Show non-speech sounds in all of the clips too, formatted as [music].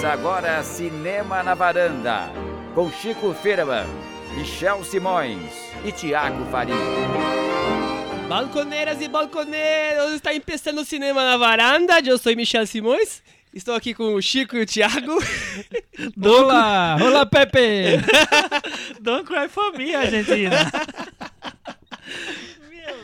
Começa agora Cinema na Varanda, com Chico Firman, Michel Simões e Tiago Faria. Balconeiras e balconeiros, está começando o Cinema na Varanda. Eu sou Michel Simões. Estou aqui com o Chico e o Thiago. [laughs] Olá, olá Pepe. Don't cry for me, Argentina. [laughs]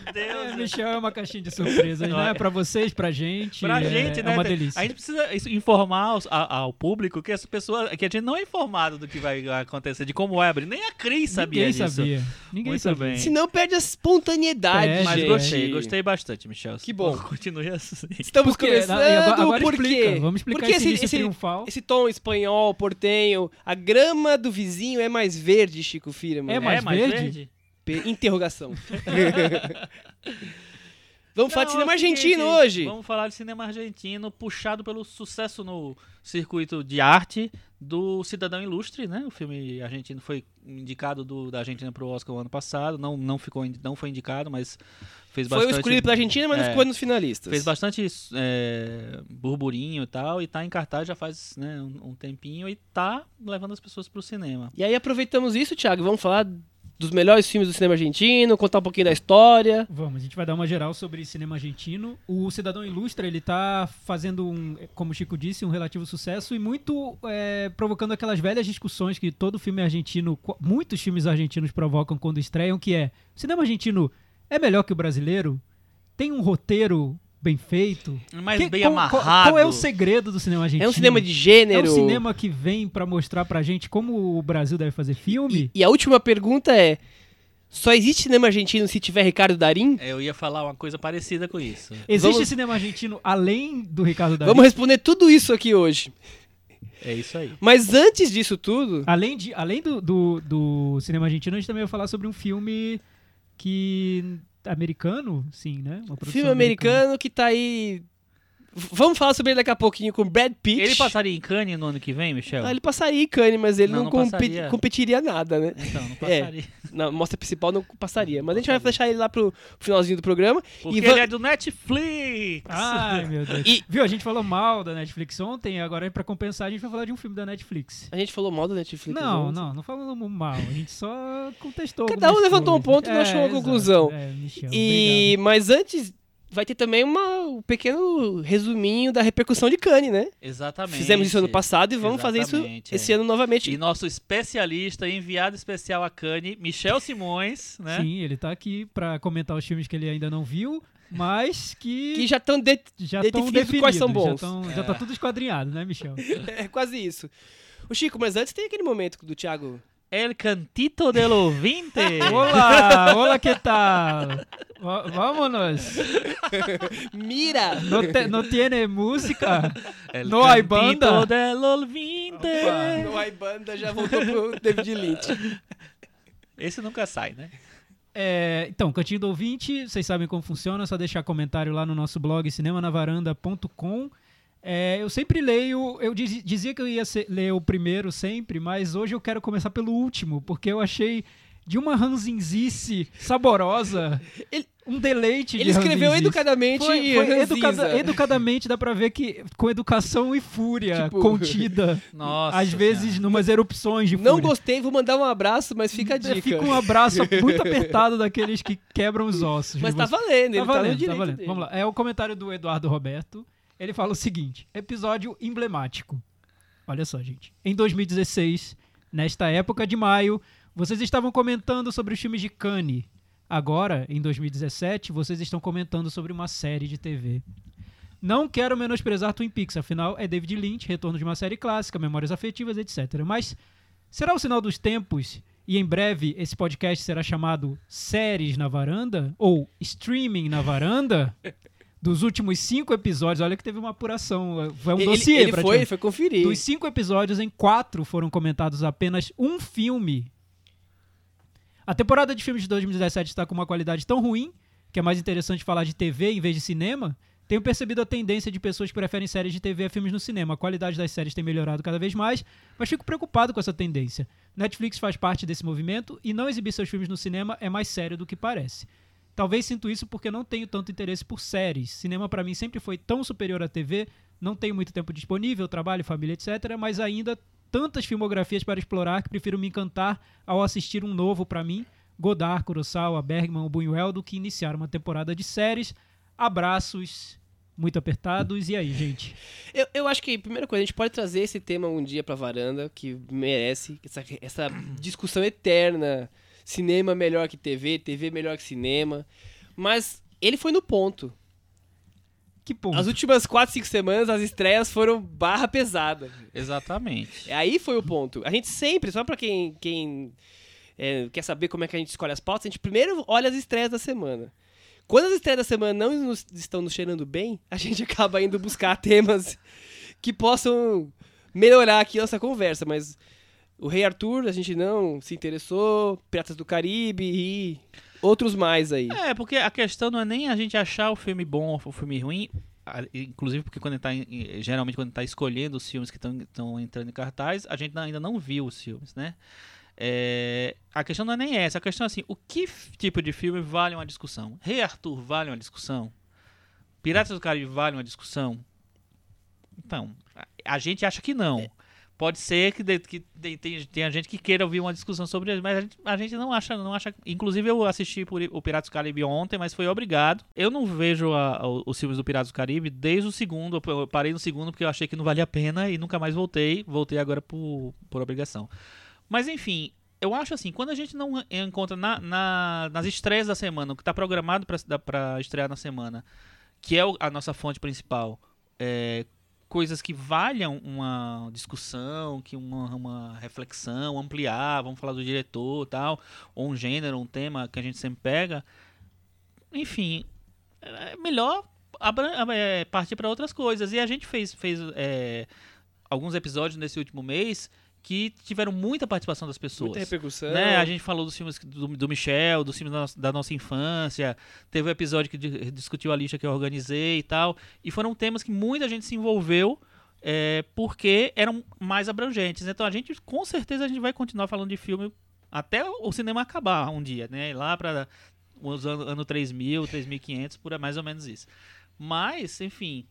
Meu Deus. É, Michel é uma caixinha de surpresas, né? Pra vocês, pra gente. Pra é, gente, é né? uma delícia. A gente precisa informar aos- a- ao, público que essa pessoa, que a gente não é informado do que vai acontecer, de como é abrir. Nem a Cris sabia Ninguém disso. sabia. Ninguém Muito sabia. bem. Se não perde a espontaneidade, É, Mas gente. gostei, gostei bastante, Michel. Que bom. [laughs] Continue assim. Estamos Por quê? começando, agora- agora por explica. quê? Vamos explicar Porque esse início triunfal. esse tom espanhol, portenho, a grama do vizinho é mais verde, Chico Firman. É mais verde? P- Interrogação. [laughs] Vamos falar de Não, cinema é o argentino hoje. Vamos falar de cinema argentino, puxado pelo sucesso no circuito de arte do Cidadão Ilustre, né? O filme argentino foi indicado do- da Argentina para o Oscar o ano passado, não, não, ficou, não foi indicado, mas fez Foi bastante... escolhido pela Argentina, mas não é, ficou nos finalistas. Fez bastante é, burburinho e tal, e tá em cartaz já faz né, um, um tempinho e tá levando as pessoas pro cinema. E aí aproveitamos isso, Thiago, vamos falar dos melhores filmes do cinema argentino, contar um pouquinho da história. Vamos, a gente vai dar uma geral sobre cinema argentino. O Cidadão Ilustre, ele tá fazendo um, como o Chico disse, um relativo sucesso e muito é, provocando aquelas velhas discussões que todo filme argentino, muitos filmes argentinos provocam quando estreiam, que é, o cinema argentino é melhor que o brasileiro? Tem um roteiro bem feito? Mas Que- bem qual, amarrado. Qual, qual é o segredo do cinema argentino? É um cinema de É gênero. um cinema que vem pra mostrar pra gente como o Brasil deve fazer filme? E a última pergunta é: só existe cinema argentino se tiver Ricardo Darim? Eu ia falar uma coisa parecida com isso. Existe Vamos- cinema argentino além do Ricardo Darín? Vamos responder tudo isso aqui hoje. É isso aí. Mas antes disso tudo, Além, de, além do, do, do cinema argentino, a gente também vai falar sobre um filme que. Americano, sim, né? Filme americano que tá aí. Vamos falar sobre ele daqui a pouquinho com Brad Pitt. Ele passaria em Cannes no ano que vem, Michel? Ah, ele passaria em Cannes, mas ele Não, não, não passaria. competiria nada, né? Então, não [laughs] É. passaria. Na mostra principal não passaria. Mas a gente vai deixar ele lá pro finalzinho do programa. Porque e ele é do Netflix. Ai, meu Deus. E- Viu? A gente falou mal da Netflix ontem, agora pra compensar a gente vai falar de um filme da Netflix. A gente falou mal da Netflix. Não, ontem. não, não falamos mal. A gente só contestou. Cada um levantou um coisas. ponto e não achou uma exato. conclusão. É, Michel, E obrigado. mas antes vai ter também uma, um pequeno resuminho da repercussão de Cannes, né? Exatamente. Fizemos isso ano passado e vamos fazer isso Exatamente, esse é. ano novamente. E nosso especialista, enviado especial a Cannes, Michel Simões, né? Sim, ele tá aqui pra comentar os filmes que ele ainda não viu, mas que, Que já estão de... já de- estão definido definidos. quais são Já, bons. tão- já tá tudo esquadrinhado, né, Michel? [laughs] é quase isso. O Chico, mas antes tem aquele momento do Thiago. El Cantito del Ouvinte. Olá, olá, que tal? Vámonos. Mira! No, te, no tiene música? El No hay Cantito banda? del Ouvinte. No Ai Banda já voltou pro David Lynch. Esse nunca sai, né? É, então, Cantinho do Ouvinte, vocês sabem como funciona, é só deixar comentário lá no nosso blog cinemanavaranda.com. É, eu sempre leio, eu diz- dizia que eu ia ser- ler o primeiro sempre, mas hoje eu quero começar pelo último, porque eu achei de uma ranzinzice saborosa, [laughs] Ele- um deleite de Ele escreveu ranzinzice. educadamente Foi, foi educada- educadamente dá pra ver que com educação e fúria [laughs] Tipo- contida, [laughs] Nossa. às vezes Senhora. numas erupções de Não fúria. gostei, vou mandar um abraço, mas fica a dica. Fica um abraço muito apertado daqueles que quebram os ossos. Mas de tá valendo, ele Tá tá, valendo, tá valendo. dele. Vamos lá. É o comentário do Eduardo Roberto. Ele fala o seguinte: episódio emblemático. Olha só, gente. Em 2016, nesta época de maio, vocês estavam comentando sobre os filmes de Cannes. Agora, em 2017, vocês estão comentando sobre uma série de TV. Não quero menosprezar Twin Peaks, afinal é David Lynch, retorno de uma série clássica, memórias afetivas, etc. Mas será o sinal dos tempos e em breve esse podcast será chamado Séries na Varanda? Ou Streaming na Varanda? [laughs] Dos últimos cinco episódios, olha que teve uma apuração, foi um ele, dossiê ele foi, ele foi conferir. Dos cinco episódios, em quatro foram comentados apenas um filme. A temporada de filmes de 2017 está com uma qualidade tão ruim que é mais interessante falar de TV em vez de cinema. Tenho percebido a tendência de pessoas que preferem séries de TV a filmes no cinema. A qualidade das séries tem melhorado cada vez mais, mas fico preocupado com essa tendência. Netflix faz parte desse movimento e não exibir seus filmes no cinema é mais sério do que parece. Talvez sinto isso porque não tenho tanto interesse por séries. Cinema para mim sempre foi tão superior à TV, não tenho muito tempo disponível, trabalho, família, etc. Mas ainda tantas filmografias para explorar que prefiro me encantar ao assistir um novo para mim, Godard, Kurosawa, Bergman, Buñuel, do que iniciar uma temporada de séries. Abraços muito apertados. E aí, gente? Eu, eu acho que, primeira coisa, a gente pode trazer esse tema um dia pra varanda, que merece essa, essa discussão eterna. Cinema melhor que TV, TV melhor que cinema. Mas ele foi no ponto. Que ponto. As últimas 4, 5 semanas, as estreias foram barra pesada. Exatamente. Aí foi o ponto. A gente sempre, só pra quem, quem é, quer saber como é que a gente escolhe as pautas, a gente primeiro olha as estreias da semana. Quando as estreias da semana não nos- estão nos cheirando bem, a gente [laughs] acaba indo buscar temas que possam melhorar aqui a nossa conversa. Mas o Rei Arthur, a gente não se interessou, Piratas do Caribe e outros mais aí. É, porque a questão não é nem a gente achar o filme bom ou o filme ruim, inclusive porque quando tá geralmente quando tá escolhendo os filmes que estão entrando em cartaz, a gente ainda não viu os filmes, né? É, a questão não é nem essa, a questão é assim, o que tipo de filme vale uma discussão? Rei Arthur vale uma discussão? Piratas do Caribe vale uma discussão? Então, a, a gente acha que não. Pode ser que, de- que de- tem- tenha gente que queira ouvir uma discussão sobre ele, mas a gente, a gente não acha, não acha. Inclusive eu assisti o Piratas do Caribe ontem, mas foi obrigado. Eu não vejo a- a- os filmes do Piratas do Caribe desde o segundo. Eu parei no segundo porque eu achei que não valia a pena e nunca mais voltei. Voltei agora por, por obrigação. Mas enfim, eu acho assim, quando a gente não encontra na- na- nas estreias da semana, o que está programado para estrear na semana, que é a nossa fonte principal, é, coisas que valham uma discussão, que uma, uma reflexão, ampliar, vamos falar do diretor tal, ou um gênero, um tema que a gente sempre pega. Enfim, é melhor é, partir para outras coisas. E a gente fez, fez é, alguns episódios nesse último mês que tiveram muita participação das pessoas. Muita repercussão. Né? A gente falou dos filmes do, do Michel, dos filmes da nossa, da nossa infância. Teve um episódio que di- discutiu a lista que eu organizei e tal. E foram temas que muita gente se envolveu é, porque eram mais abrangentes. Então a gente, com certeza, a gente vai continuar falando de filme até o cinema acabar um dia, né? Lá para os anos ano 3000, 3500, por mais ou menos isso. Mas, enfim,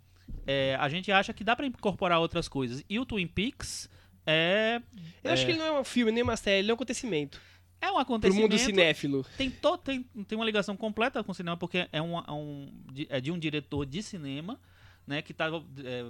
é, a gente acha que dá para incorporar outras coisas. E o Twin Peaks é Eu acho É. que ele não é um filme, nem uma série, ele é um acontecimento. é um Pro acontecimento mundo cinéfilo. tem, to, tem, tem uma ligação completa com o cinema, porque é, um, é, um, de- é de um diretor de cinema, né, que tá é,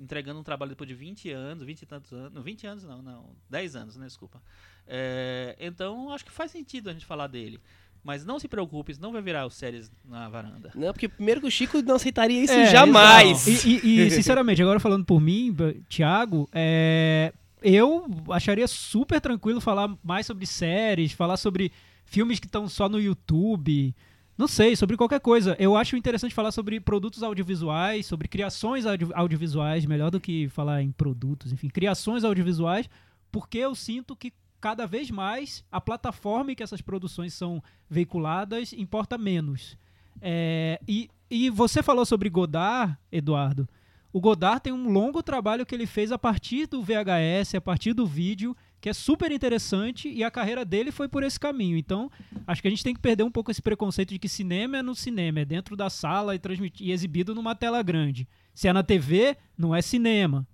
entregando um trabalho depois de 20 anos, 20 e tantos anos, não, 20 anos não, não, 10 anos, né, desculpa. É, então, acho que faz sentido a gente falar dele. Mas não se preocupe, isso não vai virar os séries na varanda. Não, porque primeiro que o Chico não aceitaria isso É, jamais. exato. E, e- e, sinceramente, agora falando por mim, Thiago, é, eu acharia super tranquilo falar mais sobre séries, falar sobre filmes que estão só no YouTube. Não sei, sobre qualquer coisa. Eu acho interessante falar sobre produtos audiovisuais, sobre criações audio- audiovisuais, melhor do que falar em produtos, enfim, criações audiovisuais, porque eu sinto que cada vez mais a plataforma em que essas produções são veiculadas importa menos. É, e, e você falou sobre Godard, Eduardo. O Godard tem um longo trabalho que ele fez a partir do VHS, a partir do vídeo, que é super interessante e a carreira dele foi por esse caminho. Então, acho que a gente tem que perder um pouco esse preconceito de que cinema é no cinema, é dentro da sala e, e exibido numa tela grande. Se é na TV, não é cinema.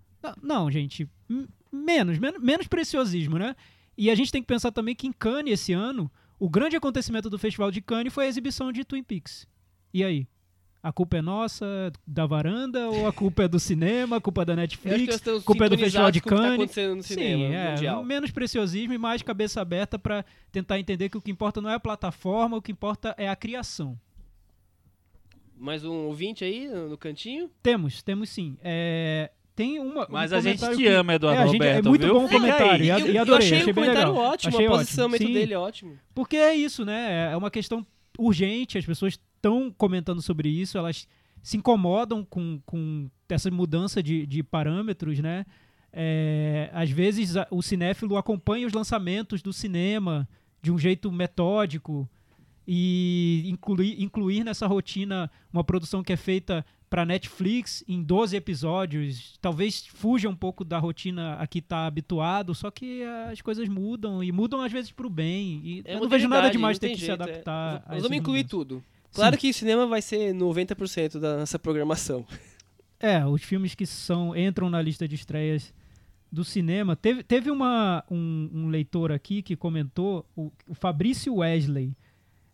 Não, gente, menos, men menos preciosismo, né? E a gente tem que pensar também que em Cannes esse ano, o grande acontecimento do Festival de Cannes foi a exibição de Twin Peaks. E aí? A culpa é nossa, da varanda, ou a culpa é do cinema, a culpa é da Eu Netflix? estamos culpa é do Festival de tá Cannes. acontecendo no cinema Sim, é, mundial. menos preciosismo e mais cabeça aberta para tentar entender que o que importa não é a plataforma, o que importa é a criação. Mais um ouvinte aí no no cantinho? Temos, temos sim. É, tem uma. Mas um a gente te que- ama, Eduardo é, a gente- Roberto, É muito viu? bom o comentário. E, a- eu, e eu adorei, achei achei o bem comentário legal. ótimo, Achei o posicionamento ótimo. Dele é ótimo. Porque é isso, né? É uma questão urgente, as pessoas estão comentando sobre isso, elas se incomodam com, com essa mudança de, de parâmetros, né? É, às vezes o cinéfilo acompanha os lançamentos do cinema de um jeito metódico e incluir, incluir nessa rotina uma produção que é feita para Netflix em 12 episódios, talvez fuja um pouco da rotina a que está habituado, só que as coisas mudam e mudam às vezes para o bem. E É eu não vejo nada demais ter que se jeito, é. adaptar. a Nós vamos incluir mudanças. tudo. Claro Sim. que o cinema vai ser 90% da nossa programação. É, os filmes que são entram na lista de estreias do cinema. Teve, teve uma, um, um leitor aqui que comentou, o, o Fabrício Wesley.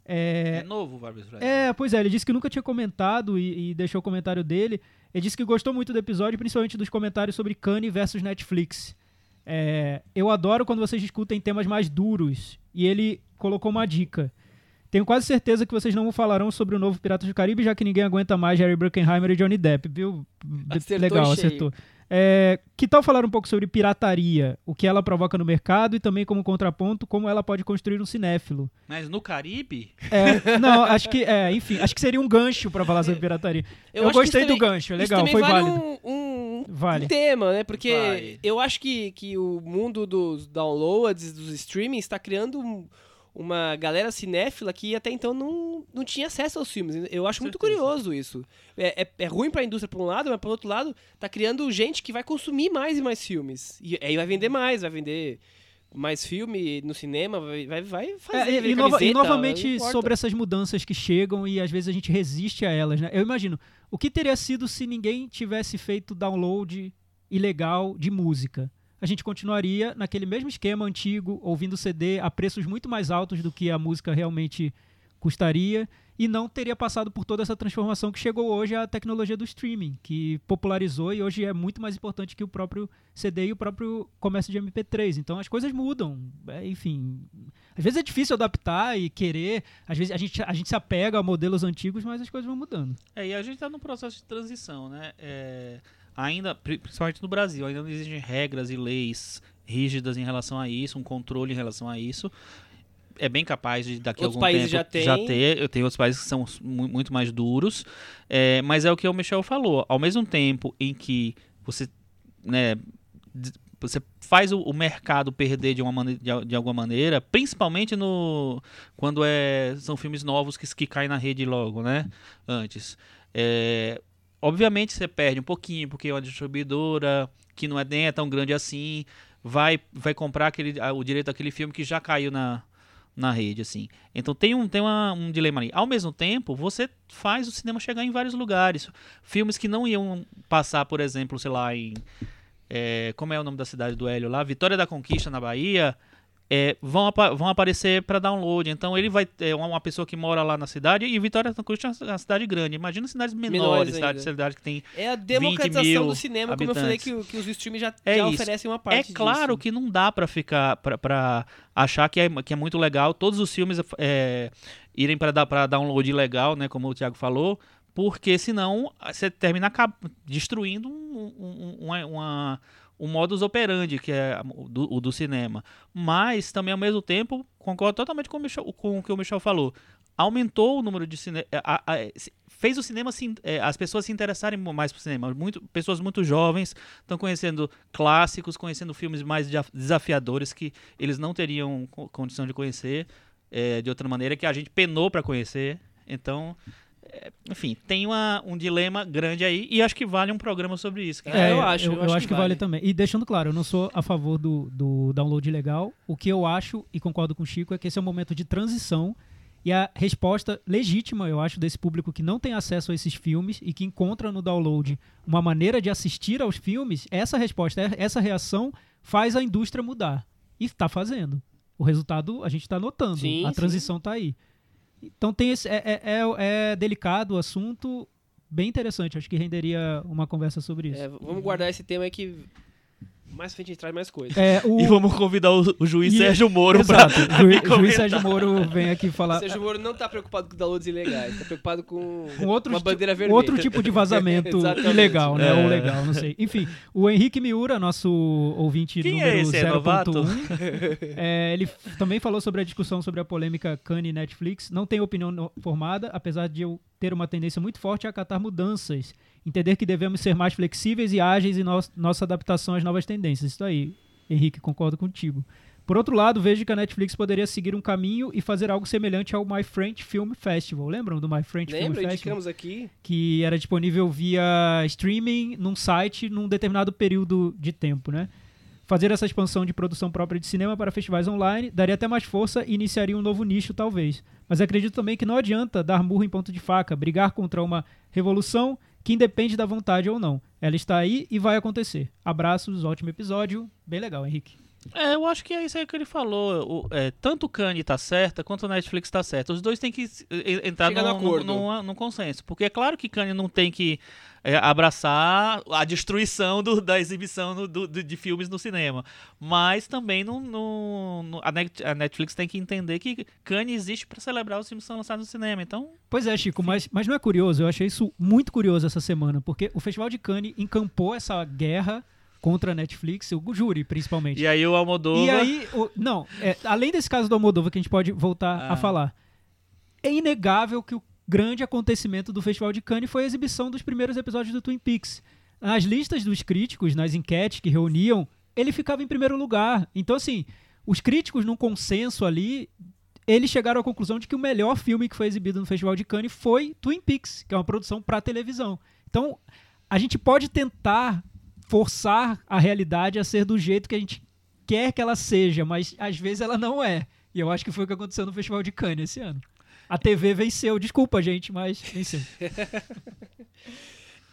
É, É, novo o Barbie Fred. é, pois é, ele disse que nunca tinha comentado e, e deixou o comentário dele. Ele disse que gostou muito do episódio, principalmente dos comentários sobre Kanye versus Netflix. É, eu adoro quando vocês discutem temas mais duros. E ele colocou uma dica. Tenho quase certeza que vocês não falarão sobre o novo Piratas do Caribe, já que ninguém aguenta mais Jerry Bruckheimer e Johnny Depp, viu? Acertou Legal, acertou. É, que tal falar um pouco sobre pirataria, o que ela provoca no mercado e também como contraponto, como ela pode construir um cinéfilo? Mas no Caribe, É, não, acho que, é, enfim, acho que seria um gancho pra falar sobre pirataria. Eu, que gostei do também- gancho, é Isso legal, foi vale válido. Um, um, Vale. um tema, né? Porque Vai. eu acho que, que o mundo dos downloads, dos streamings, está criando um- uma galera cinéfila que até então não, não tinha acesso aos filmes. Eu acho muito curioso isso. É, é, é ruim pra indústria por um lado, mas por outro lado, tá criando gente que vai consumir mais e mais filmes. E aí vai vender mais, vai vender mais filme no cinema, vai, vai, fazer. É, e, vender nova- e novamente sobre essas mudanças que chegam e às vezes a gente resiste a elas, né? Eu imagino, o que teria sido se ninguém tivesse feito download ilegal de música? A gente continuaria naquele mesmo esquema antigo, ouvindo CD a preços muito mais altos do que a música realmente custaria e não teria passado por toda essa transformação que chegou hoje a tecnologia do streaming, que popularizou e hoje é muito mais importante que o próprio CD e o próprio comércio de MP3. Então as coisas mudam. É, enfim, às vezes é difícil adaptar e querer, às vezes a gente, a gente se apega a modelos antigos, mas as coisas vão mudando. É, e a gente está num processo de transição, né? É, ainda, pri- principalmente no Brasil, ainda não existem regras e leis rígidas em relação a isso, um controle em relação a isso. É bem capaz de daqui a algum países tempo já têm. já ter. Eu tenho outros países que são mu- muito mais duros. É, mas é o que o Michel falou. Ao mesmo tempo em que você, né, você faz o, o mercado perder de, uma mane- de, de alguma maneira, principalmente no quando é, são filmes novos que, que caem na rede logo, né? Antes. É, obviamente você perde um pouquinho, porque é uma distribuidora que não é nem é tão grande assim, vai, vai comprar aquele, o direito daquele filme que já caiu na, na rede, assim. Então tem um, tem uma- um dilema ali. Ao mesmo tempo, você faz o cinema chegar em vários lugares. Filmes que não iam passar, por exemplo, sei lá, em. é, como é o nome da cidade do Hélio lá? Vitória da Conquista, na Bahia. É, vão, apa- vão aparecer para download. Então ele vai ter uma, pessoa que mora lá na cidade e Vitória da Conquista é uma cidade grande. Imagina cidades menores, cidades, que tem É a democratização do cinema, como eu falei, que, habitantes. que os streams já, É já oferecem uma parte É claro disso. que não dá pra ficar pra- pra achar que é, que é muito legal todos os filmes é, irem para download legal, né, como o Thiago falou, porque senão você termina destruindo um, um, um, uma- uma- um modus operandi que é o do, o do cinema. Mas também ao mesmo tempo concordo totalmente com o, Michel- com o que o Michel falou. Aumentou o número de cinema, fez o cinema se é, as pessoas se interessarem mais por cinema. Muito, pessoas muito jovens estão conhecendo clássicos, conhecendo filmes mais desa- desafiadores que eles não teriam co- condição de conhecer é, de outra maneira, que a gente penou para conhecer. Então, enfim, tem uma- um dilema grande aí e acho que vale um programa sobre isso. É, eu acho, Eu, eu acho que que vale. vale. também. E deixando claro, eu não sou a favor do, do download legal. O que eu acho, e concordo com o Chico, é que esse é um momento de transição. E a resposta legítima, eu acho, desse público que não tem acesso a esses filmes e que encontra no download uma maneira de assistir aos filmes, essa resposta, essa reação faz a indústria mudar. E está fazendo. O resultado a gente está notando. Sim, a transição está aí. Então tem esse, é, é, é- é delicado o assunto, bem interessante. Acho que renderia uma conversa sobre isso. É, vamos guardar esse tema aí que mais pra frente a gente traz mais coisas. É, o... E vamos convidar o, o juiz E- Sérgio Moro Exato. [laughs] para Ju, juiz Sérgio Moro vem aqui falar O Sérgio Moro não tá preocupado com downloads ilegais, tá preocupado com com outro, uma bandeira vermelha. outro tipo de vazamento [laughs] ilegal, né? É. Ou legal, não sei. Enfim, o Henrique Miura, nosso ouvinte Quem número é esse? É novato? 0.1, [laughs] é, ele também falou sobre a discussão sobre a polêmica Kanye e Netflix. Não tem opinião formada, apesar de eu ter uma tendência muito forte a acatar mudanças. Entender que devemos ser mais flexíveis e ágeis em nos- nossa adaptação às novas tendências. Isso aí, Henrique, concordo contigo. Por outro lado, vejo que a Netflix poderia seguir um caminho e fazer algo semelhante ao My French Film Festival. Lembram do My French Film Lembra? Festival? Indicamos aqui. que era disponível via streaming num site num determinado período de tempo, né? Fazer essa expansão de produção própria de cinema para festivais online daria até mais força e iniciaria um novo nicho, talvez. Mas acredito também que não adianta dar murro em ponto de faca, brigar contra uma revolução que independe da vontade ou não. Ela está aí e vai acontecer. Abraços, ótimo episódio. Bem legal, Henrique. É, eu acho que é isso aí que ele falou. O, é, tanto o Kanye tá certa quanto o Netflix tá certo. Os dois têm que entrar num, acordo. num, num- num consenso. Porque é claro que Kanye não tem que é, abraçar a destruição do- da exibição no- do- do- de filmes no cinema. Mas também não, não- não- a, Net- a Netflix tem que entender que Kanye existe para celebrar os filmes que são lançados no cinema. Então, Pois é, Chico, mas, mas não é curioso? Eu achei isso muito curioso essa semana, porque o Festival de Cannes encampou essa guerra contra a Netflix, o júri principalmente. e aí o Almodóvar... E aí, o- não, é, além desse caso do Almodóvar que a gente pode voltar Ah. a falar, é inegável que o grande acontecimento do Festival de Cannes foi a exibição dos primeiros episódios do Twin Peaks. Nas listas dos críticos, nas enquetes que reuniam, ele ficava em primeiro lugar. Então, assim, os críticos, num consenso ali, eles chegaram à conclusão de que o melhor filme que foi exibido no Festival de Cannes foi Twin Peaks, que é uma produção para televisão. Então, a gente pode tentar forçar a realidade a ser do jeito que a gente quer que ela seja, mas às vezes ela não é. E eu acho que foi o que aconteceu no Festival de Cannes esse ano. A TV venceu, desculpa, gente, mas venceu. [laughs]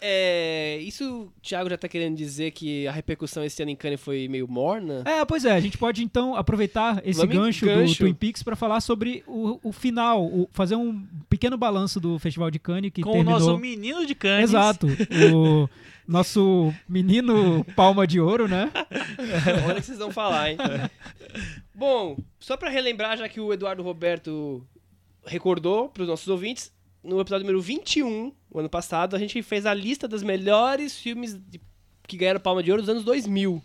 É, isso o Thiago já tá querendo dizer que a repercussão esse ano em Cannes foi meio morna? É, pois é, a gente pode então aproveitar esse gancho, gancho. do Twin Peaks para falar sobre o, o final, o- fazer um pequeno balanço do Festival de Cannes que com terminou. o nosso menino de Cannes. Exato, o [laughs] nosso menino palma de ouro, né? [laughs] Olha que vocês vão falar, hein? Bom, só pra relembrar, já que o Eduardo Roberto recordou pros nossos ouvintes, no episódio número 21, o ano passado, a gente fez a lista dos melhores filmes de- que ganharam Palma de Ouro dos anos 2000.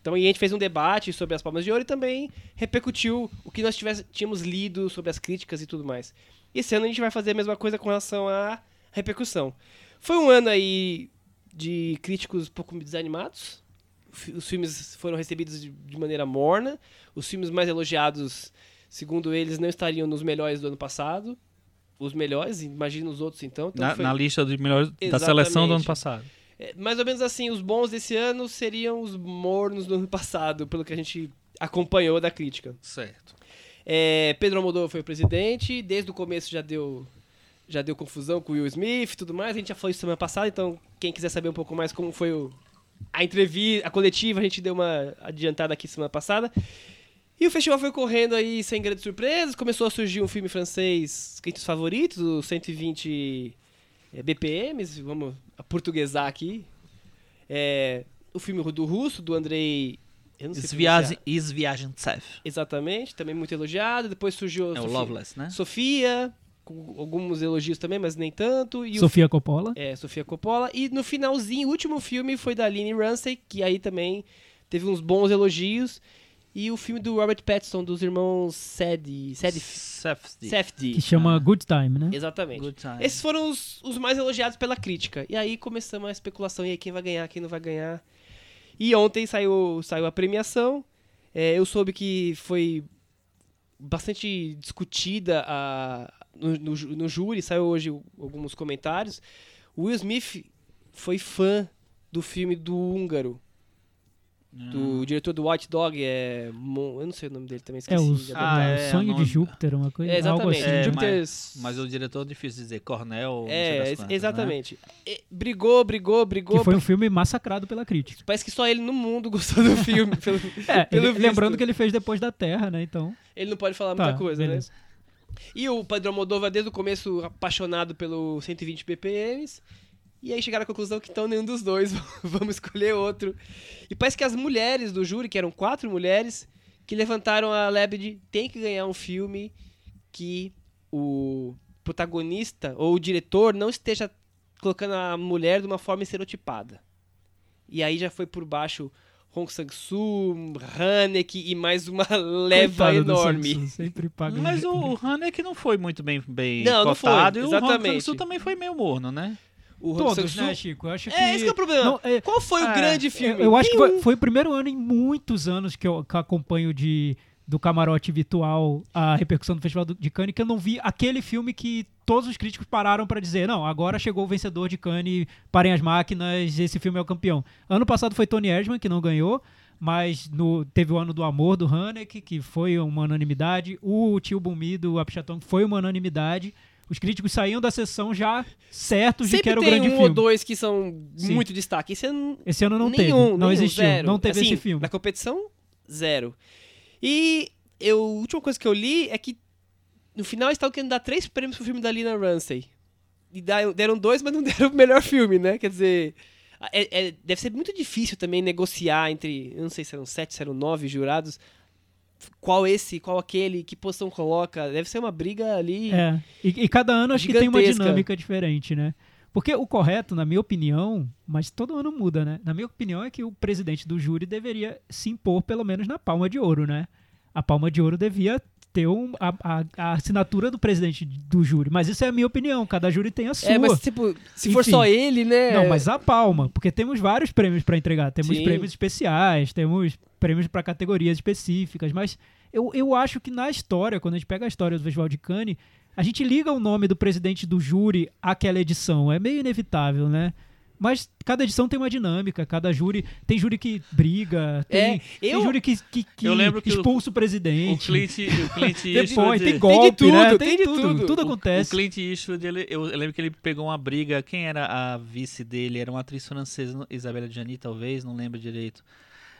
Então aí a gente fez um debate sobre as Palmas de Ouro e também repercutiu o que nós tivesse- tínhamos lido sobre as críticas e tudo mais. Esse ano a gente vai fazer a mesma coisa com relação à repercussão. Foi um ano aí de críticos um pouco desanimados. Os filmes foram recebidos de, maneira morna. Os filmes mais elogiados, segundo eles, não estariam nos melhores do ano passado. Os melhores, imagina os outros então. Então Na, foi- na lista de melhores da Exatamente. seleção do ano passado. é, mais ou menos assim, os bons desse ano seriam os mornos do ano passado, pelo que a gente acompanhou da crítica. Certo. É, Pedro Almodóvar foi o presidente, desde o começo já deu já deu confusão com o Will Smith e tudo mais. A gente já falou isso semana passada, então quem quiser saber um pouco mais como foi o, a entrevista, a coletiva, a gente deu uma adiantada aqui semana passada. E o festival foi correndo aí sem grandes surpresas. Começou a surgir um filme francês entre os favoritos, o 120 é, BPMs, vamos aportuguesar aqui. É, o filme do russo, do Andrei. Eu não sei. Exatamente, também muito elogiado. Depois surgiu É o Sofia, Loveless, né? Sofia, com alguns elogios também, mas nem tanto. E o Sofia Coppola. é, Sofia Coppola. E no finalzinho, o último filme foi da Aline Ramsey, que aí também teve uns bons elogios. E o filme do Robert Pattinson, dos irmãos Sed, Sed, Safdie. Safdie. Que chama Ah. Good Time, né? Exatamente. Good time. Esses foram os, os mais elogiados pela crítica. E aí começamos a especulação, e aí quem vai ganhar, quem não vai ganhar. E ontem saiu, saiu a premiação. É, eu soube que foi bastante discutida a, no, no, no júri, saiu hoje alguns comentários. O Will Smith foi fã do filme do húngaro, do diretor do Watch Dog, é, Mon- eu não sei o nome dele também, É esqueci. o, já Ah, é, Sonho o de Júpiter, uma coisa, É, algo exatamente. assim. É, Júpiter's- Mas o diretor é difícil dizer. Cornel. não sei É, quantas, né? exatamente. E- brigou, brigou, brigou. Que foi um filme massacrado pela crítica. Parece que só ele no mundo [laughs] gostou do filme. pelo- É, pelo ele- lembrando que ele fez depois da Terra, né? Então. Ele não pode falar Tá, muita coisa, beleza. né? E o Pedro Almodóvar, desde o começo, apaixonado pelo 120 BPMs. E aí chegaram à conclusão que então nenhum dos dois, [laughs] vamos escolher outro. E parece que as mulheres do júri, que eram quatro mulheres, que levantaram a lebre de tem que ganhar um filme que o protagonista ou o diretor não esteja colocando a mulher de uma forma estereotipada. E aí já foi por baixo Hong Sang-soo, Haneke e mais uma [laughs] leva Coitado do enorme. Sempre paga. Mas o, o Haneke não foi muito bem, bem Não, não foi, cotado. e o Hong exatamente. Sang-soo também foi meio morno, né? O Hong Todos, né, Chico? Eu acho que. É, esse que é o problema. Não, é- Qual foi o É, grande filme? Eu, eu acho que foi, foi o primeiro ano em muitos anos que eu, que eu acompanho de, do camarote virtual a repercussão do Festival de Cannes que eu não vi aquele filme que todos os críticos pararam pra dizer não, agora chegou o vencedor de Cannes, parem as máquinas, esse filme é o campeão. Ano passado foi Tony Erdmann que não ganhou, mas no, teve o ano do amor do Haneke, que foi uma unanimidade, o Tio Bumi do Apichatong foi uma unanimidade, Os críticos saíam da sessão já certos de que Sempre era o tem grande um filme. ou dois que são Sim. muito destaque. Esse ano Esse ano não nenhum, teve, não nenhum, existiu, zero. não teve Assim, esse filme. Na competição, zero. E eu, a última coisa que eu li é que no final eles estavam querendo dar três prêmios pro filme da Lina Ramsey. E deram dois, mas não [laughs] deram o melhor filme, né? Quer dizer, é- é- deve ser muito difícil também negociar entre, eu não sei se eram sete, se eram nove jurados, qual esse, qual aquele, que posição coloca. Deve ser uma briga ali. É, e, e cada ano acho que tem uma dinâmica diferente, né? Porque o correto, na minha opinião, mas todo ano muda, né? Na minha opinião é que o presidente do júri deveria se impor pelo menos na palma de ouro, né? A palma de ouro devia ter um- a, a- a assinatura do presidente do júri. Mas isso é a minha opinião, cada júri tem a sua. É, mas tipo, se for Enfim. só ele, né? Não, mas a palma, porque temos vários prêmios para entregar. Temos Sim. prêmios especiais, temos prêmios para categorias específicas, mas eu, eu acho que na história, quando a gente pega a história do Festival de Cannes, a gente liga o nome do presidente do júri àquela edição. É meio inevitável, né? Mas cada edição tem uma dinâmica, cada júri. Tem júri que briga, tem, É, tem eu- júri que, que, que Eu lembro que o- expulsa o O presidente. Clint, o Clint [laughs] Depois tem golpe, tudo, né? tem de tudo, tudo. tudo O- acontece. O Clint Eastwood, ele, eu, eu lembro que ele pegou uma briga. Quem era a vice dele? Era uma atriz francesa, Isabela Gianni, talvez, não lembro direito.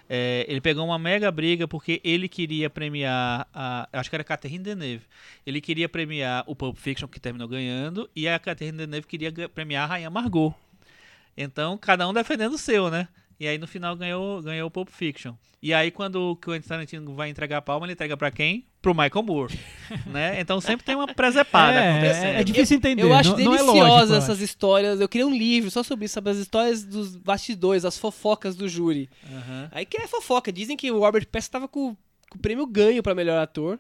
É, ele pegou uma mega briga porque ele queria premiar a. Acho que era Catherine Deneuve. Ele queria premiar o Pulp Fiction, que terminou ganhando, e a Catherine Deneuve queria premiar a Rainha Margot. Então, cada um defendendo o seu, né? E aí no final ganhou, ganhou o Pulp Fiction. E aí quando o Quentin Tarantino vai entregar a palma, ele entrega pra quem? Pro Michael Moore, [laughs] né? Então sempre tem uma presepada É, acontecendo. é, é difícil entender. Eu acho não, não é deliciosa lógico, eu essas acho. histórias. Eu queria um livro só sobre isso, sobre as histórias dos bastidores, as fofocas do júri. Aham. Aí que é fofoca. Dizem que o Robert Pattinson tava com, com o prêmio ganho pra melhor ator.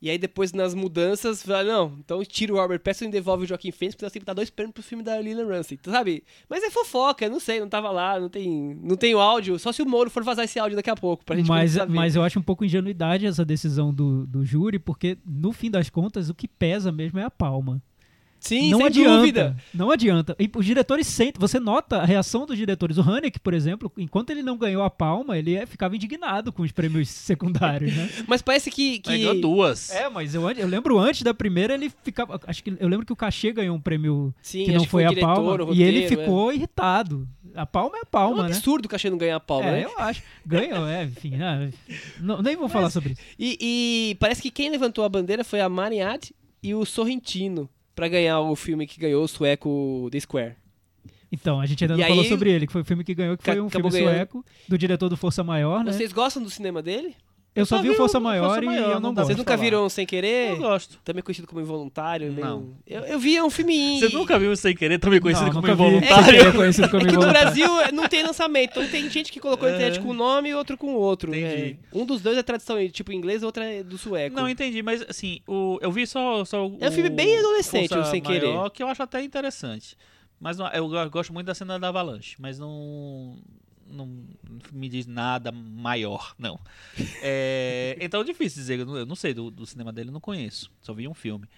E aí depois nas mudanças, fala, não, então tira o Robert Pattinson e devolve o Joaquim Phoenix, porque nós temos que dar dois prêmios pro filme da Lina Ramsey, sabe? Mas é fofoca, não sei, não tava lá, não tem, não tem o áudio, só se o Moro for vazar esse áudio daqui a pouco, pra gente mas, mas eu acho um pouco ingenuidade essa decisão do, do júri, porque no fim das contas o que pesa mesmo é a palma. Sim, não sem adianta. dúvida. Não adianta. E os diretores sentem. Você nota a reação dos diretores. O Haneke, por exemplo, enquanto ele não ganhou a palma, ele é- ficava indignado com os prêmios [laughs] secundários, né? Mas parece que... que... Mas ganhou duas. É, mas eu, eu lembro antes da primeira, ele ficava. Acho que eu lembro que o Cachê ganhou um prêmio Sim, que não foi, a diretor, palma. o e ele roteiro, é. ficou irritado. A palma é a É um palma, né? absurdo o Cachê não ganhar a palma, É, né? eu acho. Ganhou, é, enfim. né? Não, nem vou falar sobre isso. E, e parece que quem levantou a bandeira foi a Mariat e o Sorrentino pra ganhar o filme que ganhou o sueco The Square. Então, a gente ainda E não aí- falou sobre ele, que foi o filme que ganhou, que foi um filme ganhando. sueco, do diretor do Força Maior, né? Vocês gostam do cinema dele? Eu só só vi o Força Maior Força e eu não gosto. Vocês nunca viram Sem Querer? Eu gosto. Também conhecido como Involuntário? meio- Não. Eu, eu vi, é um filme... Você nunca viu Sem Querer, também conhecido Não, como involuntário? É [laughs] conhecido como É que no. Brasil é, não tem lançamento, então tem gente que colocou na internet com um nome e outro com outro. Entendi. É. Um dos dois é tradução tipo inglês, outro é do sueco. Não, entendi, mas assim, o, eu vi só, só o. É um filme bem adolescente, Força o Sem Maior, Querer. que eu acho até interessante. Mas não- eu go- gosto muito da cena da Avalanche, mas não. Não me diz nada maior, não. É, então é difícil dizer, eu não, sei do, do cinema dele, eu não conheço. Só vi um filme.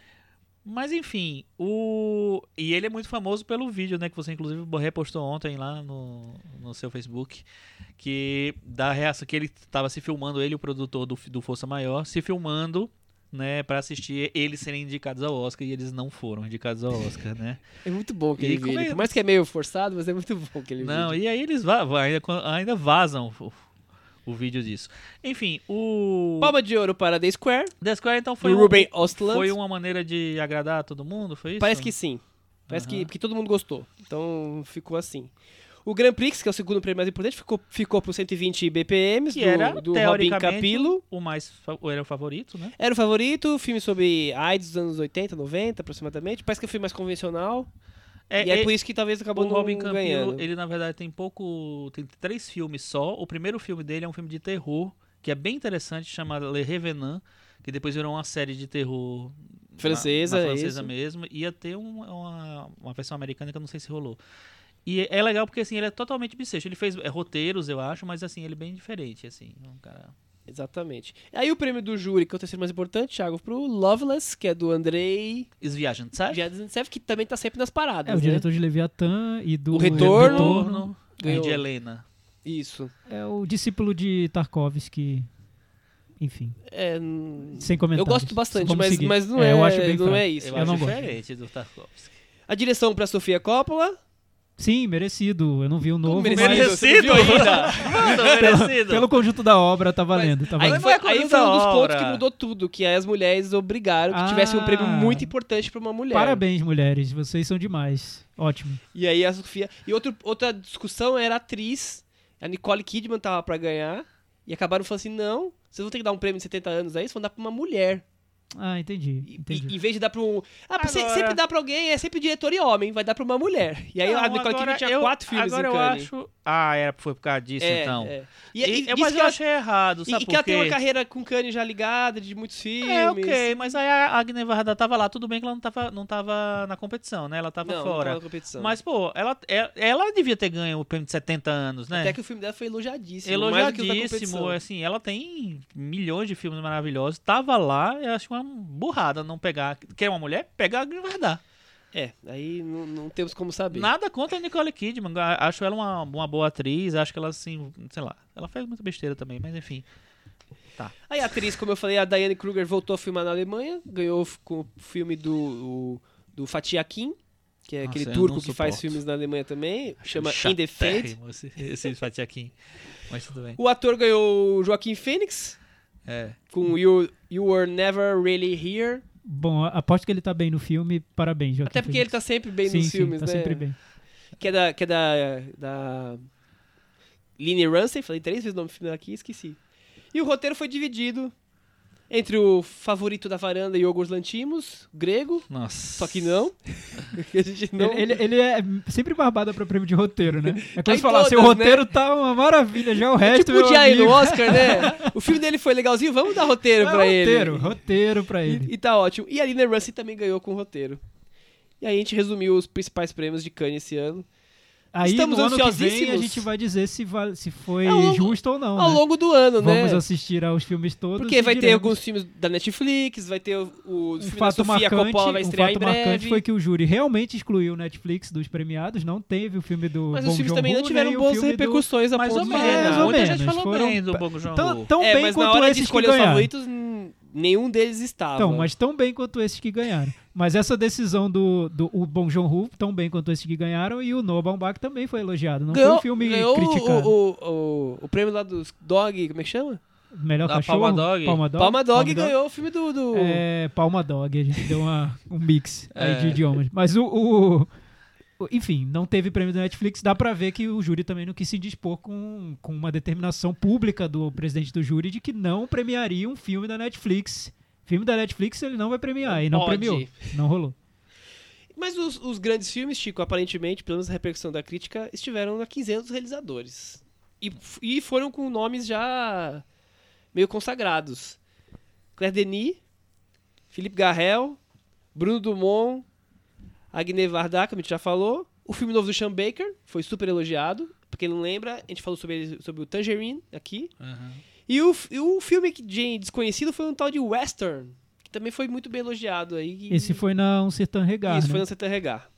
Mas enfim, o. E ele é muito famoso pelo vídeo, né? Que você inclusive repostou ontem lá no, no seu Facebook. Que da reação que ele estava se filmando, ele, o produtor do, do Força Maior, se filmando, né, para assistir eles serem indicados ao Oscar e eles não foram indicados ao Oscar, né? [laughs] É muito bom aquele E vídeo. é- Por mais que é meio forçado, mas é muito bom aquele Não, vídeo. e aí eles va ainda, ainda vazam o, o vídeo disso. Enfim, o. Palma de ouro para The Square, The Square então foi, um- Ruben Ostland. foi uma maneira de agradar todo mundo, foi isso? Parece que sim. Parece Aham. que porque todo mundo gostou. Então ficou assim. O Grand Prix, que é o segundo prêmio mais importante, ficou, ficou por 120 BPMs Que do, era, do Robin Capillo. o mais era o favorito, né? Era o favorito, filme sobre AIDS dos anos 80, 90 aproximadamente. Parece que é um filme mais convencional. e é, por isso que talvez acabou o Robin Campillo, ganhando. ele na verdade tem pouco, tem três filmes só. O primeiro filme dele é um filme de terror, que é bem interessante, chama Le Revenant, que depois virou uma série de terror na- Francesa, na, é francesa isso. mesmo. Ia ter um- uma, uma versão americana que eu não sei se rolou. E é legal porque assim, ele é totalmente bissexto. Ele fez é, roteiros, eu acho, mas assim, ele é bem diferente, assim. é Um cara... Exatamente. Aí o prêmio do júri, que é o terceiro mais importante, Thiago, pro Loveless, que é do Andrei Os Viajantes, sabe? Jadzintsev, que também tá sempre nas paradas, É, o né? diretor de Leviatã e do O Retorno. Retorno. Ganhou. De Helena. Isso. É o discípulo de Tarkovsky. enfim, É, sem eu comentários. gosto bastante, mas, seguir. mas não É, é, eu acho bem não é isso. Eu, Eu acho não gosto. diferente do Tarkovsky. A direção pra Sofia Coppola. Sim, merecido. Eu não vi o novo, merecido? mas Você não viu ainda? [laughs] Mano, pelo, merecido. pelo conjunto da obra tá valendo. tá Aí valendo. foi, não é aí foi um da dos pontos que mudou tudo, que aí as mulheres obrigaram que Ah. tivesse um prêmio muito importante pra uma mulher. Parabéns, mulheres. Vocês são demais. Ótimo. E aí a Sofia. E outro, outra discussão era a atriz. A Nicole Kidman tava pra ganhar. E acabaram falando assim: não, vocês vão ter que dar um prêmio de 70 anos aí, vocês vão dar pra uma mulher. Ah, entendi. Entendi. e- em vez de dar pra um. Ah, Agora- sempre dá pra alguém, é sempre diretor e homem, vai dar pra uma mulher. E aí a Não, Nicole agora Kidman tinha eu- quatro filmes Agora eu acho... Ah, era, foi por causa disso, É, então. é. E, E, e, mas que eu ela, achei errado, e, sabe e que por ela tem uma carreira com Cannes já ligada, de muitos filmes. É, ok, mas aí a Agne Varda tava lá, tudo bem que ela não tava, não tava na competição, né? Ela tava Não, não fora. tava na competição. Mas, pô, ela, ela, ela devia ter ganho o prêmio de 70 anos, né? Até que o filme dela foi elogiadíssimo. que Elogiadíssimo, assim, ela tem milhões de filmes maravilhosos. Tava lá, eu acho uma burrada não pegar. Quer uma mulher? Pega a Agne Varda. É, aí não, não temos como saber. Nada contra a Nicole Kidman, acho ela uma, uma boa atriz, acho que ela, assim, sei lá, ela fez muita besteira também, mas enfim. Aí a atriz, como eu falei, a Diane Kruger voltou a filmar na Alemanha, ganhou com o filme do, o- do Fatih Akin, que é Nossa, aquele turco que faz filmes na Alemanha também, chama In the Fate. Esse, esse Fatiaquim. Mas tudo bem. O ator ganhou o Joaquim Phoenix, É. com you, you Were Never Really Here, Bom, aposto que ele tá bem no filme. Parabéns, Joaquim até porque ele tá sempre bem sim, nos sim, filmes, tá né? sempre bem. Que é da, que é da, da Lini Ramsey, falei três vezes o nome do filme aqui, esqueci. E o roteiro foi dividido entre o favorito da varanda, Yorgos Lantimos, grego, Nossa. só que não. [laughs] a gente não... Ele, ele- ele é sempre barbada pra prêmio de roteiro, né? É Tá quando em você fala, seu né? roteiro tá uma maravilha, já o resto. tipo ir no Oscar, né? [laughs] O filme dele foi legalzinho, vamos dar roteiro é pra roteiro, ele. roteiro pra ele. E, e tá ótimo. E a Lina Russell também ganhou com roteiro. E aí a gente resumiu os principais prêmios de Cannes esse ano. Aí Estamos que vem a ansiosíssimos. gente vai dizer se, vale, se foi Ao longo- justo ou não, Ao né? longo do ano, Vamos né? assistir aos filmes todos. Porque vai ter diremos. alguns filmes da Netflix, vai ter o, o Um filme da fato Sofia marcante, Coppola vai um estrear fato em breve. marcante foi que o júri realmente excluiu o Netflix dos premiados, não teve o filme do Mas Bong os filmes também não tiveram o boas filme do- repercussões a Mais ponto ou de menos. mais ganhar. ou menos, gente falou foram- bem do Bong Joon-ho. Tão, tão É, bem mas na quanto hora de esses que escolher os ganharam. favoritos, hum, nenhum deles estava. Então, mas tão bem quanto esses que ganharam. Mas essa decisão do, do o Bong Joon-ho, tão bem quanto esses que ganharam, e o Noah Baumbach também foi elogiado. Não ganhou, foi um filme ganhou o- criticado. O, o, o prêmio lá dos Dog, como é que chama? Melhor Da cachorro. Palma Dog. Palma Dog. Palma Dog Palma ganhou o filme do... do... É, Palma Dog, a gente deu uma, um mix [laughs] aí É. de idiomas. Mas o, o- o- Enfim, não teve prêmio da Netflix. Dá pra ver que o júri também não quis se dispor com, com uma determinação pública do presidente do júri de que não premiaria um filme da Netflix. Filme da Netflix ele não vai premiar. E não Pode. premiou. Não rolou. Mas os, os grandes filmes, Chico, aparentemente, pelo menos a repercussão da crítica, estiveram na quinzena dos realizadores. E, e foram com nomes já meio consagrados. Claire Denis, Philippe Garrel, Bruno Dumont, Agne Varda, como a gente já falou. O filme novo do Sean Baker foi super elogiado. Pra quem não lembra, a gente falou sobre, ele- sobre o Tangerine aqui. Aham. E o, e o filme que, de desconhecido foi um tal de Western, que também foi muito bem elogiado aí. Esse foi na Um Sertão Regar. Isso, né? foi no Sertão Regar.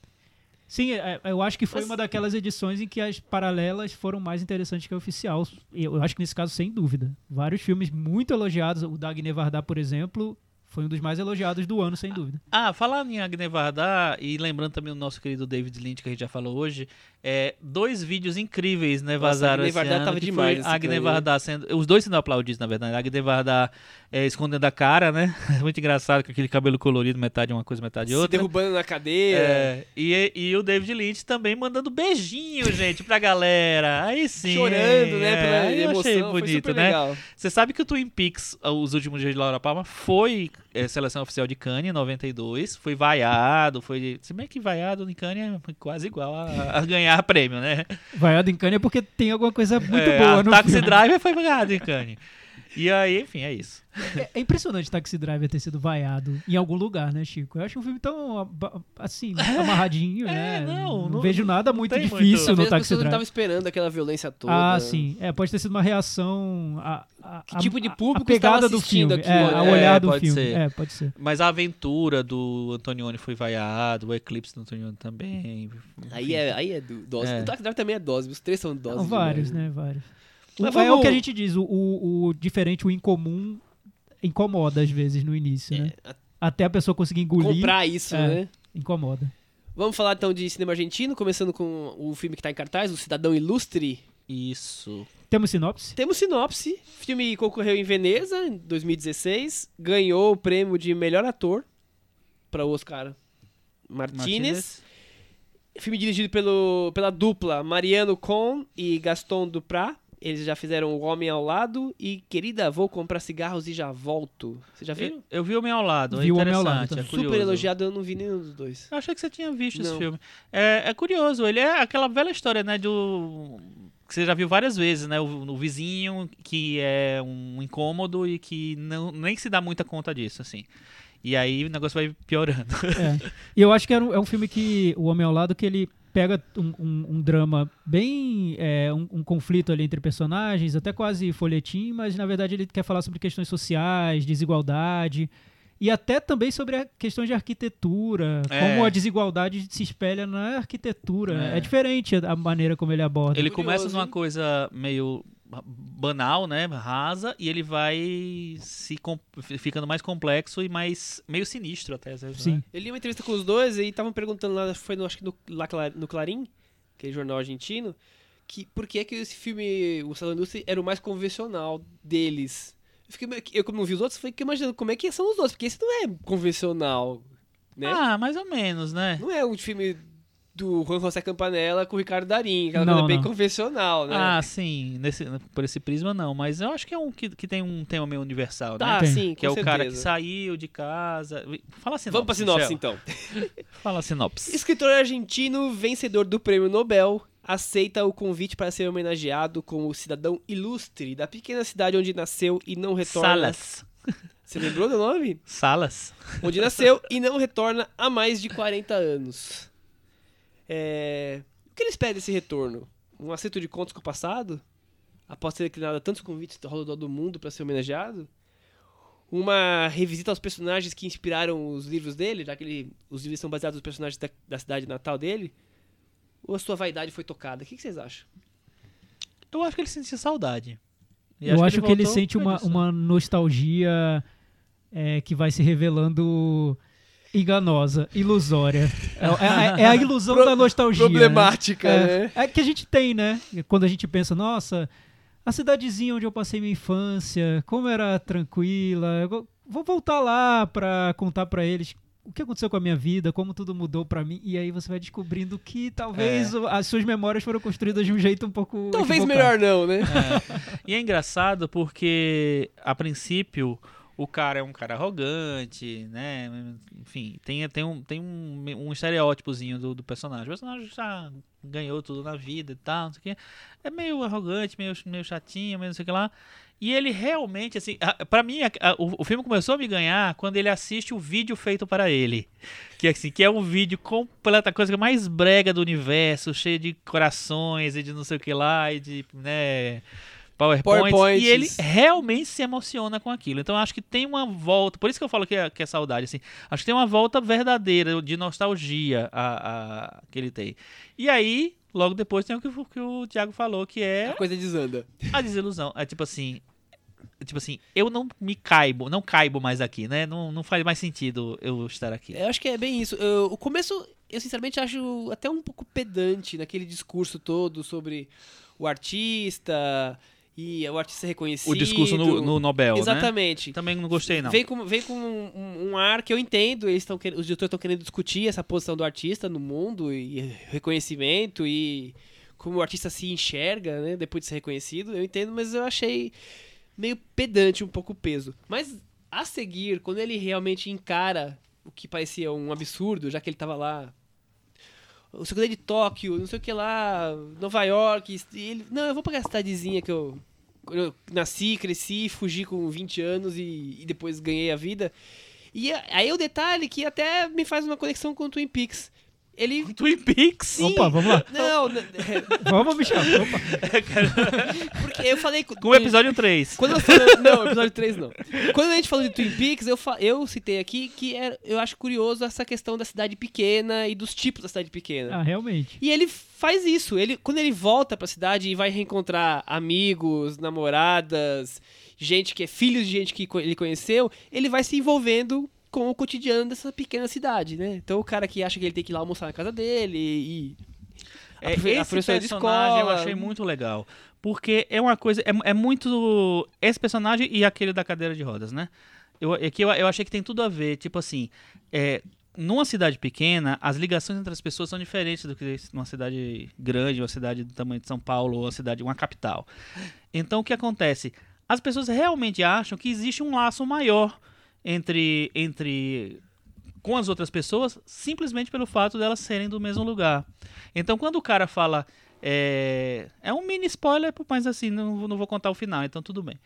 Sim, é- eu acho que foi Mas- uma daquelas edições em que as paralelas foram mais interessantes que a oficial. Eu, acho que nesse caso, sem dúvida. Vários filmes muito elogiados. O da Agne Varda, por exemplo, foi um dos mais elogiados do ano, sem dúvida. Ah, falando em Agne Varda, e lembrando também o nosso querido David Lynch, que a gente já falou hoje, é, dois vídeos incríveis, né, Nossa, vazaram Agne esse Varda ano, tava que demais Agne sendo... Os dois sendo aplaudidos, na verdade. Agne Varda é, escondendo a cara, né? [laughs] Muito engraçado, com aquele cabelo colorido, metade uma coisa, metade Se outra. derrubando na cadeira. É, e, e o David Lynch também mandando beijinho, gente, pra galera. Aí sim. chorando, né? é, Pela aí eu emoção. achei foi bonito, super né? legal. Você sabe que o Twin Peaks, Os Últimos Dias de Laura Palma, foi é, seleção oficial de Cannes em 92, foi vaiado, foi... Se bem que vaiado em Cannes é quase igual a, a ganhar prêmio, né? Vaiado em Cannes é porque tem alguma coisa muito É, boa a no Taxi filme. Driver foi vaiado em Cannes. E aí, enfim, é isso. É, é impressionante Taxi Driver ter sido vaiado em algum lugar, né, Chico? Eu acho um filme tão, assim, [laughs] amarradinho, É, né? não, não- vejo nada não muito difícil muito. no Taxi pessoas não Driver. estavam esperando aquela violência toda. Ah, sim. É, pode ter sido uma reação a, a, Que tipo de a- público a pegada do filme, aquilo, é, né? a olhar É, do pode filme. ser. É, pode ser. Mas a aventura do Antonioni foi vaiado, o Eclipse do Antonioni também. Aí é, aí é do- dose. É. O Dark Drive também é dose. Os três são doses. Não, vários, demais, né? Vários. Mas O- É o vamos- que a gente diz, o, o, o diferente, o incomum incomoda às vezes no início, né? É, Até a pessoa conseguir engolir, comprar isso, É. né? incomoda. Vamos falar então de cinema argentino, começando com o filme que tá em cartaz, O Cidadão Ilustre. Isso. Temos sinopse? Temos sinopse. O filme concorreu em Veneza em 2016, ganhou o prêmio de melhor ator para o Oscar Martinez. Filme dirigido pelo, pela dupla Mariano Con e Gaston Duprat. Eles já fizeram O Homem ao Lado e Querida, vou comprar cigarros e já volto. Você já viu? Eu, eu vi o Homem ao Lado, é Vi o Homem ao interessante, Lado é também. curioso. Super elogiado, eu não vi nenhum dos dois. Eu achei que você tinha visto esse Não. filme. É, é curioso, ele é aquela velha história, né, do... Que você já viu várias vezes, né? O, o vizinho que é um incômodo e que não, nem se dá muita conta disso, assim. E aí o negócio vai piorando. É. E eu acho que era um- é um filme que o Homem ao Lado que ele pega um, um- um drama bem é, um, um conflito ali entre personagens, até quase folhetim, mas na verdade ele quer falar sobre questões sociais, desigualdade e até também sobre a questão de arquitetura, É. como a desigualdade se espelha na arquitetura. É. É, diferente a maneira como ele aborda. Ele Curioso, começa numa hein? coisa meio banal, né, rasa, e ele vai se ficando mais complexo e mais meio sinistro até às vezes, Sim. né? Eu li uma entrevista com os dois e estavam perguntando lá, foi no, acho que no, lá no Clarim, aquele jornal argentino, que por que, que esse filme, o Ilustre, era o mais convencional deles. Eu, fiquei, eu como não vi os outros, fiquei imaginando como é que são os outros, porque esse não é convencional, né? Ah, mais ou menos, né? Não é um filme do Juan José Campanella com o Ricardo Darim, aquela Não, coisa bem não. convencional, né? Ah, sim, nesse, por esse prisma não, mas eu acho que é um que, que tem um tema meio universal, né? tá, tem. sim, Que é com o cara que certeza. saiu de casa. Fala a sinopse. Vamos pra sinopse, Michel. então. [laughs] Fala a sinopse. Escritor argentino, vencedor do prêmio Nobel, aceita o convite para ser homenageado como cidadão ilustre da pequena cidade onde nasceu e não retorna. Salas. [laughs] Você lembrou do nome? Salas. Onde nasceu e não retorna há mais de 40 anos. É, O que eles pedem desse retorno? Um acerto de contas com o passado? Após ter declinado tantos convites ao redor do mundo para ser homenageado? Uma revisita aos personagens que inspiraram os livros dele, já que ele- os livros são baseados nos personagens da, da cidade natal dele? Ou a sua vaidade foi tocada? O que, que vocês acham? Eu acho que ele sentia saudade. E Eu acho que ele voltou sente por uma, isso. uma nostalgia é, que vai se revelando enganosa, ilusória. É, é a- é a [laughs] ilusão Pro- da nostalgia. né? Problemática, É, né? é que a gente tem, né? Quando a gente pensa, nossa, a cidadezinha onde eu passei minha infância, como era tranquila. vou voltar lá pra contar pra eles o que aconteceu com a minha vida, como tudo mudou pra mim. E aí você vai descobrindo que talvez o- as suas memórias foram construídas de um jeito um pouco. Talvez equivocado. melhor não, né? E é engraçado porque, a princípio, o cara é um cara arrogante, né? Enfim, tem, tem, um, tem um, um estereótipozinho do, do personagem. O personagem já ganhou tudo na vida e tal, não sei o quê. É meio arrogante, meio, meio chatinho, meio não sei o que lá. E ele realmente, assim, a- pra mim, a- a- o, o filme começou a me ganhar quando ele assiste o vídeo feito para ele. Que, assim, que é um vídeo completa, a coisa mais brega do universo, cheio de corações e de não sei o que lá, e de, né, PowerPoint. PowerPoints. E ele realmente se emociona com aquilo. Então eu acho que tem uma volta, por isso que eu falo que é, que é saudade, assim. Acho que tem uma volta verdadeira de nostalgia a, a- que ele tem. E aí, logo depois tem o que, o- que o Thiago falou, que é A coisa desanda. a desilusão. É tipo assim. Tipo assim, eu não me caibo, não caibo mais aqui, né? Não, não faz mais sentido eu estar aqui. Eu acho que é bem isso. Eu- o começo, eu sinceramente acho até um pouco pedante naquele discurso todo sobre o artista e o artista reconhecido. o discurso no, no Nobel, né? Exatamente. Também não gostei, não. Vem com, vem com um, um- um ar que eu entendo, eles estão os diretores estão querendo discutir essa posição do artista no mundo e reconhecimento e como o artista se enxerga, né, depois de ser reconhecido, eu entendo, mas eu achei meio pedante, um pouco peso. Mas a seguir, quando ele realmente encara o que parecia um absurdo, já que ele tava lá o segredo de Tóquio, não sei o que lá, Nova York, e ele, não, eu vou pra aquela cidadezinha que eu, eu nasci, cresci, fugi com 20 anos e, e depois ganhei a vida. E aí o detalhe que até me faz uma conexão com o Twin Peaks. Ele. Twin Peaks. Opa, vamos lá. Não, [laughs] n- Vamos, Michel. Opa. porque eu falei. Com o episódio 3. Quando eu falei, não, episódio 3 não. Quando a gente falou de Twin Peaks, eu, fa- eu citei aqui que era, eu acho curioso essa questão da cidade pequena e dos tipos da cidade pequena. Ah, realmente. E ele faz isso. Ele, quando ele volta pra cidade e vai reencontrar amigos, namoradas, gente que é filho de gente que ele conheceu, ele vai se envolvendo com o cotidiano dessa pequena cidade, né? Então o cara que acha que ele tem que ir lá almoçar na casa dele e. a É, a esse professora de personagem eu escola. achei muito legal. Porque é uma coisa. É, é muito. Esse personagem e aquele da cadeira de rodas, né? Eu, é que eu, eu achei que tem tudo a ver. Tipo assim. É, numa cidade pequena, as ligações entre as pessoas são diferentes do que numa cidade grande, uma cidade do tamanho de São Paulo, ou uma cidade, uma capital. Então o que acontece? As pessoas realmente acham que existe um laço maior entre, entre com as outras pessoas simplesmente pelo fato delas serem do mesmo lugar. Então quando o cara fala. É, é um mini spoiler, mas assim, não, não vou contar o final, então tudo bem.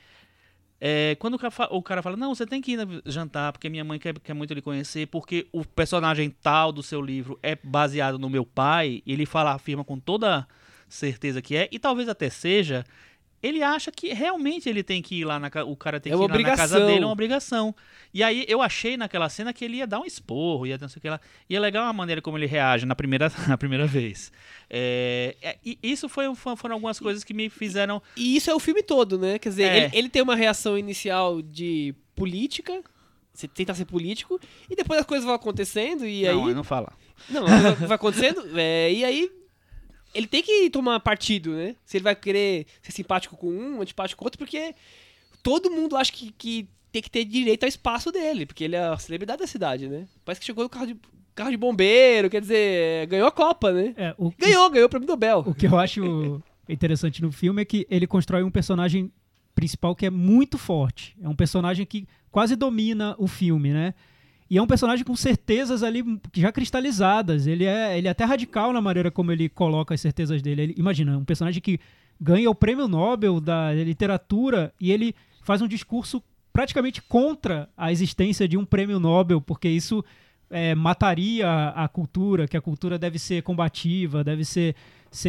É, quando o cara, fa- o cara fala, não, você tem que ir jantar, porque minha mãe quer, quer muito lhe conhecer, porque o personagem tal do seu livro é baseado no meu pai, e ele fala, afirma com toda certeza que é, e talvez até seja, ele acha que realmente ele tem que ir lá, na, o cara tem É que ir lá na casa dele, é uma obrigação. E aí eu achei naquela cena que ele ia dar um esporro, ia não sei o que lá. E é legal a maneira como ele reage na primeira, [laughs] na primeira vez. É, é, e isso foi, foram algumas coisas que me fizeram E isso é o filme todo, né? Quer dizer, É. ele, ele tem uma reação inicial de política, você tentar ser político, e depois as coisas vão acontecendo, e não, aí. não fala. Não, vai- vai acontecendo, [laughs] é, e aí. Ele tem que tomar partido, né? Se ele vai querer ser simpático com um, antipático com outro, porque todo mundo acha que, que tem que ter direito ao espaço dele, porque ele é a celebridade da cidade, né? Parece que chegou no carro de, carro de bombeiro, quer dizer, ganhou a Copa, né? É, o, Ganhou, ganhou o prêmio Nobel. o que eu acho [laughs] interessante no filme é que ele constrói um personagem principal que é muito forte. É um personagem que quase domina o filme, né? E é um personagem com certezas ali já cristalizadas. Ele é, ele é até radical na maneira como ele coloca as certezas dele. Ele, imagina, um personagem que ganha o prêmio Nobel da literatura e ele faz um discurso praticamente contra a existência de um prêmio Nobel, porque isso é, mataria a cultura, que a cultura deve ser combativa, deve ser,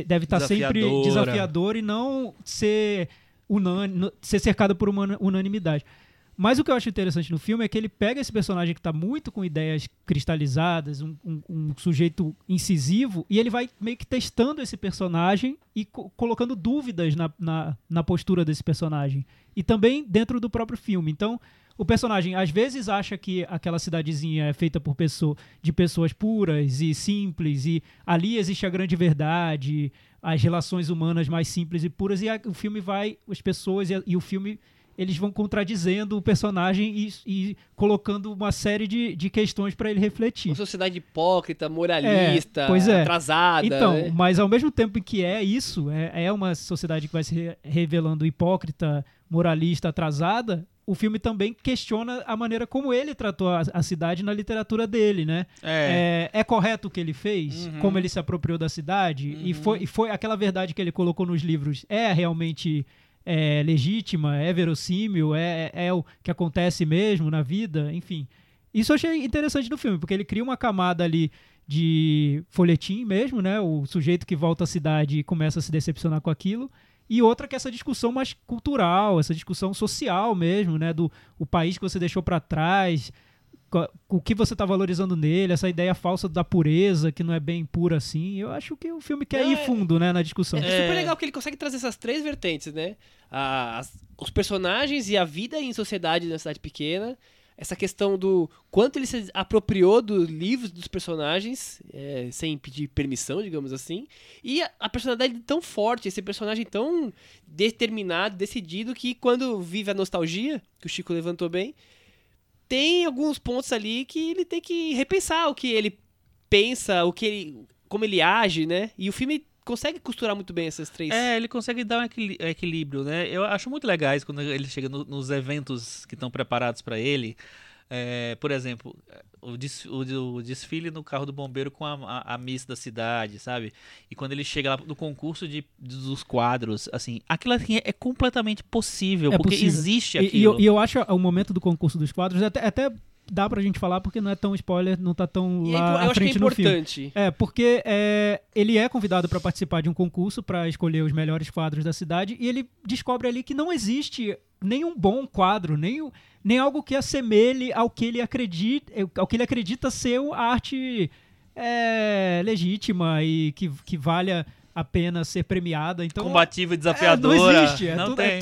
deve estar sempre Desafiadora. desafiadora e não ser unânime, ser cercada por uma unanimidade. Mas o que eu acho interessante no filme é que ele pega esse personagem que está muito com ideias cristalizadas, um, um- um sujeito incisivo, e ele vai meio que testando esse personagem e co- colocando dúvidas na, na, na postura desse personagem. E também dentro do próprio filme. Então, o personagem às vezes acha que aquela cidadezinha é feita por pessoa, de pessoas puras e simples, e ali existe a grande verdade, as relações humanas mais simples e puras, e a- o filme vai, as pessoas e, a- e o filme eles vão contradizendo o personagem e, e colocando uma série de, de questões para ele refletir. Uma sociedade hipócrita, moralista, É, pois é. atrasada. Então, né? mas ao mesmo tempo em que é isso, é, é uma sociedade que vai se re- revelando hipócrita, moralista, atrasada, o filme também questiona a maneira como ele tratou a, a cidade na literatura dele, né? É. É, é correto o que ele fez? Uhum. Como ele se apropriou da cidade? E, Uhum. foi, e foi aquela verdade que ele colocou nos livros é realmente é, legítima? É verossímil? É, é, é o que acontece mesmo na vida? Enfim. Isso eu achei interessante no filme, porque ele cria uma camada ali de folhetim mesmo, né? O sujeito que volta à cidade e começa a se decepcionar com aquilo. E outra que é essa discussão mais cultural, essa discussão social mesmo, né? Do o país que você deixou para trás, o que você tá valorizando nele, essa ideia falsa da pureza, que não é bem pura assim. Eu acho que o filme quer Não, ir é- fundo, né, na discussão. É, É. super legal que ele consegue trazer essas três vertentes, né? As- os personagens e a vida em sociedade na cidade pequena. Essa questão do quanto ele se apropriou dos livros dos personagens, é, sem pedir permissão, digamos assim. E a, a personalidade tão forte, esse personagem tão determinado, decidido, que quando vive a nostalgia, que o Chico levantou bem, tem alguns pontos ali que ele tem que repensar o que ele pensa, o que ele, como ele age, né? E o filme consegue costurar muito bem essas três. É, ele consegue dar um equilíbrio, né? Eu acho muito legais quando ele chega no- nos eventos que estão preparados para ele. É, por exemplo, o, des- o- o desfile no carro do bombeiro com a, a, a Miss da cidade, sabe? E quando ele chega lá no concurso de, dos quadros, assim, aquilo assim é completamente possível, É porque possível. existe E, e aquilo. eu, e eu acho o momento do concurso dos quadros até, até dá pra gente falar porque não é tão spoiler, não tá tão E é lá impo- à eu acho que é frente no filme. importante. É, porque é, ele é convidado para participar de um concurso para escolher os melhores quadros da cidade e ele descobre ali que não existe nenhum bom quadro, nem, nem algo que assemelhe ao que ele acredita, ao que ele acredita ser a arte é, legítima e que, que valha a pena ser premiada. Então, Combativa e é, desafiadora. não existe, é, Não tudo, é tem.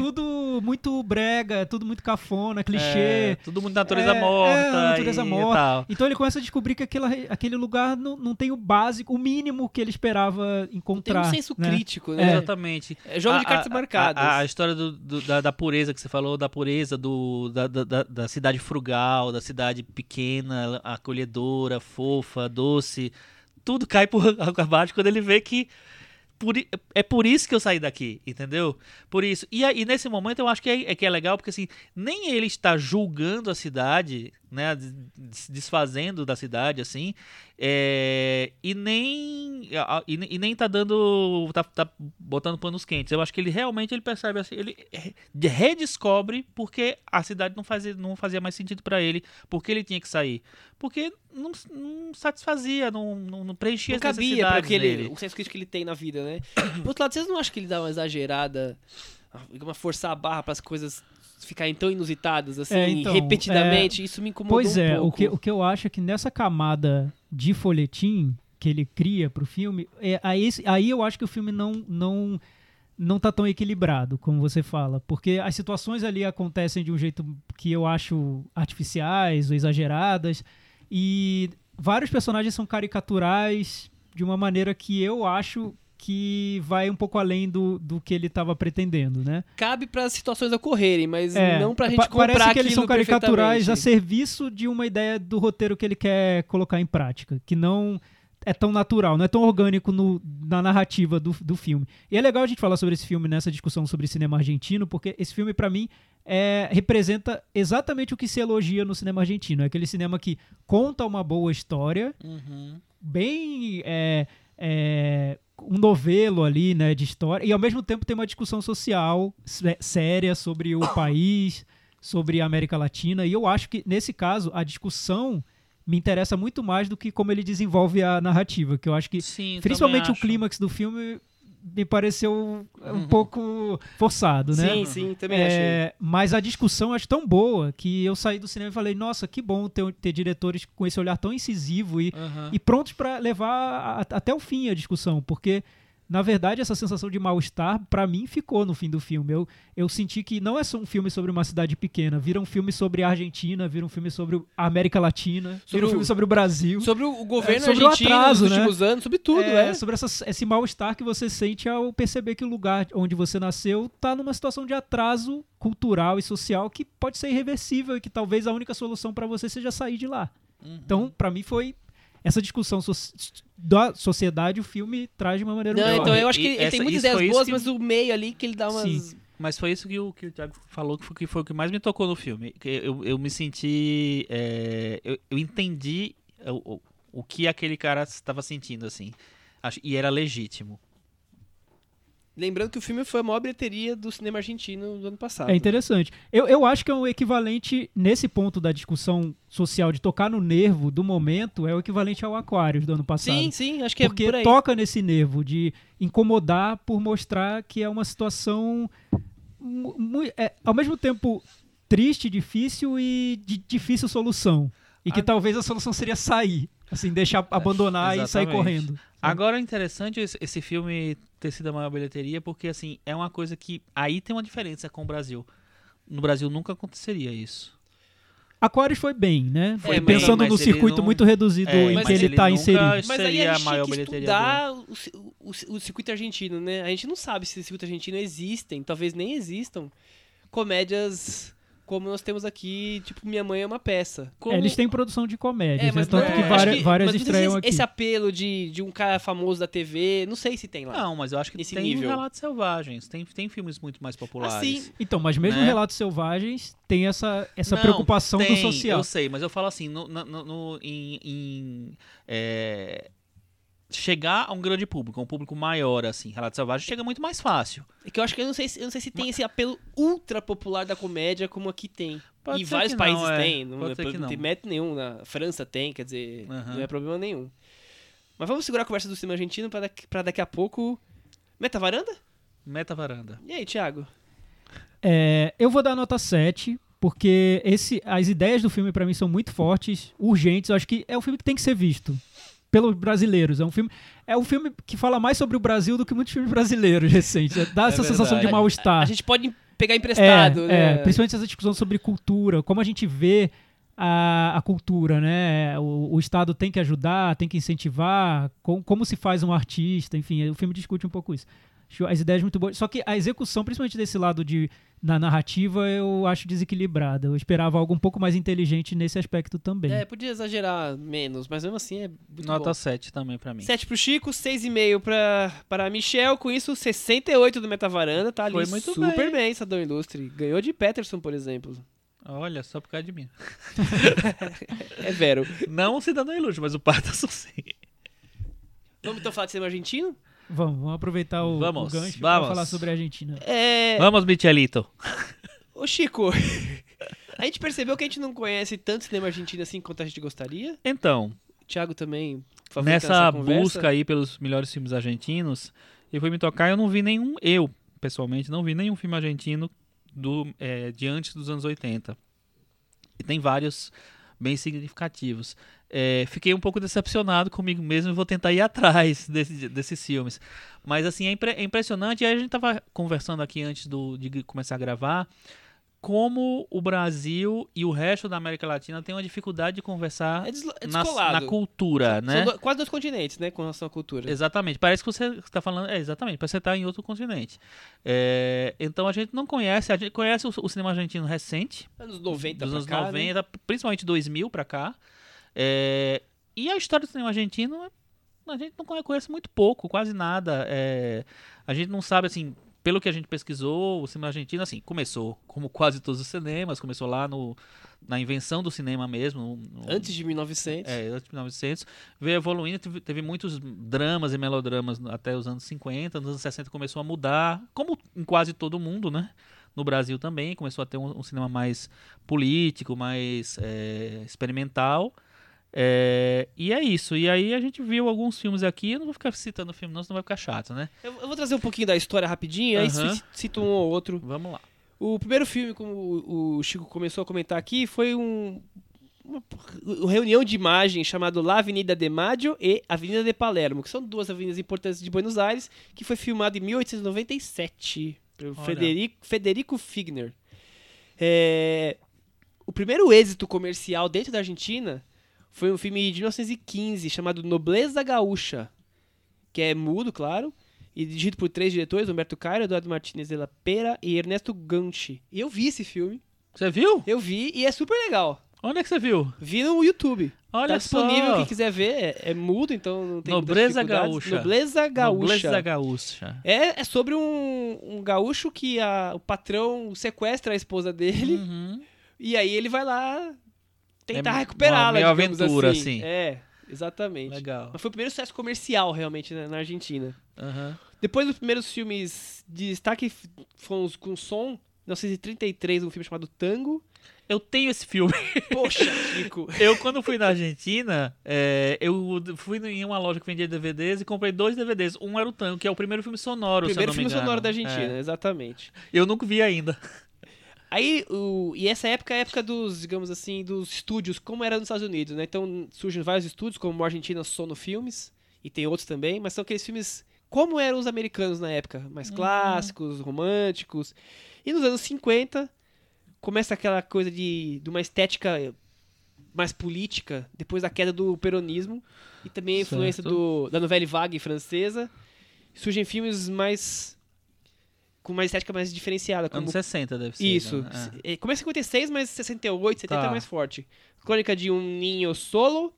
Tudo muito brega, é tudo muito cafona, clichê. É, tudo muito natureza É, morta. é, natureza e morta. tal. Então ele começa a descobrir que aquela, aquele lugar não, não tem o básico, o mínimo que ele esperava Tem encontrar. um senso né? crítico, É. né? Exatamente. É jogo de A- cartas a- marcadas. A, a história do- do- da, da pureza que você falou, da pureza do, da, da- da- da cidade frugal, da cidade pequena, acolhedora, fofa, doce. Tudo cai por água abaixo quando ele vê que por é por isso que eu saí daqui, entendeu? Por isso. E, aí, nesse momento eu acho que é, é que é legal, porque assim, nem ele está julgando a cidade, né? des- Desfazendo da cidade, assim. é, e nem. E, e nem tá dando. Tá, tá botando panos quentes. Eu acho que ele realmente ele percebe assim. Ele re- redescobre porque a cidade não fazia, não fazia mais sentido pra ele. Porque ele tinha que sair. Porque não, não satisfazia, não, não, não preenchia Não as cabia pra necessidades dele. o senso crítico que ele tem na vida, né? Por outro lado, vocês não acham que ele dá uma exagerada, uma forçar a barra para as coisas ficarem tão inusitadas assim, É, então, repetidamente? Isso me incomodou Pois um é, o pouco. que, o que eu acho é que nessa camada de folhetim que ele cria pro filme, é, aí, aí eu acho que o filme não, não, não tá tão equilibrado, como você fala. Porque as situações ali acontecem de um jeito que eu acho artificiais ou exageradas. E vários personagens são caricaturais de uma maneira que eu acho que vai um pouco além do, do que ele estava pretendendo, né? Cabe para as situações ocorrerem, mas É, não pra gente pa- comprar Parece que eles são caricaturais a serviço de uma ideia do roteiro que ele quer colocar em prática, que não é tão natural, não é tão orgânico no- na narrativa do, do filme. E é legal a gente falar sobre esse filme nessa discussão sobre cinema argentino, porque esse filme, pra mim, é, representa exatamente o que se elogia no cinema argentino. É aquele cinema que conta uma boa história, Uhum. bem é, é, um novelo ali, né, de história, e ao mesmo tempo tem uma discussão social sé- séria sobre o país, sobre a América Latina, e eu acho que nesse caso a discussão me interessa muito mais do que como ele desenvolve a narrativa, que eu acho que Sim, principalmente também o acho. clímax do filme me pareceu um Uhum. pouco forçado, né? Sim, sim, também achei. É, mas a discussão acho tão boa que eu saí do cinema e falei, nossa, que bom ter, ter diretores com esse olhar tão incisivo e, Aham. e prontos para levar a- até o fim a discussão, porque na verdade essa sensação de mal-estar pra mim ficou no fim do filme. Eu, eu senti que não é só um filme sobre uma cidade pequena, vira um filme sobre a Argentina, vira um filme sobre a América Latina, Sobre vira um o- filme sobre o Brasil. Sobre o o governo É, sobre o argentino atraso, nos né? últimos anos, sobre tudo, é, é. sobre essa- esse mal-estar que você sente ao perceber que o lugar onde você nasceu tá numa situação de atraso cultural e social que pode ser irreversível e que talvez a única solução pra você seja sair de lá. Uhum. Então, pra mim foi essa discussão so- da sociedade o filme traz de uma maneira Não, muito então boa. eu acho que E ele tem essa- muitas isso ideias boas, que- mas o meio ali que ele dá umas... Mas foi isso que o, que o Thiago falou que foi, que foi o que mais me tocou no filme. Que Eu, eu me senti. é, eu, eu entendi o, o, o que aquele cara estava sentindo, assim. Acho- E era legítimo. Lembrando que o filme foi a maior bilheteria do cinema argentino do ano passado. É interessante. Eu, eu acho que é um equivalente, nesse ponto da discussão social, de tocar no nervo do momento, é o equivalente ao Aquarius do ano passado. Sim, sim, acho que porque é por aí. toca nesse nervo de incomodar por mostrar que é uma situação é, ao mesmo tempo triste, difícil e de difícil solução. E que Ah. talvez a solução seria sair, assim, deixar abandonar e sair exatamente. correndo. Agora é interessante esse, esse filme ter sido a maior bilheteria, porque assim, é uma coisa que. Aí tem uma diferença com o Brasil. No Brasil nunca aconteceria isso. Aquarius foi bem, né? Foi bem, Pensando no circuito não- muito reduzido É, em que ele está inserido. Mas aí seria a a gente maior tinha que bilheteria estudar o, o o circuito argentino, né? A gente não sabe se esse circuito argentino existem, talvez nem existam comédias como nós temos aqui, tipo Minha Mãe é uma peça. É, eles têm produção de comédias, É, né? mas Tanto não- que várias, várias sei se estreiam esse, aqui. esse apelo de, de um cara famoso da TV, não sei se tem lá. Não, mas eu acho que Nesse tem nível. Relatos Selvagens. Tem, tem filmes muito mais populares. Assim, Então, mas mesmo né? Relatos Selvagens tem essa, essa Não, preocupação tem, do social. Eu sei, mas eu falo assim, no, no- no- no- em, em, é, chegar a um grande público, a um público maior, assim, Relato Selvagem chega muito mais fácil. é que eu acho que eu não sei, se- eu não sei se tem esse apelo ultra popular da comédia como aqui tem. Pode em ser vários países não, é. tem, não, Pode é que não tem não. mérito nenhum. Na França tem, quer dizer, Aham. não é problema nenhum. Mas vamos segurar a conversa do cinema argentino pra daqui, pra daqui a pouco. Meta varanda? Meta varanda. E aí, Thiago? É, eu vou dar nota 7, porque esse, as ideias do filme pra mim são muito fortes, urgentes. Eu acho que é um filme que tem que ser visto pelos brasileiros. É um filme, é um filme que fala mais sobre o Brasil do que muitos filmes brasileiros [laughs] recentes. Dá essa sensação de verdade. mal-estar. A gente pode pegar emprestado, é, né? é, principalmente essa discussão sobre cultura, como a gente vê a, a cultura, né? O, o Estado tem que ajudar, tem que incentivar, com- como se faz um artista, enfim, o filme discute um pouco isso. Acho as ideias muito boas. Só que a execução, principalmente desse lado de, na narrativa, eu acho desequilibrada. Eu esperava algo um pouco mais inteligente nesse aspecto também. É, podia exagerar menos, mas mesmo assim é muito Nota bom. 7 também pra mim. 7 pro Chico, 6,5 pra, pra Michel, com isso 68 do Metavaranda, tá ali Foi muito super bem. bem, Sadão Ilustre. Ganhou de Peterson, por exemplo. Olha, só por causa de mim. [laughs] É vero. Não o Cidadão Ilustre, mas o Patterson sim. Vamos então falar de cinema argentino? Vamos, vamos aproveitar o, Vamos, o gancho para vamos. falar sobre a Argentina. É... Vamos, Michelito. Ô Chico, [laughs] a gente percebeu que a gente não conhece tanto cinema argentino assim quanto a gente gostaria. Então, O Thiago também, nessa busca aí pelos melhores filmes argentinos, eu fui me tocar, eu não vi nenhum, eu, pessoalmente, não vi nenhum filme argentino do, é, de antes dos anos 80. E tem vários bem significativos. É, fiquei um pouco decepcionado comigo mesmo e vou tentar ir [laughs] atrás desse- desses filmes. Mas assim, é, impre- é impressionante. E aí a gente tava conversando aqui antes do- de começar a gravar como o Brasil e o resto da América Latina tem uma dificuldade de conversar É, deslo- é na, na cultura, né? Do- quase dois continentes, né, com relação à cultura. Exatamente. Parece que você está falando. É, exatamente. Parece que você está em outro continente. É, então a gente não conhece. A gente conhece o, o cinema argentino recente, Anos 90 dos anos cá, né? 90, principalmente 2000 para cá. É, e a história do cinema argentino a gente não conhe- conhece muito pouco, quase nada. É, a gente não sabe assim. Pelo que a gente pesquisou, o cinema argentino assim começou, como quase todos os cinemas, começou lá no, na invenção do cinema mesmo. no- Antes de 1900. é, antes de 1900. Veio evoluindo, teve, teve muitos dramas e melodramas até os anos 50. Nos anos 60 começou a mudar, como em quase todo mundo, né? No Brasil também, começou a ter um, um cinema mais político, mais é, experimental. É, e é isso. E aí a gente viu alguns filmes aqui. Eu não vou ficar citando filme, não, senão vai ficar chato, né? Eu, eu vou trazer um pouquinho da história rapidinho, aí Aham. ci- cito um ou outro. Vamos lá. O primeiro filme, como o Chico começou a comentar aqui, foi um, uma, uma reunião de imagens chamado La Avenida de Maggio e Avenida de Palermo, que são duas avenidas importantes de Buenos Aires, que foi filmado em 1897 pelo. Federico, Federico Figner. É, o primeiro êxito comercial dentro da Argentina foi um filme de 1915 chamado Nobleza Gaúcha, que é mudo, claro, e dirigido por três diretores, Humberto Cairo, Eduardo Martínez de la Pera e Ernesto Ganchi. E eu vi esse filme, Você viu? eu vi e é super legal. Onde é que você viu? Vi no YouTube. Olha tá disponível, só. quem quiser ver, é, é mudo, então não tem Nobreza. Gaúcha. Nobleza Gaúcha. Nobleza Gaúcha. É, é sobre um, um gaúcho que a- o patrão sequestra a esposa dele Uhum. e aí ele vai lá tentar É recuperá-la. uma aventura, assim. assim. É, exatamente. Legal. Mas foi o primeiro sucesso comercial, realmente, né, na Argentina. Aham. Depois dos primeiros filmes de destaque foram os com som. Em 1933, um filme chamado Tango. Eu tenho esse filme. Poxa, [laughs] Chico. Eu, quando fui na Argentina, é, eu fui em uma loja que vendia DVDs e comprei dois DVDs. Um era o Tango, que é o primeiro filme sonoro, Primeiro filme sonoro da Argentina, É. exatamente. Eu nunca vi ainda. Aí, o, e essa época é a época dos, digamos assim, dos estúdios, como era nos Estados Unidos, né? Então surgem vários estúdios, como o Argentina Sono Filmes, e tem outros também, mas são aqueles filmes como eram os americanos na época, mais clássicos, românticos. E nos anos 50, começa aquela coisa de, de uma estética mais política, depois da queda do peronismo, e também a influência do, da novela vague francesa. Surgem filmes mais. Com uma estética mais diferenciada, como Anos 60 deve ser. isso. né? É, Começa em 56, mas 68, 70 Tá. é mais forte. Crônica de um Ninho Solo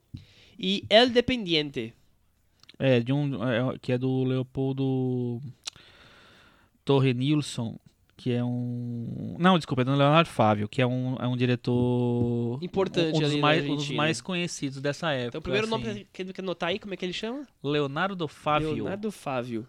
e El Dependiente. É, de um, é, que é do Leopoldo Torre Nilsson, que é um... Não, desculpa, é do Leonardo Fávio, que é um, é um diretor... Importante um, dos ali na mais, um dos mais conhecidos dessa época. Então, o primeiro assim. nome que quer anotar aí, como é que ele chama? Leonardo Fávio. Leonardo Fávio.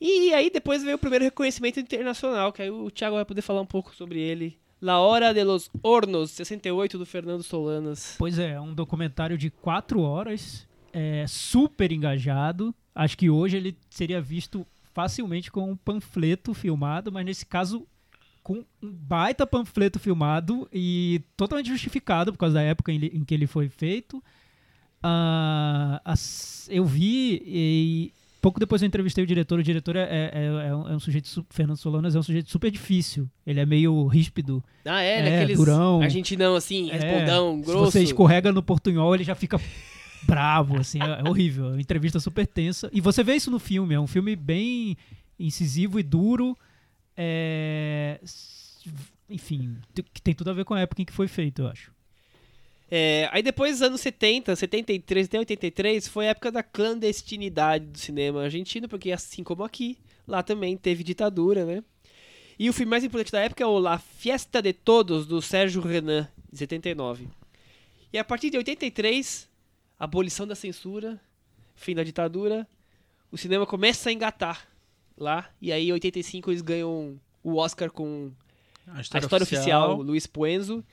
E aí depois veio o primeiro reconhecimento internacional, que aí o Thiago vai poder falar um pouco sobre ele La Hora de los Hornos, 68, do Fernando Solanas. Pois é, um documentário de quatro horas, é, super engajado. Acho que hoje ele seria visto facilmente com um panfleto filmado, mas nesse caso com um baita panfleto filmado e totalmente justificado por causa da época em, que ele foi feito. Ah, as- eu vi e pouco depois eu entrevistei o diretor. O diretor é, é- é- é um, é um sujeito, su- Fernando Solanas é um sujeito super difícil. Ele é meio ríspido. Ah, é, É, daqueles durão. argentinão, assim, É, respondão, Se grosso. você escorrega no portunhol, ele já fica bravo, assim, é, é horrível. É uma entrevista super tensa. E você vê isso no filme, é um filme bem incisivo e duro. Enfim, que tem tudo a ver com a época em que foi feito, eu acho. É, aí depois, anos 70, 73 até 83, foi a época da clandestinidade do cinema argentino, porque assim como aqui, lá também teve ditadura, né? E o filme mais importante da época é o La Fiesta de Todos, do Sérgio Renan, de 79. E a partir de 83, abolição da censura, fim da ditadura, o cinema começa a engatar lá, e aí em 85 eles ganham o Oscar com a história oficial, Luiz Puenzo.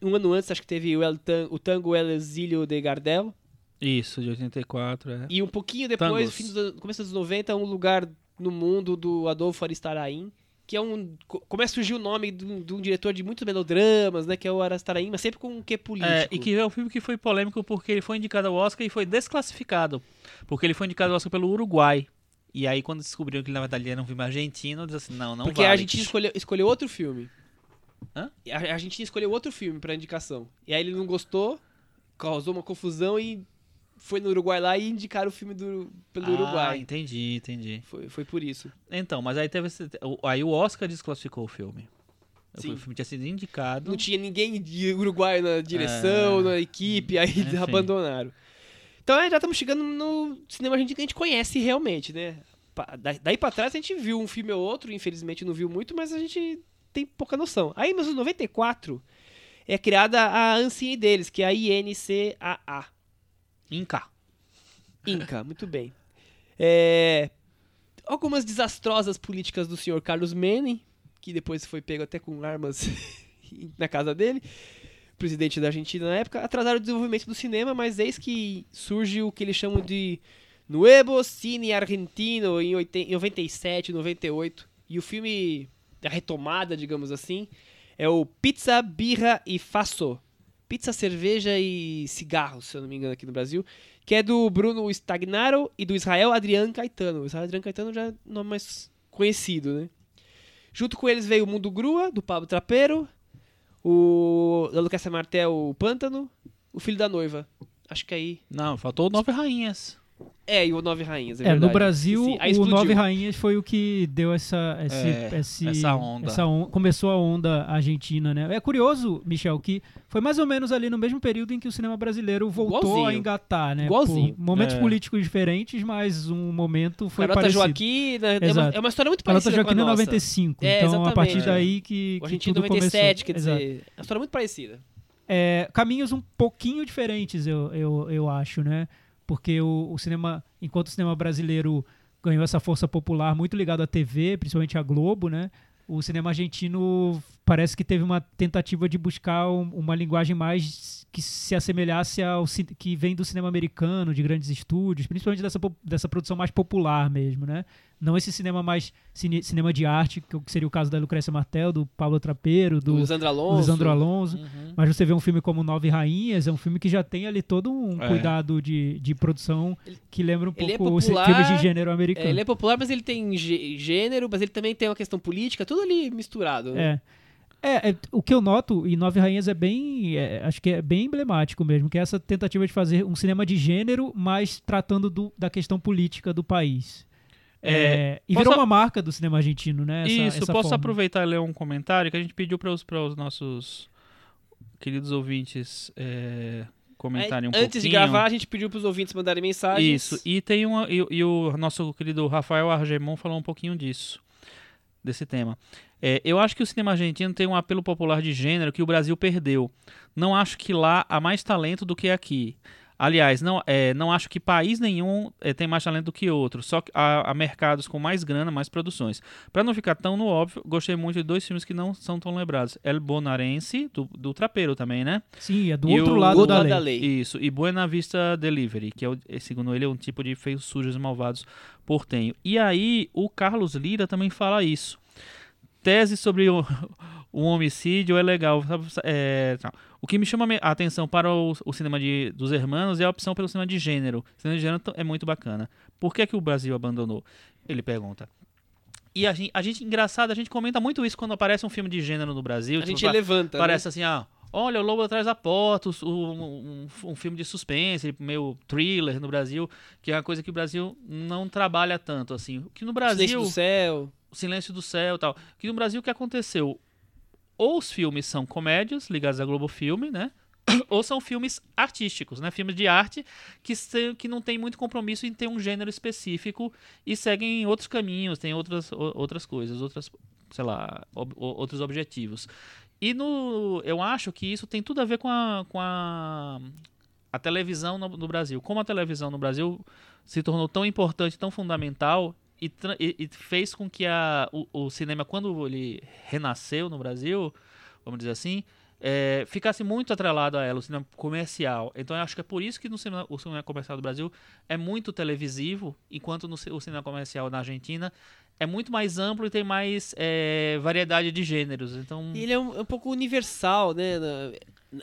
Um ano antes, acho que teve o, El Tan- o tango El Exílio de Gardel. Isso, de 84, é. E um pouquinho depois, fim an- começo dos 90, um lugar no mundo do Adolfo Aristarain, que é um... co- Começa a surgir o nome de um, de um diretor de muitos melodramas, né? Que é o Aristarain, mas sempre com um quê político. É, e que é um filme que foi polêmico porque ele foi indicado ao Oscar e foi desclassificado. Porque ele foi indicado ao Oscar pelo Uruguai. E aí, quando descobriram que ele, na verdade ele era um filme argentino, diz assim, não, não Porque vale. a Argentina escolheu, escolheu outro filme. Hã? A a Argentina escolheu outro filme pra indicação. E aí ele não gostou, causou uma confusão e foi no Uruguai lá e indicaram o filme do, pelo Ah, Uruguai. entendi, entendi. Foi, foi por isso. Então, mas aí teve esse, o- aí o Oscar desclassificou o filme. O Sim. filme tinha sido indicado. Não tinha ninguém de Uruguai na direção, É. na equipe, aí Enfim. [laughs] abandonaram. Então aí já estamos chegando no cinema que a gente conhece realmente, né? Daí pra trás a gente viu um filme ou outro, infelizmente não viu muito, mas a gente tem pouca noção. Aí nos anos 94 é criada a ANSI deles, que é a INCAA. Inca. Inca, [laughs] muito bem. É, algumas desastrosas políticas do senhor Carlos Menem, que depois foi pego até com armas [laughs] na casa dele, presidente da Argentina na época, atrasaram o desenvolvimento do cinema, mas eis que surge o que eles chamam de Nuevo Cine Argentino em 80 em 97, 98. E o filme da retomada, digamos assim, é o Pizza, Birra e Faso. Pizza, cerveja e cigarros, se eu não me engano, aqui no Brasil que é do Bruno Stagnaro e do Israel Adriano Caetano. O Israel Adriano Caetano já é o nome mais conhecido, né? Junto com eles veio o Mundo Grua, do Pablo Trapeiro, o da Lucas Martel, o Pântano, o Filho da Noiva. Acho que aí... Não, faltou Nove Rainhas. É, e o Nove Rainhas, é, É, no. Brasil, Sim, o. Nove Rainhas foi o que deu essa, esse, É, esse- essa onda. essa on- Começou a onda argentina, né? É curioso, Michel, que foi mais ou menos ali no mesmo período em que o cinema brasileiro voltou Igualzinho. a engatar, né? Igualzinho. Por momentos É. políticos diferentes, mas um momento foi Garota parecido. Joaquina, é uma, Exato. é uma história muito Garota parecida com a Joaquina é nossa. 95. É, então, a partir daí que, O que tudo 97, começou. quer Exato. dizer, é uma história muito parecida. é, caminhos um pouquinho diferentes, eu, eu, eu acho, né? Porque o, o cinema, enquanto o cinema brasileiro ganhou essa força popular muito ligado à TV, principalmente à Globo, né? O cinema argentino parece que teve uma tentativa de buscar um- uma linguagem mais que se assemelhasse ao que vem do cinema americano, de grandes estúdios, principalmente dessa, dessa produção mais popular mesmo, né? Não esse cinema mais cine- cinema de arte, que seria o caso da Lucrécia Martel, do Pablo Trapeiro, Do Lisandro Alonso. Lisandro Alonso. Uhum. Mas você vê um filme como Nove Rainhas, é um filme que já tem ali todo um É. cuidado de, de produção que lembra um ele é pouco os popular, filmes de gênero É, americano. ele é popular, mas ele tem gê- gênero, mas ele também tem uma questão política, tudo ali misturado. né? É. É, é, o que eu noto em Nove Rainhas é bem, é, acho que é bem emblemático mesmo, que é essa tentativa de fazer um cinema de gênero, mas tratando do- da questão política do país. É, e posso virou a- uma marca do cinema argentino, né? essa- Isso, essa posso forma. aproveitar e ler um comentário que a gente pediu para os, para os nossos queridos ouvintes é, comentarem um Antes de pouquinho. gravar, a gente pediu pros ouvintes mandarem mensagens. Isso, e tem uma, e, e o nosso querido Rafael Argemon falou um pouquinho disso, desse tema. É, eu acho que o cinema argentino tem um apelo popular de gênero que o Brasil perdeu. Não acho que lá há mais talento do que aqui. Aliás, não, é, não acho que país nenhum é, tem mais talento do que outro, só que há, há mercados com mais grana, mais produções. Para não ficar tão no óbvio, gostei muito de dois filmes que não são tão lembrados. El Bonarense, do, do Trapeiro também, né? Sim, é do E outro o- lado da lado lei. da lei. Isso, e Buena Vista Delivery, que é, o- é, segundo ele, é um tipo de feios sujos e malvados portenho. E aí, o Carlos Lira também fala isso. Tese sobre o, o homicídio é legal. é, o que me chama a atenção para o, o cinema de, dos hermanos é a opção pelo cinema de gênero. O cinema de gênero é muito bacana. Por que, que o Brasil abandonou? Ele pergunta. E a gente, a gente, engraçado, a gente comenta muito isso quando aparece um filme de gênero no Brasil. A tipo, gente fala- levanta. né? Parece assim, ah, olha, o Lobo Atrás da Porta, o- um, um- um filme de suspense, meio thriller no Brasil, que é uma coisa que o Brasil não trabalha tanto, assim. Que no né? Brasil, Silêncio do céu. O Silêncio do Céu e tal. Que no Brasil o que aconteceu? Ou os filmes são comédias ligadas à Globo Filme, né? [coughs] Ou são filmes artísticos, né? Filmes de arte que, se- que não tem muito compromisso em ter um gênero específico e seguem outros caminhos, tem outras, outras coisas, outras, sei lá, ob- outros objetivos. E no, eu acho que isso tem tudo a ver com a, com a, a televisão no, no Brasil. Como a televisão no Brasil se tornou tão importante, tão fundamental e, e fez com que a, o, o cinema, quando ele renasceu no Brasil, vamos dizer assim, é, ficasse muito atrelado a ela, o cinema comercial. Então eu acho que é por isso que no cinema, o cinema comercial do Brasil é muito televisivo, enquanto no, o cinema comercial na Argentina é muito mais amplo e tem mais é, variedade de gêneros. Então, ele é um, é um pouco universal, né? Na-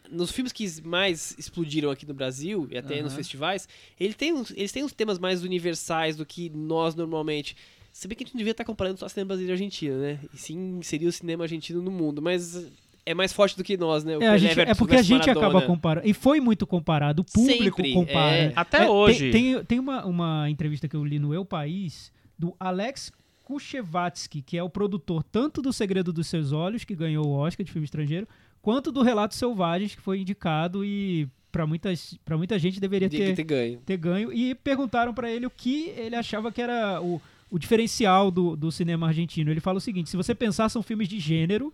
nos filmes que mais explodiram aqui no Brasil e até nos Aham. festivais, ele tem uns, eles têm uns temas mais universais do que nós normalmente. Se bem que a gente não devia estar comparando só cinema brasileiro e argentino, né? E sim seria o cinema argentino no mundo, mas é mais forte do que nós, né? O É, gente- é porque a gente Maradona. acaba comparando. E foi muito comparado, o público Sempre, compara. é. Até tem- hoje. Tem, tem uma, uma entrevista que eu li no Eu País do Alex Kuchevatsky, que é o produtor tanto do Segredo dos Seus Olhos, que ganhou o Oscar de filme estrangeiro, quanto do Relatos Selvagens, que foi indicado e pra muitas para muita gente deveria ter, que ter ganho. ter ganho. E perguntaram pra ele o que ele achava que era o, o diferencial do, do cinema argentino. Ele fala o seguinte: se você pensar, são filmes de gênero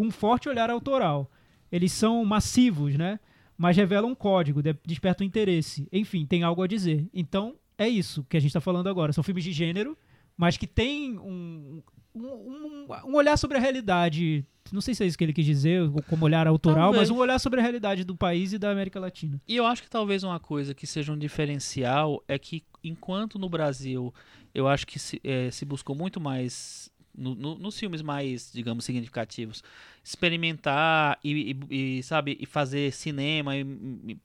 com um forte olhar autoral. Eles são massivos, né? Mas revelam um código, de- despertam interesse. Enfim, tem algo a dizer. Então, é isso que a gente tá falando agora. São filmes de gênero, mas que tem um, um, um- um olhar sobre a realidade. Não sei se é isso que ele quis dizer, como olhar autoral, Talvez. mas um olhar sobre a realidade do país e da América Latina. E eu acho que talvez uma coisa que seja um diferencial é que, enquanto no Brasil eu acho que se, eh, se buscou muito mais, no- no- nos filmes mais, digamos, significativos, experimentar e, e- e, sabe, e fazer cinema, e,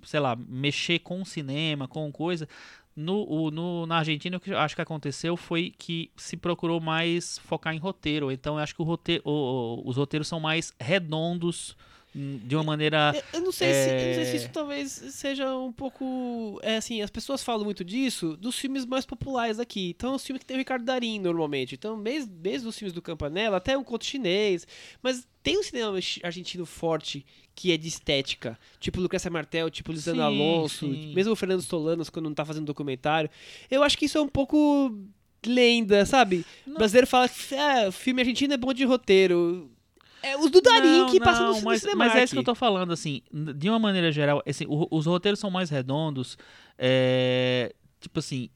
sei lá, mexer com cinema, com coisa. No, o- no- na Argentina, o que eu acho que aconteceu foi que se procurou mais focar em roteiro. Então, eu acho que o roteiro, o- os roteiros são mais redondos, de uma maneira. Eu- Eu não sei, se, eu não sei se É. isso talvez seja um pouco. É assim, as pessoas falam muito disso dos filmes mais populares aqui. Então, os filmes que tem o Ricardo Darim normalmente. Então, mesmo, mesmo os filmes do Campanella, até um conto chinês. Mas tem um cinema argentino forte que é de estética. Tipo Lucrécia Martel, tipo Lisandro Sim, Alonso, sim. mesmo o Fernando Stolanos quando não tá fazendo documentário. Eu acho que isso é um pouco lenda, sabe? O Não. brasileiro fala que ah, o filme argentino é bom de roteiro. É os do Darim que passam no, mas, no cinema. mas é isso que eu tô falando, assim, de uma maneira geral, assim, o- os roteiros são mais redondos, é, tipo assim,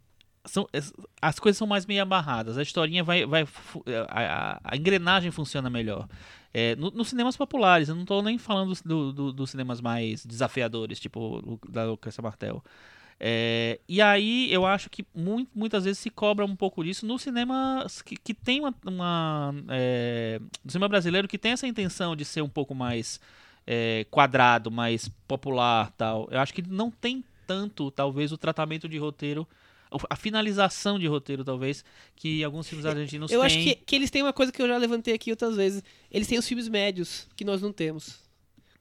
são, es- as coisas são mais meio amarradas, a historinha vai, vai fu- a, a- engrenagem funciona melhor. É, no- nos cinemas populares, eu não tô nem falando dos, do- do- cinemas mais desafiadores, tipo o da Lucrécia Martel. É, e aí eu acho que mui- muitas vezes se cobra um pouco disso no cinema que, que tem uma. uma, é, no cinema brasileiro que tem essa intenção de ser um pouco mais é, quadrado, mais popular tal. Eu acho que não tem tanto, talvez, o tratamento de roteiro. A finalização de roteiro, talvez, que alguns filmes argentinos Eu têm. acho que, que eles têm uma coisa que eu já levantei aqui outras vezes. Eles têm os filmes médios, que nós não temos.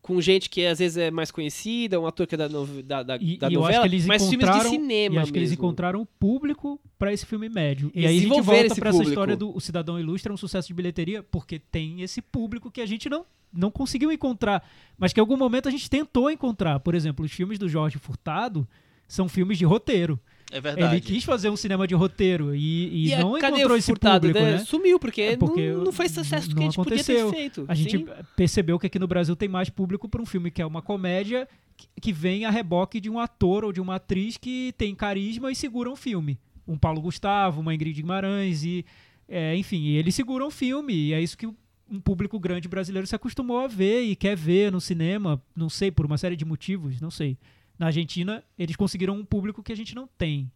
Com gente que às vezes é mais conhecida, um ator que é da, no- da, da, E, da e novela, mas filmes de cinema e acho que eles mesmo. encontraram o público pra esse filme médio. E Eles aí a gente volta pra essa história do O Cidadão Ilustre é um sucesso de bilheteria porque tem esse público que a gente não não conseguiu encontrar, mas que em algum momento a gente tentou encontrar. Por exemplo, os filmes do Jorge Furtado são filmes de roteiro. É verdade. Ele quis fazer um cinema de roteiro e, e, a- não encontrou esse Furtado, público, né? Sumiu, porque, É, porque não, não fez sucesso não que a gente podia aconteceu. ter feito. A gente Sim. percebeu que aqui no Brasil tem mais público para um filme que é uma comédia que- que vem a reboque de um ator ou de uma atriz que tem carisma e segura um filme. Um Paulo Gustavo, uma Ingrid Guimarães e, é, enfim, e eles seguram o filme e é isso que um público grande brasileiro se acostumou a ver e quer ver no cinema, não sei, por uma série de motivos, não sei. Na Argentina, eles conseguiram um público que a gente não tem.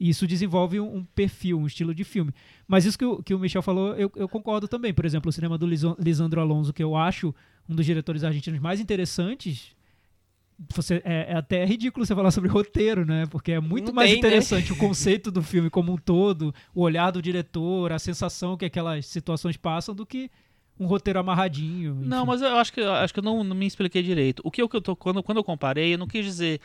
E isso desenvolve um, um perfil, um estilo de filme. Mas isso que o, que o Michel falou, eu, eu concordo também. Por exemplo, o cinema do Liso- Lisandro Alonso, que eu acho um dos diretores argentinos mais interessantes. Você, é, é até ridículo você falar sobre roteiro, né? Porque é muito Não mais tem, né? interessante o conceito do filme como um todo, o olhar do diretor, a sensação que aquelas situações passam, do que um roteiro amarradinho. Não, enfim. mas eu acho que, acho que eu não, não me expliquei direito. O que eu, que eu tô, quando, quando eu comparei, eu não quis dizer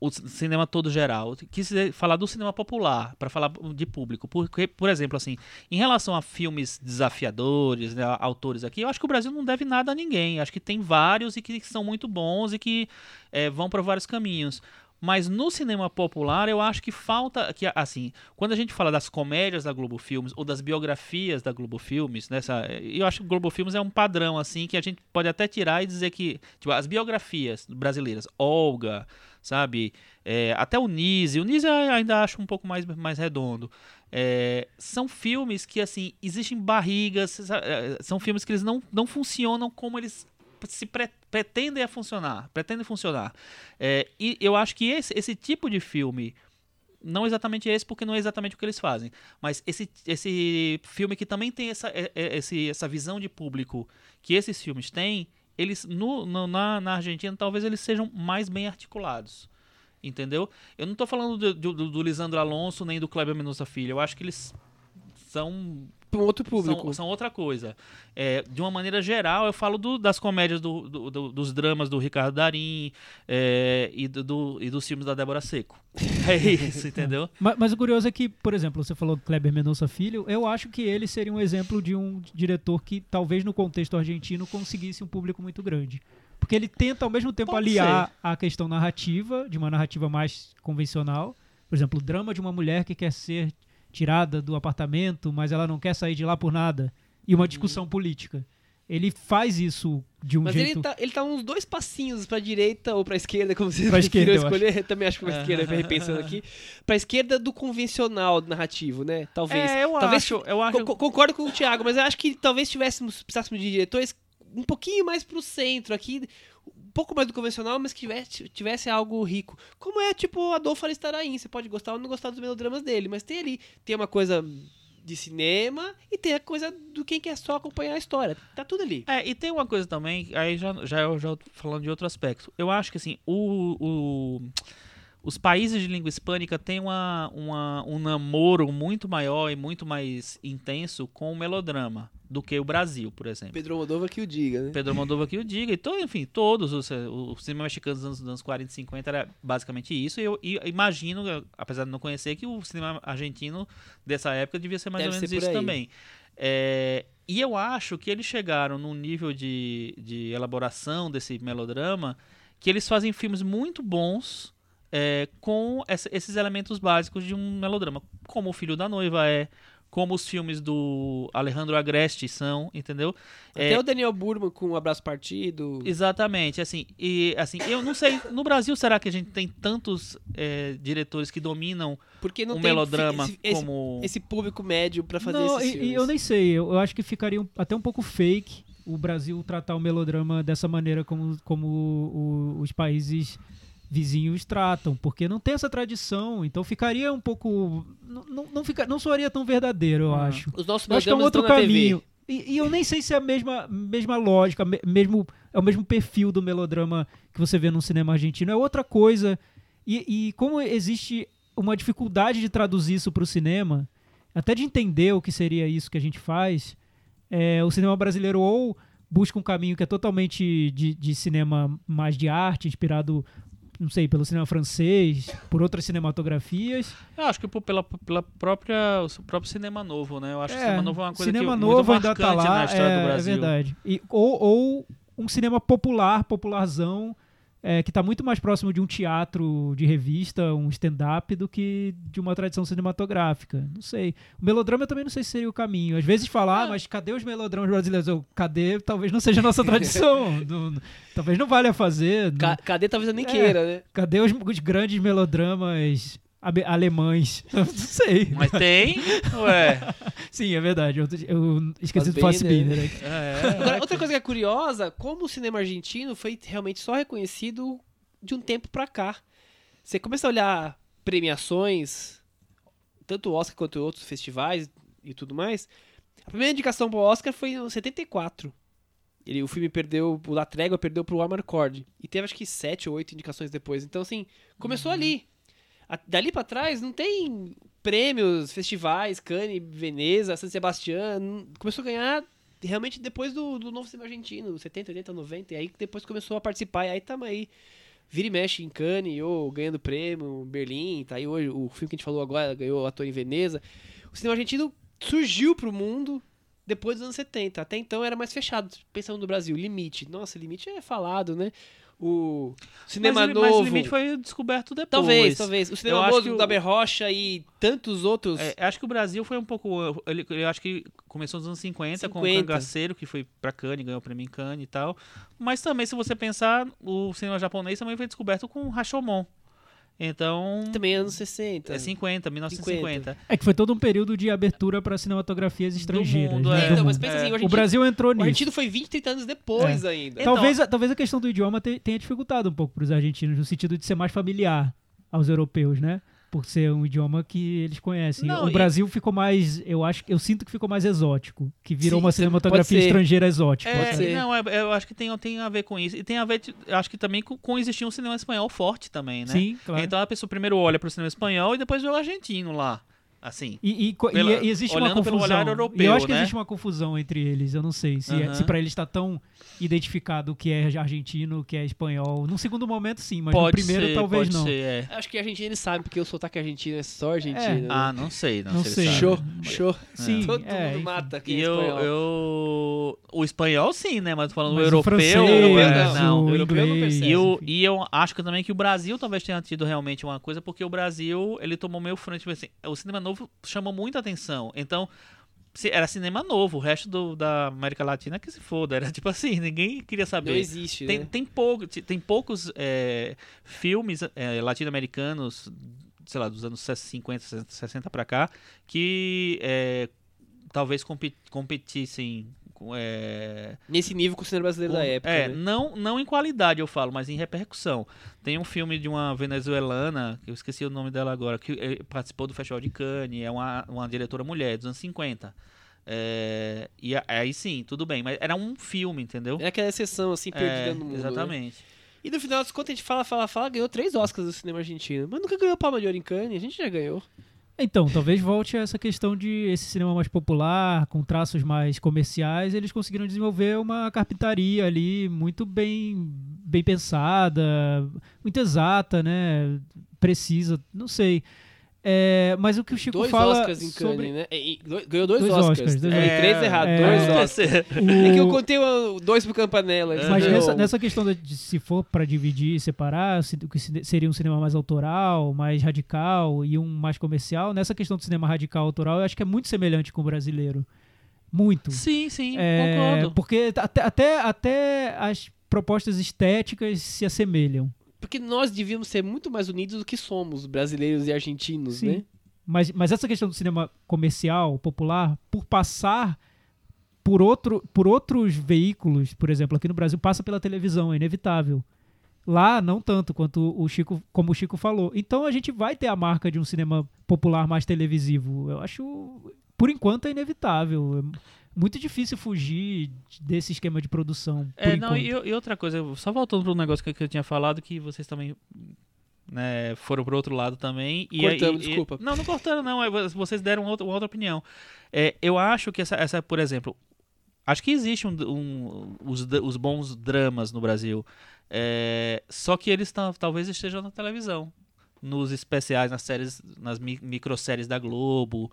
o cinema todo geral. Eu quis dizer- falar do cinema popular, para falar de público. Porque, por exemplo, assim, em relação a filmes desafiadores, né, autores aqui, eu acho que o Brasil não deve nada a ninguém. Acho que tem vários e que são muito bons e que eh, vão para vários caminhos. Mas no cinema popular, eu acho que falta. que assim, quando a gente fala das comédias da Globo Filmes ou das biografias da Globo Filmes, nessa, eu acho que o Globo Filmes é um padrão assim que a gente pode até tirar e dizer que tipo, as biografias brasileiras, Olga, sabe, é, até o Nise, o Nise eu ainda acho um pouco mais, mais redondo. É, são filmes que assim existem barrigas, é, são filmes que eles não, não funcionam como eles se pre- pretendem a funcionar, pretendem funcionar. É, e eu acho que esse, esse tipo de filme, não exatamente esse, porque não é exatamente o que eles fazem, mas esse, esse filme que também tem essa, é- é- esse, essa visão de público que esses filmes têm, eles no, no- na, na Argentina talvez eles sejam mais bem articulados. Entendeu? Eu não tô falando do, do, do Lisandro Alonso nem do Kleber Mendonça Filho. Eu acho que eles são Pra um outro público. são, são outra coisa. É, de uma maneira geral, eu falo do- das comédias, do- do- do- dos dramas do Ricardo Darim é, e, do, do- e dos filmes da Débora Seco. É [laughs] isso, entendeu? Ma- Mas, o curioso é que, por exemplo, você falou do Kleber Mendonça Filho, eu acho que ele seria um exemplo de um diretor que talvez no contexto argentino conseguisse um público muito grande. Porque ele tenta ao mesmo tempo Pode aliar a questão narrativa, de uma narrativa mais convencional. Por exemplo, o drama de uma mulher que quer ser tirada do apartamento, mas ela não quer sair de lá por nada. E uma discussão política. Ele faz isso de um Mas jeito. ele tá, ele tá uns dois passinhos pra direita ou pra esquerda, como vocês Pra preferiram esquerda, eu escolher. Também acho que pra esquerda, repensando aqui. Pra esquerda do convencional narrativo, né? Talvez. É, eu talvez acho, eu acho. Co- co- concordo com o Thiago, mas eu acho que talvez tivéssemos, precisássemos de diretores um pouquinho mais pro centro aqui, pouco mais do convencional, mas que tivesse, tivesse algo rico. Como é tipo Adolfo Aristarain, você pode gostar ou não gostar dos melodramas dele, mas tem ali, tem uma coisa de cinema e tem a coisa do quem quer só acompanhar a história. Tá tudo ali. É, e tem uma coisa também, aí já, já eu já falando de outro aspecto. Eu acho que assim, o, o- os países de língua hispânica têm uma, uma, um namoro muito maior e muito mais intenso com o melodrama do que o Brasil, por exemplo. Pedro Moldova que o diga, né? Pedro Moldova que o diga, e to, enfim, todos os o cinema mexicano dos anos, dos anos 40 e 50 era basicamente isso, e eu, e imagino, apesar de não conhecer, que o cinema argentino dessa época devia ser mais Deve ou menos isso aí. também. É, e eu acho que eles chegaram num nível de, de elaboração desse melodrama que eles fazem filmes muito bons é, com essa- esses elementos básicos de um melodrama, como O Filho da Noiva é, como os filmes do Alejandro Agreste são, entendeu? Até É, o Daniel Burman com o Abraço Partido. Exatamente, assim, e assim, eu não sei, no Brasil será que a gente tem tantos é, diretores que dominam Porque não um tem melodrama esse, esse, como esse público médio pra fazer Não, esses e, filmes. e eu nem sei, eu, eu acho que ficaria um- até um pouco fake o Brasil tratar o melodrama dessa maneira como, como o- os países vizinhos tratam, porque não tem essa tradição, então ficaria um pouco. Não, não, não, fica, não soaria tão verdadeiro, eu Ah. acho. Os nossos Eu acho que é um outro caminho. E, e eu nem sei se é a mesma, mesma lógica, me- mesmo, é o mesmo perfil do melodrama que você vê no cinema argentino, é outra coisa. E, e como existe uma dificuldade de traduzir isso para o cinema, até de entender o que seria isso que a gente faz, é, o cinema brasileiro ou busca um caminho que é totalmente de, de cinema mais de arte, inspirado, não sei, pelo cinema francês, por outras cinematografias, Eu acho que por- pela, pela própria o próprio cinema novo, né? Eu acho que o É, cinema novo é uma coisa cinema que novo muito ainda tá lá, na história é, do Brasil. É verdade. E, ou, ou um cinema popular, popularzão, é, que está muito mais próximo de um teatro de revista, um stand-up, do que de uma tradição cinematográfica. Não sei. O melodrama eu também não sei se seria o caminho. Às vezes falar, ah, mas cadê os melodramas brasileiros? Eu, cadê? Talvez não seja a nossa [laughs] tradição. não, talvez não valha fazer. Ca cadê? Talvez eu nem é, queira, né? Cadê os, os grandes melodramas alemães. [laughs] Não sei. Mas tem, ué. [laughs] Sim, é verdade. Eu, eu esqueci do Fassbinder. Né? É, é. Agora, outra coisa que é curiosa, como o cinema argentino foi realmente só reconhecido de um tempo pra cá. Você começa a olhar premiações, tanto o Oscar quanto outros festivais e tudo mais. A primeira indicação pro Oscar foi em 74. Ele, o filme perdeu, o La Trégua perdeu pro Armor Cord. E teve acho que sete ou oito indicações depois. Então, assim, começou uhum. ali a, dali para trás não tem prêmios, festivais, Cannes, Veneza, San Sebastián. Começou a ganhar realmente depois do, do novo cinema argentino, 70, 80, 90. E aí depois começou a participar. E aí tamo aí. Vira e mexe em Cannes, ou ganhando prêmio, Berlim, tá aí hoje. O filme que a gente falou agora ganhou ator em Veneza. O cinema argentino surgiu pro mundo depois dos anos 70. Até então era mais fechado, pensando no Brasil. Limite. Nossa, limite é falado, né? O cinema mas, novo. Mas o limite foi descoberto depois. Talvez, talvez. O cinema eu novo do Daber Rocha e tantos outros. É, acho que o Brasil foi um pouco. Ele, eu acho que começou nos anos 50, 50. com o Cangaceiro, que foi pra Cannes, ganhou o prêmio em Cannes e tal. Mas também, se você pensar, o cinema japonês também foi descoberto com Rashomon. Então. Também anos 60. É 50, 1950. 50. É que foi todo um período de abertura para cinematografias estrangeiras. Mundo, né? é. então, mas pensa assim, o, o Brasil entrou nisso. O argentino foi 20, 30 anos depois é. ainda. Talvez, então, talvez a questão do idioma tenha dificultado um pouco para os argentinos, no sentido de ser mais familiar aos europeus, né? Por ser um idioma que eles conhecem. Não, o Brasil e... ficou mais, eu acho, eu sinto que ficou mais exótico, que virou Sim, uma cinematografia estrangeira exótica. É, não, é, eu acho que tem, tem a ver com isso. E tem a ver, acho que também com, com existir um cinema espanhol forte também, né? Sim, claro. Então a pessoa primeiro olha para o cinema espanhol e depois vê o argentino lá. Assim. E, e, pela, e existe uma confusão. Europeu, e eu acho que né? existe uma confusão entre eles. Eu não sei se, é, se para eles está tão identificado o que é argentino, o que é espanhol. Num segundo momento, sim, mas pode no primeiro ser, talvez não. Ser, é. Acho que a argentino eles sabem, porque o sotaque argentino é só argentino. É. Né? Ah, não sei. Não, não sei. sei. Show, show. Sim, Todo é, mundo mata e eu, espanhol. eu, O espanhol, sim, né? Mas falando mas o europeu. O francês, europeu não. O europeu não percebe. E eu, e eu acho que também que o Brasil talvez tenha tido realmente uma coisa, porque o Brasil, ele tomou meio frente. Tipo assim, o cinema novo chamou muita atenção. Então, era cinema novo, o resto do, da América Latina que se foda. Era tipo assim, [laughs] ninguém queria saber. Não existe, tem, né? tem, pouco, tem poucos é, filmes é, latino-americanos, sei lá, dos anos 50, 60 para cá, que é, talvez competissem é... Nesse nível com o cinema brasileiro da época. É, né? não, não em qualidade, eu falo, mas em repercussão. Tem um filme de uma venezuelana, que eu esqueci o nome dela agora, que eh, participou do Festival de Cannes, é uma, uma diretora mulher, dos anos 50. É, e aí sim, tudo bem, mas era um filme, entendeu? É aquela exceção, assim, perdida é, no mundo. Né? Exatamente. Né? E no final das contas a gente fala, fala, fala, ganhou três Oscars do cinema argentino. Mas nunca ganhou Palma de Ouro em Cannes, a gente já ganhou. Então, talvez volte a essa questão de esse cinema mais popular, com traços mais comerciais, eles conseguiram desenvolver uma carpintaria ali muito bem, bem pensada, muito exata, né? Precisa, não sei. É, mas o que o Chico dois fala. Oscars em sobre... Cannes, né? E, ganhou dois, dois Oscars. Oscars dois é, três errados, é, dois Oscars. O... É que eu contei dois pro Campanella. Mas nessa, nessa, questão de se for para dividir, separar, se, o que seria um cinema mais autoral, mais radical e um mais comercial, nessa questão do cinema radical autoral, eu acho que é muito semelhante com o brasileiro. Muito. Sim, sim, é, concordo. Porque até, até, até as propostas estéticas se assemelham. Porque nós devíamos ser muito mais unidos do que somos, brasileiros e argentinos, Sim. né? Mas, mas essa questão do cinema comercial, popular, por passar por, outro, por outros veículos, por exemplo, aqui no Brasil, passa pela televisão, é inevitável. Lá, não tanto quanto o Chico, como o Chico falou. Então a gente vai ter a marca de um cinema popular mais televisivo. Eu acho, por enquanto, é inevitável muito difícil fugir desse esquema de produção. É, não, e, e, outra coisa, só voltando para um negócio que, que, eu tinha falado, que vocês também né, foram para outro lado também. E, Cortamos, e, desculpa. Não, não cortando, não. É, vocês deram outra, uma outra opinião. É, eu acho que essa, essa, por exemplo, acho que existe um, um, os, os bons dramas no Brasil. É, só que eles talvez estejam na televisão. nos especiais, nas séries, nas mi microséries da Globo.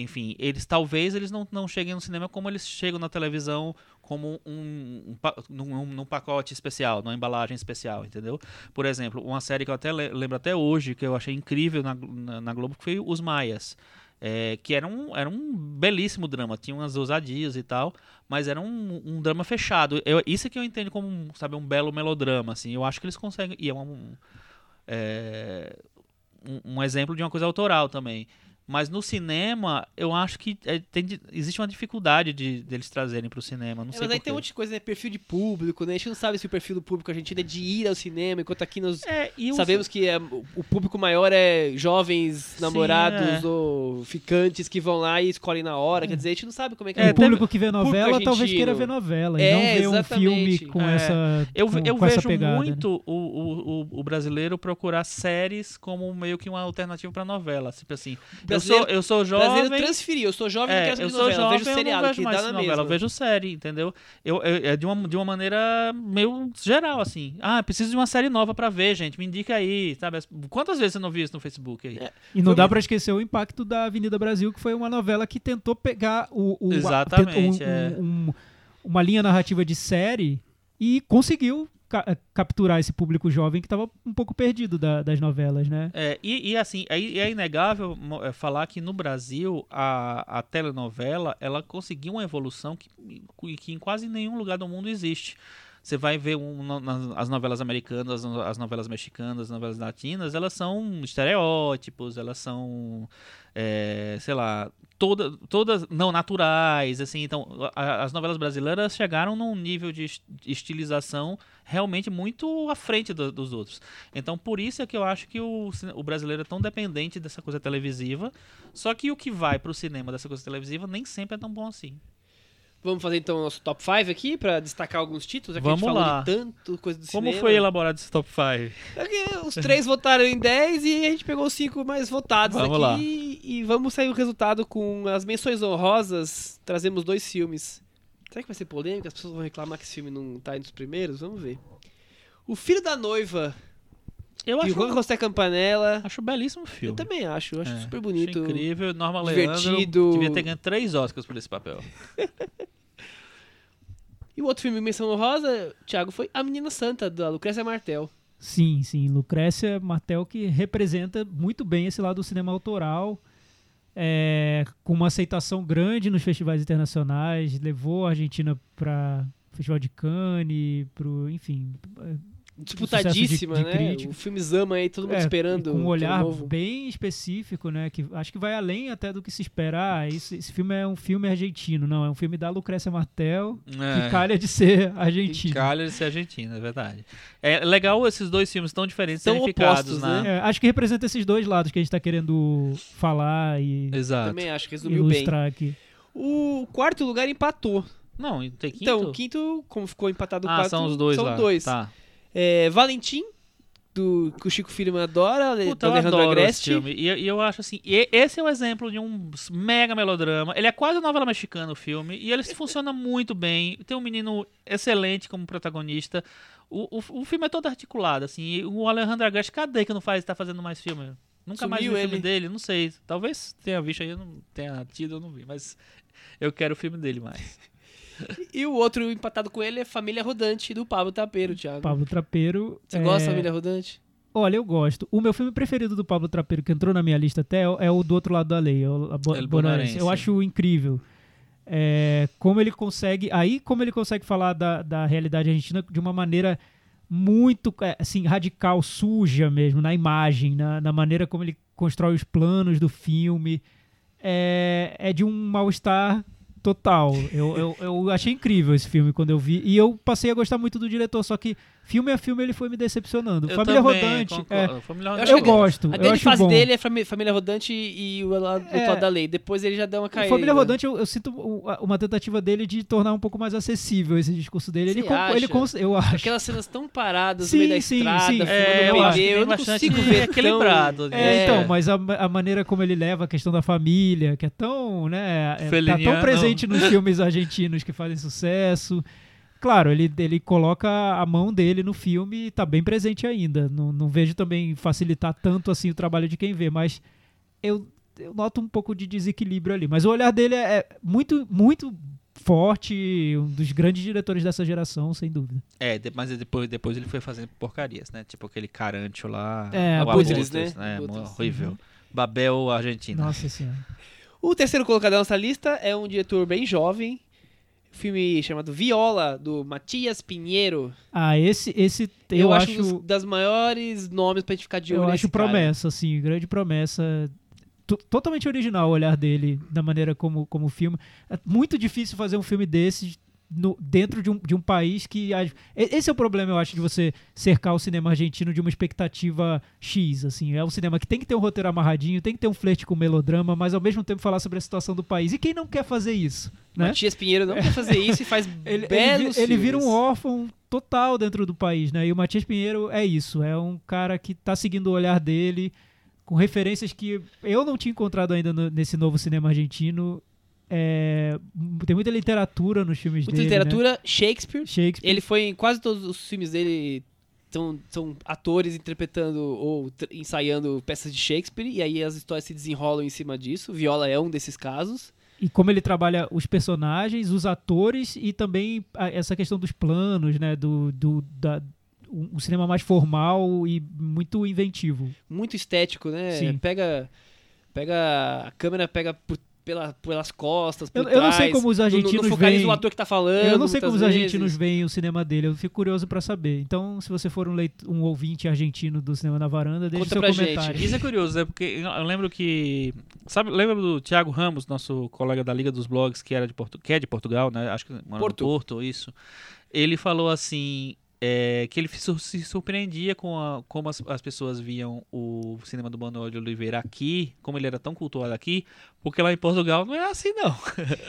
Enfim, eles talvez eles não, não cheguem no cinema como eles chegam na televisão, como um, um, pa- num, pacote especial, numa embalagem especial, entendeu? Por exemplo, uma série que eu até le- lembro até hoje, que eu achei incrível na, na, na Globo, que foi Os Maias. É, que era um, era um belíssimo drama, tinha umas ousadias e tal, mas era um, um drama fechado. Eu, isso é que eu entendo como, um, sabe, um belo melodrama, assim. Eu acho que eles conseguem. E é um, é, um, um exemplo de uma coisa autoral também. Mas no cinema, eu acho que é, tem existe uma dificuldade de deles trazerem para o cinema. Não É, sei mas aí tem um monte de coisa, né? Perfil de público, né? A gente não sabe se o perfil do público argentino é de ir ao cinema, enquanto aqui nós É, e os- sabemos que é, o público maior é jovens, namorados é. ou ficantes que vão lá e escolhem na hora. Quer dizer, a gente não sabe como é que É, é, o público que vê novela talvez queira ver novela É, e não ver um exatamente. filme com É. essa Eu, com, eu com essa vejo pegada. né? muito o, o, o, o brasileiro procurar séries como meio que uma alternativa para novela. Tipo assim, Brasileiro- eu sou O brasileiro jovem. transferiu. Eu sou jovem, não É, quero eu saber de sou novela. jovem, eu vejo eu seriado não vejo que mais dá na novela, mesma. eu vejo série, entendeu? Eu, eu- é de uma, de uma maneira meio geral, assim. Ah, preciso de uma série nova pra ver, gente, me indica aí, sabe? Quantas vezes você não viu isso no Facebook aí? É. E não Foi dá muito- pra esquecer o impacto da Avenida Brasil, que foi uma novela que tentou pegar o, o- a- Exatamente, tentou um- é. um- uma linha narrativa de série e conseguiu ca- eh, capturar esse público jovem que estava um pouco perdido da- das novelas, né? É, e, e assim, é, é inegável é, falar que no Brasil a, a telenovela ela conseguiu uma evolução que, que em quase nenhum lugar do mundo existe. Você vai ver um, no- as novelas americanas, as, as novelas mexicanas, as novelas latinas, elas são estereótipos, elas são, é, sei lá, toda, todas não naturais, assim. Então, a- as novelas brasileiras chegaram num nível de est- estilização realmente muito à frente do- dos outros. Então, por isso é que eu acho que o, o brasileiro é tão dependente dessa coisa televisiva. Só que o que vai pro cinema dessa coisa televisiva nem sempre é tão bom assim. Vamos fazer então o nosso top 5 aqui pra destacar alguns títulos. Já que a Vamos gente falou lá. de tanto coisa do Como cinema. foi elaborado esse top 5? Aqui, os três votaram em 10 e a gente pegou os cinco mais votados Vamos aqui. lá. E vamos sair o resultado com as menções honrosas. Trazemos dois filmes. Será que vai ser polêmica? As pessoas vão reclamar que esse filme não tá entre os primeiros? Vamos ver. O Filho da Noiva, Eu acho, Juan José Campanella. acho belíssimo Eu filme. também acho, eu acho É, super bonito. Acho incrível. Norma divertido. Leandro devia ter ganho três Oscars por esse papel. [laughs] E o outro filme, Menção Honrosa, Thiago, foi A Menina Santa, da Lucrécia Martel. Sim, sim. Lucrécia Martel que representa muito bem esse lado do cinema autoral, é, com uma aceitação grande nos festivais internacionais, levou a Argentina para Festival de Cannes, pro, enfim, Disputadíssima, de- de né? crítica. O filme Zama aí, todo mundo É, esperando. com um que olhar novo. bem específico, né? Que acho que vai além até do que se esperar. Esse, esse filme é um filme argentino, não? É um filme da Lucrécia Martel, É. que calha de ser [laughs] argentino. Calha de ser argentino, é verdade. É legal esses dois filmes tão diferentes ficados opostos, na... né? É, acho que representa esses dois lados que a gente tá querendo falar e Exato. Também acho que resumiu bem. aqui. O quarto lugar empatou. Não, tem quinto? Então, o quinto, como ficou empatado o ah, quarto, são os dois são lá. dois. Tá. É, Valentim, do, que o Chico Firman adora, Puta, do Alejandro Agreste. E, e eu acho assim, e- esse é o exemplo de um mega melodrama. Ele é quase novela mexicana o filme, e ele funciona muito bem. Tem um menino excelente como protagonista. O, o, o filme é todo articulado, assim. E o Alejandro Agreste, cadê que não faz, tá fazendo mais filme? Nunca mais vi Sumiu o filme ele. dele, não sei. Talvez tenha visto aí, não tenha tido, eu não vi. Mas eu quero o filme dele mais. [laughs] E o outro empatado com ele é Família Rodante, do Pablo Tapeiro, Thiago. Pablo Trapeiro. Você é, gosta da Família Rodante? Olha, eu gosto. O meu filme preferido do Pablo Trapeiro, que entrou na minha lista até, é o do outro lado da lei, é o a Bo- El Bonaerense. Bonaerense. Eu acho incrível. É, como ele consegue. Aí, como ele consegue falar da, da realidade argentina de uma maneira muito é, assim, radical, suja mesmo, na imagem, na, na maneira como ele constrói os planos do filme. É, é de um mal-estar total. Eu, eu, eu achei incrível esse filme quando eu vi. E eu passei a gostar muito do diretor, só que filme a filme ele foi me decepcionando. Eu Família também Rodante. é, Família Eu Rodante. acho eu que- gosto. A eu grande acho fase bom. dele é Família Rodante e o lado do É. Todd da Lei. Depois ele já deu uma caída. Família Rodante, eu, eu sinto uma tentativa dele de tornar um pouco mais acessível esse discurso dele. Ele, com- ele eu acho. Aquelas cenas tão paradas Sim, no meio da sim, estrada, sim. É, eu pneu, acho que eu não consigo ver tão- equilibrado. É, É. então, mas a, a maneira como ele leva a questão da família, que é tão, né, é, tá tão presente nos filmes argentinos que fazem sucesso, claro, ele, ele coloca a mão dele no filme e tá bem presente ainda. Não, não vejo também facilitar tanto assim o trabalho de quem vê, mas eu, eu noto um pouco de desequilíbrio ali. Mas o olhar dele é, é muito, muito forte, um dos grandes diretores dessa geração, sem dúvida. É, mas depois, depois ele foi fazendo porcarias, né? Tipo aquele Carancho lá. É, o Abutres, né? né? Horrível. Babel, Argentina. Nossa senhora. O terceiro colocado da nossa lista é um diretor bem jovem. Filme chamado Viola, do Matias Pinheiro. Ah, esse, esse eu, Eu, acho, acho um dos- das maiores nomes pra gente ficar de olho eu acho cara. promessa, assim, grande promessa. To- Totalmente original o olhar dele, da maneira como, como filme. É muito difícil fazer um filme desses no- dentro de um, de um país que. Esse é o problema, eu acho, de você cercar o cinema argentino de uma expectativa X. Assim. É um cinema que tem que ter um roteiro amarradinho, tem que ter um flerte com melodrama, mas ao mesmo tempo falar sobre a situação do país. E quem não quer fazer isso? Né? Matias Pinheiro não quer fazer isso e faz [laughs] Ele, ele, belos vi- ele vira um órfão total dentro do país, né? E o Matias Pinheiro é isso, é um cara que tá seguindo o olhar dele, com referências que eu não tinha encontrado ainda no- nesse novo cinema argentino. É, tem muita literatura nos filmes Muita dele. literatura, Shakespeare. Né? Shakespeare. Ele foi em quase todos os filmes dele. São, são atores interpretando ou ensaiando peças de Shakespeare, e aí as histórias se desenrolam em cima disso. Viola é um desses casos. E como ele trabalha os personagens, os atores e também essa questão dos planos, né? Do, do, da, um, um cinema mais formal e muito inventivo. Muito estético, né? Sim. Pega. Pega. A câmera pega por- pela, pelas costas. Por Eu- eu não sei trás, como os argentinos Não, focaliza veem- o ator que tá falando. Eu não sei como os argentinos veem o cinema dele, eu fico curioso pra saber. Então, se você for um, leit- um ouvinte argentino do Cinema na Varanda, deixe Conta seu pra gente. comentário. Isso é curioso, né? Porque eu lembro que. Sabe, lembra do Thiago Ramos, nosso colega da Liga dos Blogs, que, era de Portu que é de Portugal, né? Acho que mora no Porto. Porto, isso. Ele falou assim. é, que ele se surpreendia com a- como as, as pessoas viam o cinema do Manuel de Oliveira aqui, como ele era tão cultuado aqui, porque lá em Portugal não é assim, não.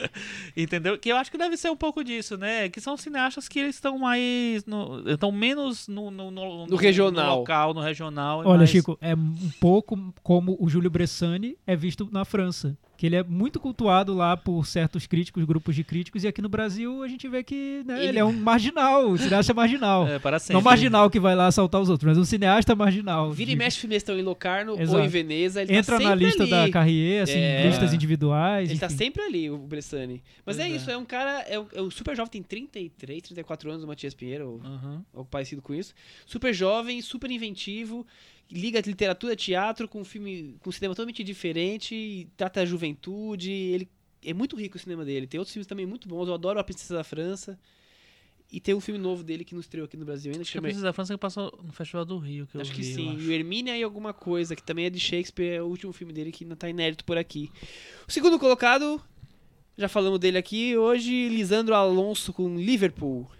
[laughs] Entendeu? Que eu acho que deve ser um pouco disso, né? Que são cineastas que eles estão mais. no- estão menos no, no, no, No regional. no local, no regional. Olha, mais- Chico, é um pouco como o Júlio Bressani é visto na França. Que ele é muito cultuado lá por certos críticos, grupos de críticos, e aqui no Brasil a gente vê que né, ele... Ele- é um marginal, um cineasta marginal. [laughs] É, para sempre. Não marginal que vai lá assaltar os outros, mas um cineasta marginal. Vira e mexe filmes estão em Locarno ou Exato. em Veneza. Ele Entra tá na lista ali. da Carrier, assim, É. listas individuais. Ele tá enfim. sempre ali, o Bressani. Mas Pois é, é. isso, é um cara. É, um- é um super jovem, tem 33, 34 anos, o Matias Pinheiro, ou Uhum. algo parecido com isso. Super jovem, super inventivo, liga literatura, teatro com um filme, com um cinema totalmente diferente, trata a juventude. Ele é muito rico o cinema dele. Tem outros filmes também muito bons. Eu adoro A Princesa da França. E tem um filme novo dele que não estreou aqui no Brasil ainda, que Acho que a chama Princesa da França que passou no Festival do Rio. Que eu Acho que vi, eu sim. acho. E o Hermínia e alguma coisa, que também é de Shakespeare, é o último filme dele que não tá inédito por aqui. O segundo colocado, já falamos dele aqui, hoje, Lisandro Alonso com Liverpool.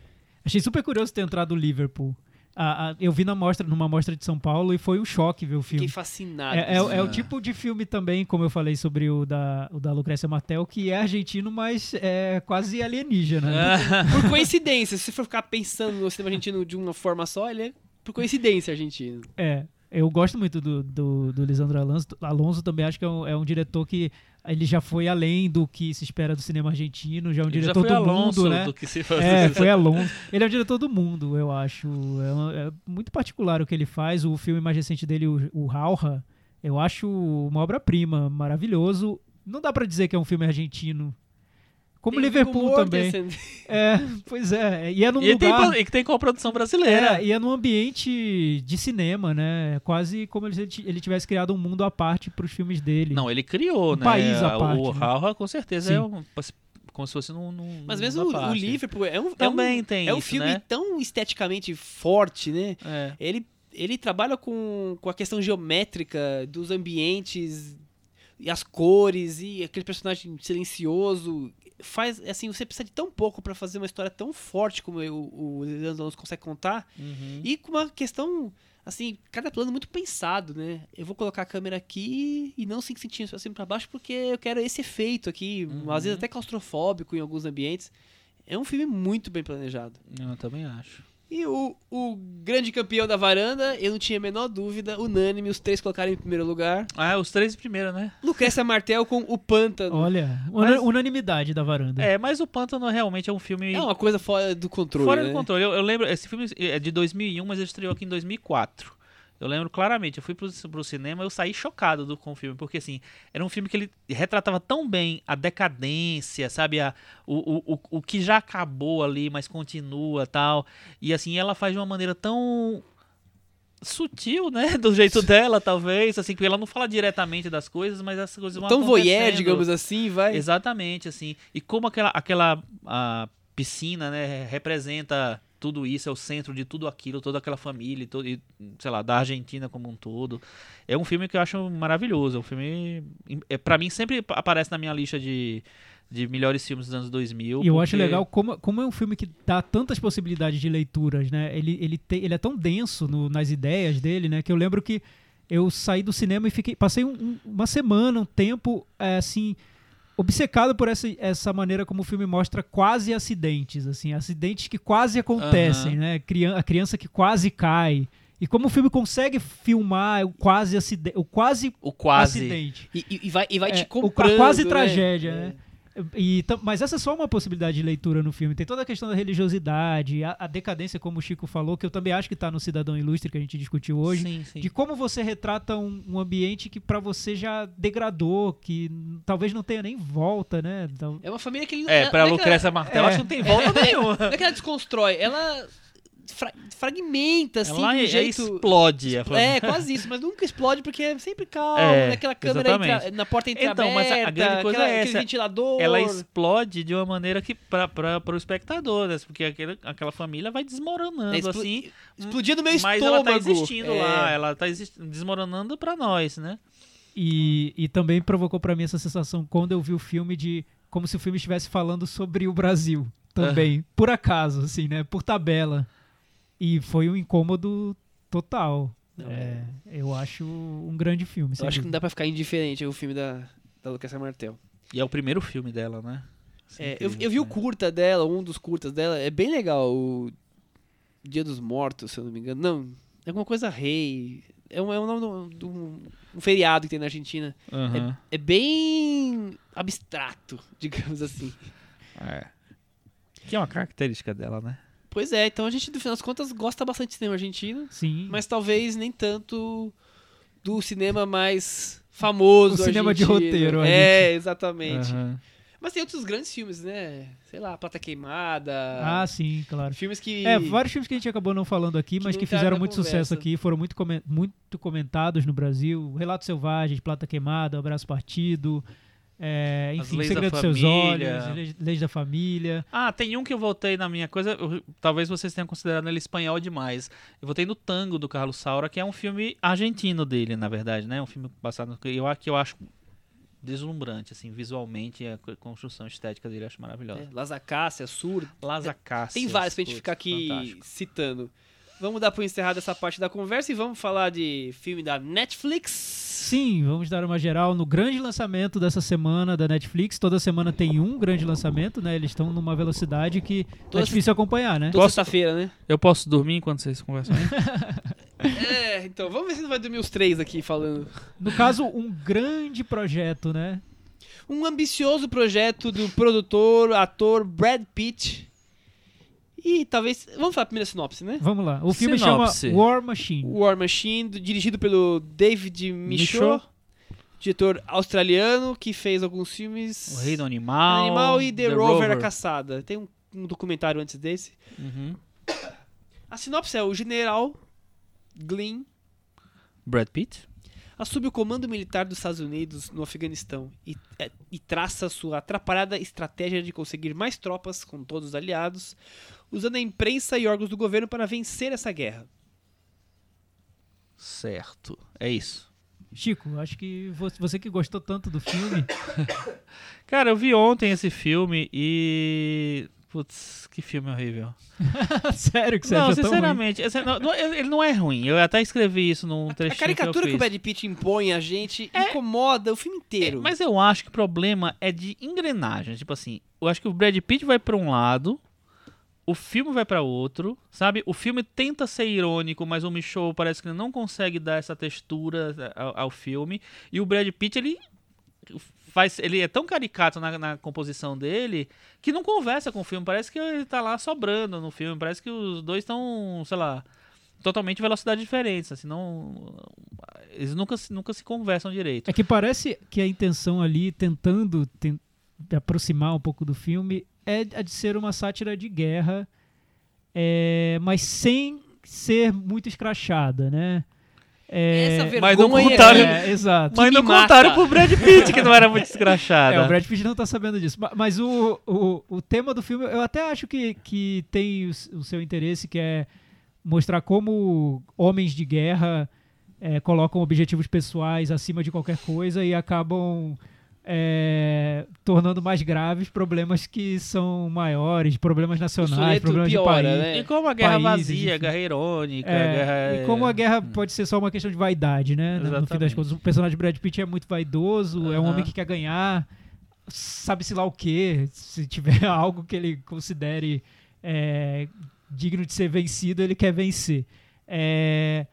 Achei super curioso ter entrado o Liverpool. Ah, ah, eu vi na mostra, numa mostra de São Paulo e foi um choque ver o Fiquei filme. fascinado. É, é, é o tipo de filme também, como eu falei sobre o da, o da Lucrécia Martel, que é argentino, mas é quase alienígena. né? [laughs] Por [laughs] coincidência, se você for ficar pensando no cinema argentino de uma forma só, ele é por coincidência argentino. É. Eu gosto muito do, do, do Lisandro Alonso. Alonso também acho que é um, é um diretor que ele já foi além do que se espera do cinema argentino, já é um Ele diretor do mundo, né? do que se É, foi Alonso. Ele é um diretor do mundo, eu acho. É, uma- é muito particular o que ele faz. O filme mais recente dele, o, o Rauha, eu acho uma obra-prima, maravilhoso. Não dá pra dizer que é um filme argentino. Como Tem o Liverpool também. [laughs] É, pois é. E é num E, tem, lugar... e que tem com a produção brasileira. É, e é num ambiente de cinema, né? É Quase como se ele ti- ele tivesse criado um mundo à parte pros filmes dele. Não, ele criou, Um né? país à parte, O né? Rauha, com certeza, Sim. é um, como se fosse num. num Mas mesmo numa o, o parte. Liverpool é um, Também é um, tem é um isso, filme né? tão esteticamente forte, né? É. Ele, ele trabalha com, com a questão geométrica dos ambientes e as cores e aquele personagem silencioso. Faz, assim, você precisa de tão pouco pra fazer uma história tão forte como o, o Leandro Alonso consegue contar. Uhum. E com uma questão, assim, cada plano muito pensado, né? Eu vou colocar a câmera aqui e não 5 centímetros pra cima e pra baixo porque eu quero esse efeito aqui, Uhum. às vezes até claustrofóbico em alguns ambientes. É um filme muito bem planejado. Eu também acho. E o, o grande campeão da varanda, eu não tinha a menor dúvida, unânime, os três colocaram em primeiro lugar. Ah, os três primeiros, né? Lucrécia Martel com O Pântano. Olha, Mas- una- unanimidade da varanda. É, mas o Pântano realmente é um filme É uma coisa fora do controle, fora né? do controle. Eu, eu lembro, esse filme é de 2001, mas ele estreou aqui em 2004. Eu lembro claramente, eu fui pro, pro cinema eu saí chocado do, com o filme, porque assim, era um filme que ele retratava tão bem a decadência, sabe? A, o, o, o, que já acabou ali, mas continua tal. E assim, ela faz de uma maneira tão sutil, né? [laughs] Do jeito dela, talvez, assim, porque ela não fala diretamente das coisas, mas essas coisas vão Tão voyeur, digamos assim, vai. Exatamente, assim. E como aquela, aquela piscina, né, representa tudo isso, é o centro de tudo aquilo, toda aquela família, todo, e, sei lá, da Argentina como um todo. É um filme que eu acho maravilhoso. É um filme. É, para mim, sempre aparece na minha lista de, de melhores filmes dos anos 2000. E eu acho porque- legal como, como é um filme que dá tantas possibilidades de leituras, né? Ele, ele, tem, ele é tão denso no- nas ideias dele, né? Que eu lembro que eu saí do cinema e fiquei passei um- um- uma semana, um tempo, é, assim, obcecado por essa, essa maneira como o filme mostra quase acidentes, assim, acidentes que quase acontecem, Aham. né? Crian- A criança que quase cai. E como o filme consegue filmar o quase acidente, o quase, O quase. acidente. E, e- vai, e vai É, te o- comprando, a quase né? tragédia, É. né? E, mas essa é só uma possibilidade de leitura no filme. Tem toda a questão da religiosidade, a, a decadência, como o Chico falou, que eu também acho que está no Cidadão Ilustre, que a gente discutiu hoje. Sim, sim. De como você retrata um, um ambiente que pra você já degradou, que talvez não tenha nem volta, né? Então, É uma família que ele É, não é Lucrécia Martel, é. acho que não tem volta [laughs] nenhuma. Não é que ela desconstrói, ela fra- fragmenta, assim, Ela de um é- jeito... explode. É, [laughs] quase isso, mas nunca explode porque é sempre calmo, É, né? aquela câmera entra- na porta entreaberta, Então, mas a- grande coisa aquela- é aquele essa. ventilador. ela explode de uma maneira que para para o espectador, né? porque aquele, aquela família vai desmoronando É, explo- assim, Explodia no meu mas estômago. ela tá existindo É. lá, ela tá desmoronando para nós, né? e, e também provocou pra mim essa sensação quando eu vi o filme de como se o filme estivesse falando sobre o Brasil também, por acaso, assim, né? Por tabela. E foi um incômodo total. É, eu acho um grande filme. Eu acho que não dúvida. dá pra ficar indiferente ao filme da, da Lucrécia Martel. E é o primeiro filme dela, né? É, eu, eu vi o né? curta dela, um dos curtas dela, é bem legal. O Dia dos Mortos, se eu não me engano. Não, é alguma coisa rei. É um, é um nome de um, um feriado que tem na Argentina. Aham. É bem abstrato, [laughs] digamos assim. É. Que é uma característica dela, né? Pois é, então a gente, no final das contas, gosta bastante de cinema argentino, Sim. mas talvez nem tanto do cinema mais famoso. O cinema de argentino. roteiro, É, exatamente. Aham. Mas tem outros grandes filmes, né? Sei lá, Plata Queimada. Ah, sim, claro. Filmes que. É, vários filmes que a gente acabou não falando aqui, Que mas que fizeram muito sucesso conversa. aqui, foram muito, muito comentados no Brasil. Relatos Selvagens, Plata Queimada, Abraço Partido, é, As enfim, Leis Segredo da dos Seus Família. Olhos, Leis, Leis da Família. Ah, tem um que eu voltei na minha coisa, eu- talvez vocês tenham considerado ele espanhol demais. Eu voltei no Tango do Carlos Saura, que é um filme argentino dele, na verdade, né? Um filme passado que eu, que eu acho deslumbrante, assim, visualmente, a co- construção estética dele eu acho maravilhosa. É, Las Acácias, Sur. Las Acácias. Tem vários pra gente ficar aqui fantástico. citando. Vamos dar por encerrada essa parte da conversa e vamos falar de filme da Netflix. Sim, vamos dar uma geral no grande lançamento dessa semana da Netflix. Toda semana tem um grande lançamento, né? Eles estão numa velocidade que Toda é difícil acompanhar, né? Toda sexta-feira, né? Eu posso dormir enquanto vocês conversam? [laughs] É, então vamos ver se não vai dormir os três aqui falando. No caso, um grande projeto, né? Um ambicioso projeto do produtor, ator Brad Pitt. E talvez. Vamos falar a primeira sinopse, né? Vamos lá. O filme Sinopse. chama War Machine. War Machine, do- dirigido pelo David Michaud, Michaud. diretor australiano que fez alguns filmes. O Reino Animal. Animal e The, Rover, a Caçada. Tem um, um documentário antes desse. Uhum. A sinopse é o general Glynn Brad Pitt. Assume o comando militar dos Estados Unidos no Afeganistão e, é, e traça sua atrapalhada estratégia de conseguir mais tropas com todos os aliados, usando a imprensa e órgãos do governo para vencer essa guerra. Certo. É isso. Chico, acho que vo- você que gostou tanto do filme, [laughs] Cara, eu vi ontem esse filme e. Putz, que filme horrível. [laughs] sério que você não, sinceramente, esse- não, não, ele não é ruim. Eu até escrevi isso num A, trechinho a caricatura que, que, o. Brad Pitt impõe a gente incomoda o filme É, inteiro. mas eu acho que o problema é de engrenagem. Tipo assim, eu acho que o Brad Pitt vai pra um lado, o filme vai pra outro, sabe? O filme tenta ser irônico, mas o Michaud parece que ele não consegue dar essa textura ao, ao filme. E o Brad Pitt, ele faz, ele é tão caricato na, na composição dele que não conversa com o filme. Parece que ele tá lá sobrando no filme. Parece que os dois estão, sei lá, totalmente velocidades diferentes. Assim, não, eles nunca, nunca se conversam direito. É que parece que a intenção ali, tentando ten- aproximar um pouco do filme, é a de ser uma sátira de guerra, é, mas sem ser muito escrachada, né? É, mas não contaram- é, exato. Mas não mata. contaram pro Brad Pitt que não era muito escrachada. [laughs] É, o Brad Pitt não tá sabendo disso. Ma- Mas o, o, o tema do filme, eu até acho que, que tem o, o seu interesse, que é mostrar como homens de guerra é, colocam objetivos pessoais acima de qualquer coisa e acabam é, tornando mais graves problemas que são maiores, problemas nacionais, problemas piora, de país. né? E como a guerra países, vazia, a enfim. guerra irônica, É, a guerra... E como a guerra pode ser só uma questão de vaidade, né? No- No fim das Exatamente. contas, o personagem de Brad Pitt é muito vaidoso, é um homem que quer ganhar, sabe-se lá o quê. Se tiver [laughs] algo que ele considere é, digno de ser vencido, ele quer vencer. É,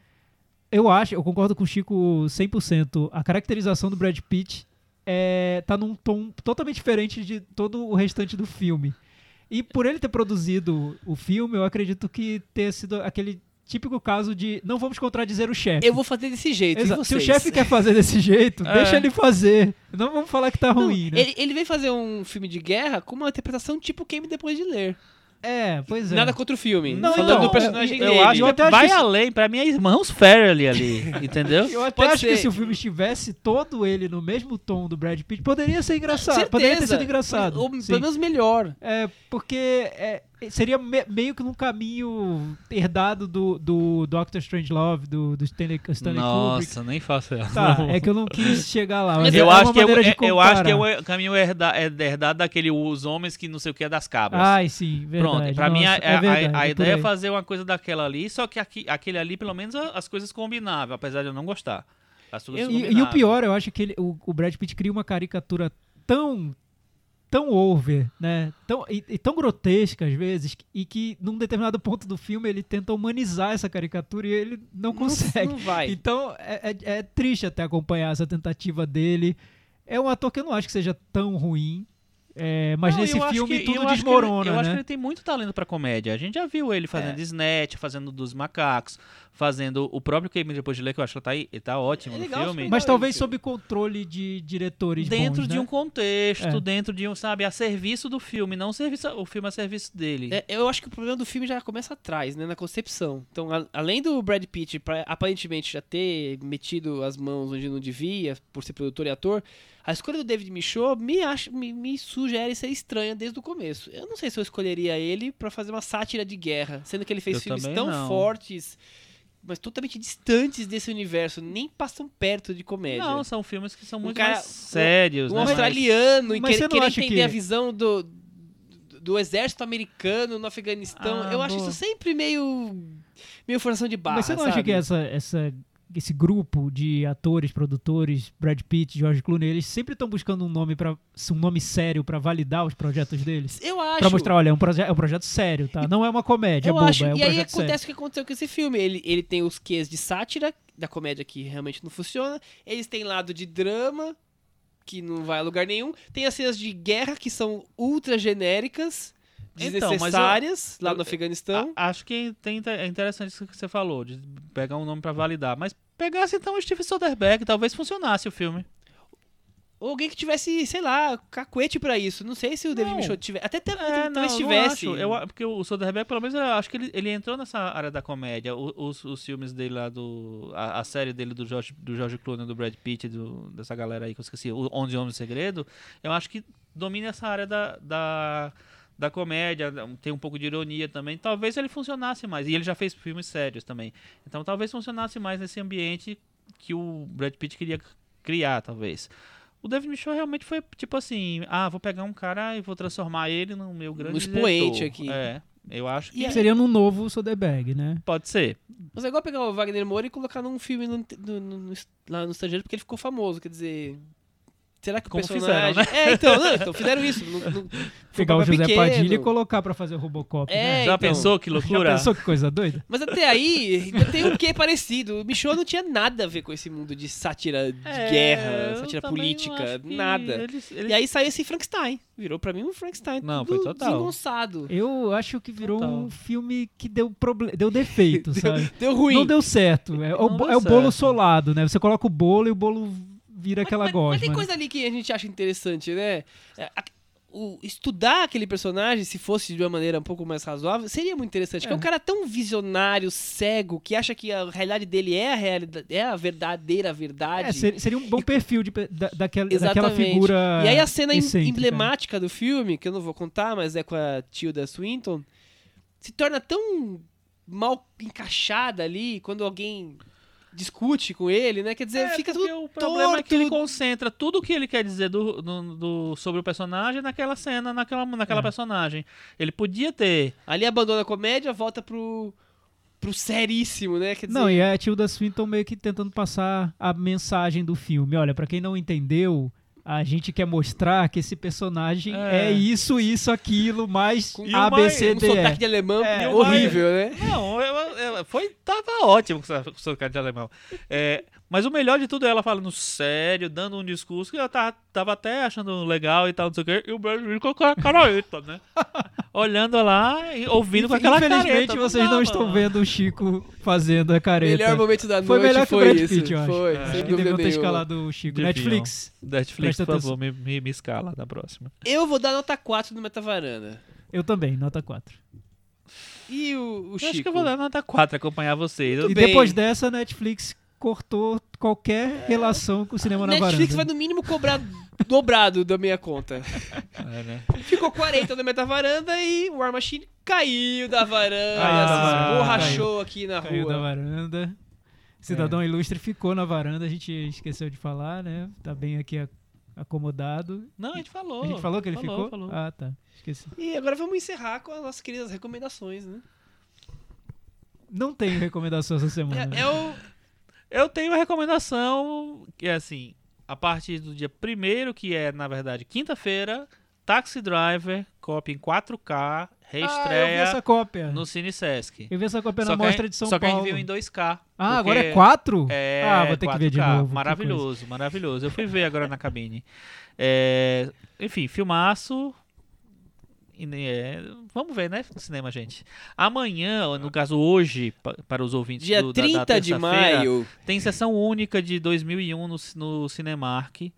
eu acho, eu concordo com o Chico 100%. A caracterização do Brad Pitt é, tá num tom totalmente diferente de todo o restante do filme. E por ele ter produzido o filme, eu acredito que tenha sido aquele típico caso de não vamos contradizer o chefe. Eu vou fazer desse jeito. Exato. Se o chefe quer fazer desse jeito, [laughs] [laughs] É. deixa ele fazer. Não vamos falar que tá Não, ruim, né? ele, ele vem fazer um filme de guerra com uma interpretação tipo Queime Depois de Ler. É, pois é. Nada contra o filme. Não, falando então, do personagem eu Eu dele. acho Eu que até acho vai que além. Pra mim é irmãos Farrelly ali, [laughs] entendeu? Eu até Pode acho que ser. se o filme estivesse todo ele no mesmo tom do Brad Pitt, poderia ser engraçado. Certeza. Poderia ter sido engraçado. Ou pelo menos melhor. É, porque é, seria me- meio que num caminho herdado do, do Doctor Strangelove, do, do Stanley, Stanley Kubrick. Nossa, nem faço essa. Tá, é que eu não quis chegar lá. [laughs] Mas é eu, uma acho que é, de é- eu acho que é o caminho herda, é herdado daquele os homens que não sei o que é das cabras. Ai, sim, verdade. Pronto, pra mim a, Nossa, a- é a- verdade, a é por ideia é aí. fazer uma coisa daquela ali, só que aqui- aquele ali, pelo menos, a- as coisas combinavam, apesar de eu não gostar. As coisas Eu- E, e o pior, eu acho que ele- o, o Brad Pitt cria uma caricatura tão tão over, né? Tão, e, e tão grotesca às vezes, e que num determinado ponto do filme ele tenta humanizar essa caricatura e ele não consegue. Não vai. Então é, é- é triste até acompanhar essa tentativa dele. É um ator que eu não acho que seja tão ruim, é, mas Não, nesse acho filme que- tudo eu acho desmorona, ele, Eu né? acho que ele tem muito talento pra comédia. A gente já viu ele fazendo É. Snatch, fazendo dos macacos, fazendo o próprio Game depois de ler, que eu acho que tá, aí- ele tá ótimo É no filme. Mas talvez sob controle de diretores Dentro bons, de né? um contexto, É. dentro de um, sabe, a serviço do filme, não serviço, o filme a serviço dele. É, eu acho que o problema do filme já começa atrás, né? Na concepção. Então, a- além do Brad Pitt pra- aparentemente já ter metido as mãos onde não devia, por ser produtor e ator, a escolha do David Michaud me, acha, me, me sugere ser estranha desde o começo. Eu não sei se eu escolheria ele pra fazer uma sátira de guerra, sendo que ele fez Eu filmes tão não. fortes, mas totalmente distantes desse universo, nem passam perto de comédia. Não, são filmes que são Um muito cara- mais sérios, um né? mais- australiano e Mas não querer acha entender que- a visão do, do, do exército americano no Afeganistão. Ah, eu acho isso sempre meio meio forçação de barra, Mas você não sabe? acha que essa, essa, esse grupo de atores, produtores, Brad Pitt, George Clooney, eles sempre estão buscando um nome para um nome sério pra validar os projetos deles? Eu acho. Pra mostrar, olha, é um, proje é um projeto sério, tá? Não é uma comédia eu boba, acho. é um e aí projeto sério. acontece o que aconteceu com esse filme. Ele, ele tem os quês de sátira, da comédia que realmente não funciona. Eles têm lado de drama, que não vai a lugar nenhum. Tem as cenas de guerra, que são ultra genéricas, Então, eu- desnecessárias, lá eu- no Afeganistão. A- acho que tem, é interessante isso que você falou, de pegar um nome pra validar. Mas pegasse então o Steve Soderbergh, talvez funcionasse o filme. Ou alguém que tivesse, sei lá, cacuete pra isso. Não sei se o David Não. Michaud tivesse. Até te- É, talvez não, não tivesse. acho. Eu, porque o Soderbergh, pelo menos, eu acho que ele, ele entrou nessa área da comédia. O- Os, os filmes dele lá do... A, a série dele do George, do George Clooney, do Brad Pitt, do, dessa galera aí que eu esqueci, o Onze Homens e Segredo, eu acho que domina essa área da... da da comédia, tem um pouco de ironia também. Talvez ele funcionasse mais. E ele já fez filmes sérios também. Então talvez funcionasse mais nesse ambiente que o Brad Pitt queria criar, talvez. O David Michaud realmente foi tipo assim, ah, vou pegar um cara e vou transformar ele no meu grande expoente diretor. aqui. É, eu acho que E Seria num novo Soderbergh, né? pode ser. Mas é igual pegar o Wagner Moura e colocar num filme no- no- no- no- lá no estrangeiro porque ele ficou famoso. Quer dizer. Será que o Como personagem... fizeram, né? É, então, não, então fizeram isso. No, no, [laughs] Pegar o José pequeno. Padilha e colocar pra fazer o Robocop. É, né? Já então. pensou que Já loucura? pensou que coisa doida? Mas até aí, tem um quê parecido. O Michô não tinha nada a ver com esse mundo de sátira de É, guerra, sátira política, que nada. eles- eles- E aí saiu esse Frankenstein. Virou pra mim um Frankenstein. Não, tudo foi total. desengonçado. Eu acho que virou Total. um filme que deu, proble... deu defeito, [laughs] sabe? Deu ruim. Não deu certo. É, o, Não bo- deu é o bolo certo. solado, né? Você coloca o bolo e o bolo vira aquela mas, gosma. mas tem né? coisa ali que a gente acha interessante, né? É, a- o- estudar aquele personagem, se fosse de uma maneira um pouco mais razoável, seria muito interessante. Porque é um cara tão visionário, cego, que acha que a realidade dele é a, realidade, é a verdadeira verdade. É, ser- seria um bom perfil de, da, daquela, daquela figura. E aí a cena excêntrica. emblemática do filme, que eu não vou contar, mas é com a Tilda Swinton, se torna tão mal encaixada ali quando alguém discute com ele, né? Quer dizer, É, fica tudo o problema torto. é que ele concentra tudo o que ele quer dizer do, do- do- sobre o personagem naquela cena, naquela, naquela É. personagem. Ele podia ter. Ali abandona a comédia, volta pro, pro seríssimo, né? Quer dizer, Não, e é a Tilda Swinton meio que tentando passar a mensagem do filme. Olha, pra quem não entendeu, a gente quer mostrar que esse personagem é, É. isso, isso, aquilo, mais Com- o A, B, mais- C, um D, sotaque de alemão É, horrível, né? Não, eu- eu- foi, tava ótimo com o seu cara de alemão. É, mas o melhor de tudo é ela falando sério, dando um discurso que eu tava, tava até achando legal e tal, não sei o quê. E o Brad com a careta, né? [laughs] Olhando lá e ouvindo com aquela Infelizmente, careta. vocês não dava. estão vendo o Chico fazendo a careta. Melhor momento da noite Foi melhor que o foi Brad isso. Pitt, eu acho. Foi, É. Acho que deviam ter escalado o Chico. Deviam. Netflix, Netflix, Presta por atenção. favor, me, me, me escala na próxima. Eu vou dar nota 4 no Metavaranda. eu também, nota 4. E o, o Eu Chico? acho que eu vou dar nota 4 acompanhar vocês. Tudo E bem. depois dessa, Netflix cortou qualquer relação com o cinema na Netflix vai varanda. no mínimo cobrar dobrado da minha conta. [laughs] É, né? Ficou 40 na metavaranda e o War Machine caiu da varanda, Caiu da varanda, esborrachou aqui na Caiu rua. da varanda. Cidadão Ilustre ficou na varanda, a gente esqueceu de falar, né? Tá bem aqui acomodado. Não, a gente falou. a gente falou que ele falou, ficou? Falou. Ah, tá. Esqueci. E agora vamos encerrar com as nossas queridas recomendações, né? Não tenho recomendação essa semana. É, é o... Eu tenho uma recomendação que é assim, a partir do dia 1 que é, na verdade, quinta-feira, Taxi Driver, cópia em 4K, Ah, eu vi reestreia essa cópia. no Cine Sesc. Eu vi essa cópia na Só que, a- mostra de São só que a Paulo. gente viu em 2K. Ah, agora é porque 4? É, ah, vou ter que ver de 4K. novo. Maravilhoso, maravilhoso. Eu fui ver agora na cabine. É, enfim, filmaço. É, vamos ver, né? No cinema, gente. Amanhã, no caso hoje, pa- para os ouvintes dia do, da- 30 da de maio. tem sessão única de 2001 no, no Cinemark.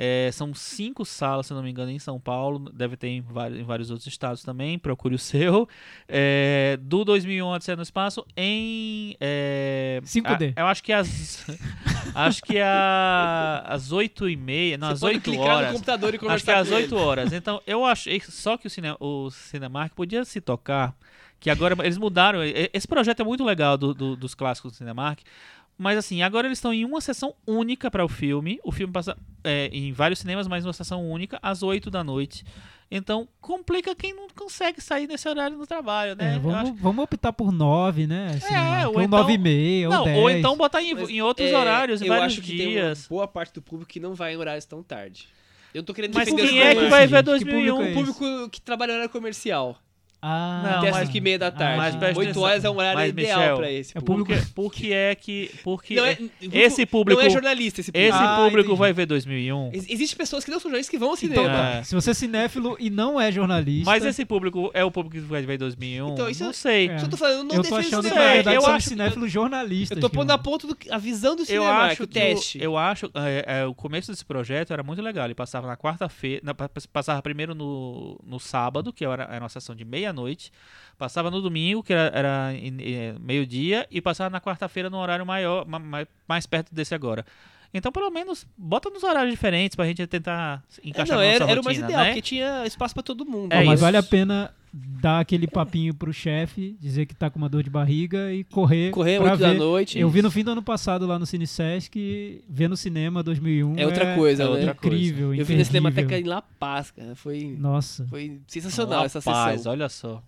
É, são cinco salas, se não me engano, em São Paulo. Deve ter em vários, em vários outros estados também. Procure o [laughs] seu. É, do 2001 Odisseia no Espaço em... É, 5D. a- eu acho que as... [laughs] acho que a, às 8 e meia... Não, Você às pode 8 clicar no horas. computador e Acho que conversar é às com 8 ele. horas. Então, eu achei só que o, cine, o Cinemark podia se tocar. Que agora eles mudaram. Esse projeto é muito legal do, do- dos clássicos do Cinemark. Mas assim, agora eles estão em uma sessão única para o filme. O filme passa é, em vários cinemas, mas uma sessão única, às 8 da noite. Então, complica quem não consegue sair nesse horário no trabalho, né? É, vamos, acho- vamos optar por 9, né? Cinemark. ou ou então- 9 e meia, ou Não, 10. ou então botar em, em outros é, horários, em eu vários acho que dias. boa parte do público que não vai em horários tão tarde. Eu tô querendo Mas quem é que vai ver Que público 2001? é O público que trabalha em horário comercial. Ah, Não, Até mas- às 5 e meia da tarde. mas presta 8 horas é um horário Mas, ideal Michel, pra esse é público. público- Por que é que. Porque Não é, esse público. Não é jornalista esse público. Esse Ah, público entendi. vai ver 2001. Ex- Existem pessoas que não são jornalistas que vão ao Então, cinema. tá. É. se você é cinéfilo e não é jornalista... Mas esse público é o público que vai ver 2001? Então, isso não é- sei. É. Eu tô falando, eu não eu tô defendo achando que, na verdade, Eu acho- cinéfilos jornalistas. Eu tô pondo a ponto do, a visão do Eu cinema, acho que o teste. o, eu acho é, é, o começo desse projeto era muito legal. Ele passava na quarta-feira, passava primeiro no, no sábado, que era, era uma sessão de meia-noite, passava no domingo, que era, era em- meio-dia, e passava na quarta-feira no horário maior, ma- ma- mais perto desse agora. Então, pelo menos, bota nos horários diferentes pra gente tentar É, encaixar não, na nossa era, era o mais rotina, ideal, né? porque tinha espaço pra todo mundo. É mas isso. vale a pena dar aquele papinho pro chefe, dizer que tá com uma dor de barriga e correr Correr pra 8 da ver. noite. Eu vi no fim do ano passado lá no Cine Sesc, ver no cinema 2001 É outra coisa, é né? outra coisa. incrível, Eu vi na Cinemateca imperdível. em La Paz, cara. Foi, Nossa. foi sensacional essa Rapaz, sessão. olha só.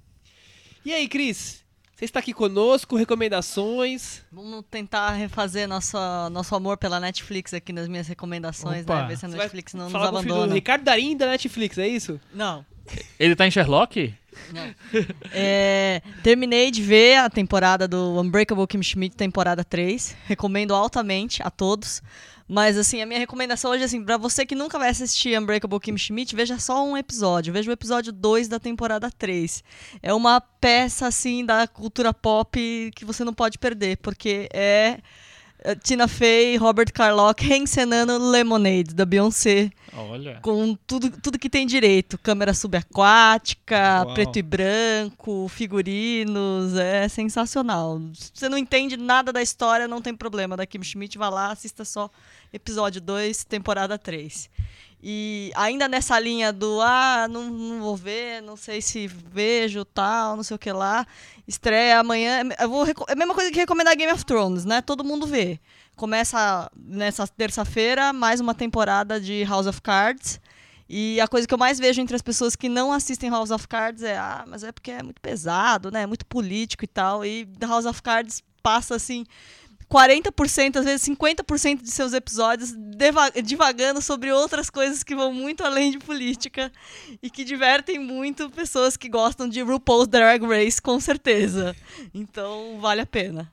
E aí, Cris? Você está aqui conosco, recomendações. Vamos tentar refazer nosso, nosso amor pela Netflix aqui nas minhas recomendações, Opa. né? Ver se a Você vai Netflix não nos Falar com o filho do abandona. Ricardo Darim da Netflix, é isso? Não. Ele tá em Sherlock? É, terminei de ver a temporada do Unbreakable Kim Schmidt, temporada 3. Recomendo altamente a todos. Mas, assim, a minha recomendação hoje, assim, pra você que nunca vai assistir Unbreakable Kim Schmidt, veja só um episódio. Veja o episódio 2 da temporada 3. É uma peça, assim, da cultura pop que você não pode perder, porque é é Tina Fey Robert Carlock reencenando Lemonade, da Beyoncé Olha. com tudo, tudo que tem direito. Câmera subaquática, Uau. preto e branco, figurinos, é sensacional. Se você não entende nada da história, não tem problema. Da Kim Schmidt, vá lá, assista só episódio 2, temporada 3. E ainda nessa linha do, ah, não, não vou ver, não sei se vejo, tal, não sei o que lá. Estreia amanhã. Eu vou, é a mesma coisa que recomendar Game of Thrones, né? Todo mundo vê. Começa nessa terça-feira mais uma temporada de House of Cards. E a coisa que eu mais vejo entre as pessoas que não assistem House of Cards é, ah, mas é porque é muito pesado, né? É muito político e tal. E House of Cards passa assim 40%, às vezes 50% de seus episódios divagando sobre outras coisas que vão muito além de política e que divertem muito pessoas que gostam de RuPaul's Drag Race, com certeza. Então, vale a pena.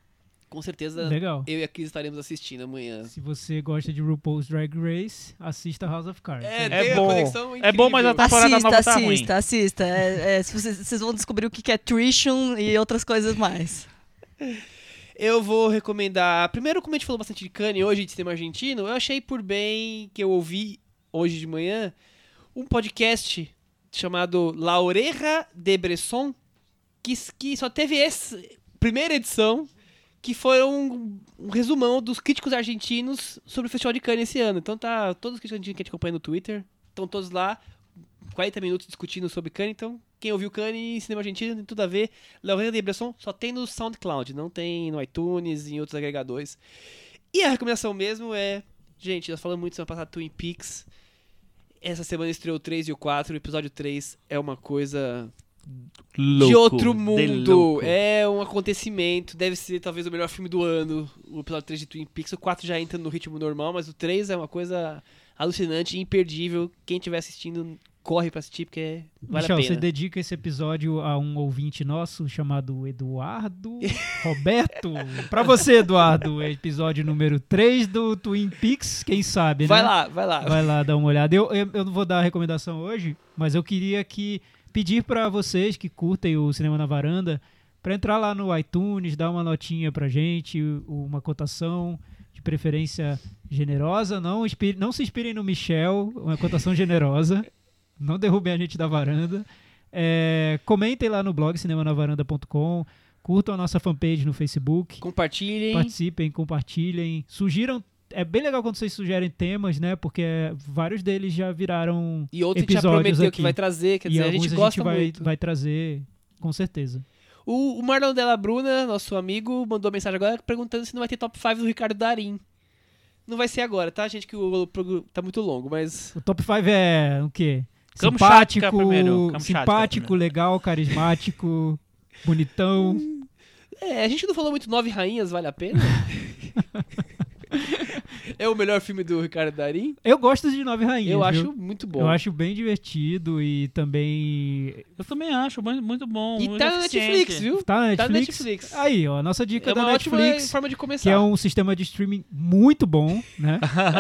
Com certeza Legal. eu e a Cris estaremos assistindo amanhã. Se você gosta de RuPaul's Drag Race, assista House of Cards. É, É a bom. É bom, mas a temporada assista, nova tá ruim. assista, assista. É, é, se vocês, vocês vão descobrir o que que é Trishon e outras coisas mais. [laughs] Eu vou recomendar. Primeiro, como a gente falou bastante de Cannes hoje, de cinema argentino, eu achei por bem que eu ouvi hoje de manhã um podcast chamado La Oreja de Bresson, que, que só teve essa primeira edição, que foi um, um resumão dos críticos argentinos sobre o Festival de Cannes esse ano. Então tá, todos os críticos argentinos que a gente acompanha no Twitter, estão todos lá, 40 minutos discutindo sobre Cannes, então quem ouviu Cannes, cinema argentino, tem tudo a ver. La Oreja de Bresson só tem no SoundCloud, não tem no iTunes e em outros agregadores. E a recomendação mesmo é, gente, nós falamos muito semana passada Twin Peaks. Essa semana estreou o 3 e o 4, o episódio 3 é uma coisa de Louco, outro de mundo. louco. É um acontecimento. Deve ser talvez o melhor filme do ano. O episódio 3 de Twin Peaks. O 4 já entra no ritmo normal, mas o 3 é uma coisa alucinante, imperdível. Quem estiver assistindo, corre pra assistir, porque vale Michel, a você pena. dedica esse episódio a um ouvinte nosso chamado Eduardo [laughs] Roberto. Pra você, Eduardo, é episódio número 3 do Twin Peaks, quem sabe, Vai né? lá, vai lá. Vai lá dar uma olhada. Eu, eu, eu não vou dar a recomendação hoje, mas eu queria que pedir pra vocês que curtem o Cinema na Varanda pra entrar lá no iTunes, dar uma notinha pra gente, uma cotação de preferência generosa. Não, inspire- não se inspirem no Michel, uma cotação generosa. Não derrubem a gente da varanda. É, comentem lá no blog cinemanavaranda.com. Curtam a nossa fanpage no Facebook. Compartilhem. Participem, compartilhem. Sugiram. É bem legal quando vocês sugerem temas, né? Porque vários deles já viraram. E outro a gente já episódios prometeu aqui. que vai trazer. Quer dizer, a gente gosta vai, muito. vai trazer, com certeza. O, o Marlon Della Bruna, nosso amigo, mandou mensagem agora perguntando se não vai ter top 5 do Ricardo Darim. Não vai ser agora, tá, gente? Que o, o tá muito longo, mas. O top 5 é o quê? Simpático, primeiro, Kamchatka simpático, legal, carismático, bonitão. É, a gente não falou muito Nove Rainhas, vale a pena? [laughs] [laughs] é o melhor filme do Ricardo Darim? Eu gosto de Nove Rainhas. Eu viu? acho muito bom. Eu acho bem divertido e também. Eu também acho muito, bom. E muito tá na. Netflix, viu? Tá na Tá na Netflix? Netflix. Aí, ó, a nossa dica É da uma ótima Netflix. forma de começar. Que é um sistema de streaming muito bom, né?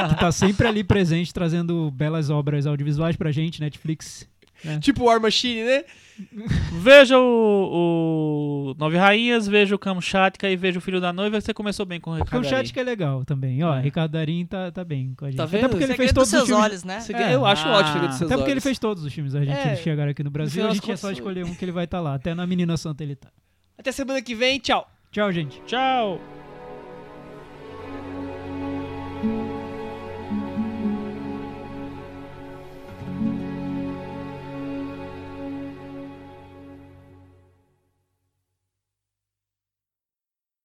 que [laughs] tá sempre ali presente, trazendo belas obras audiovisuais pra gente, Netflix. Tipo War Machine, né? Veja o, o Nove Rainhas, veja o Kamchatka e veja o Filho da Noiva. Você começou bem com o Ricardo. chat que é legal também. Ó, É. Ricardo Darim tá, tá bem com a gente. Tá Até vendo? porque ele fez dos todos os seus filmes. olhos, né? É. Eu acho Ah. ótimo Segredo dos Seus Até porque ele Olhos. fez todos os filmes argentinos É. que chegaram aqui no Brasil. A gente é só escolher um que ele vai estar lá. Até na Menina Santa ele tá. Até semana que vem, tchau. Tchau, gente. Tchau!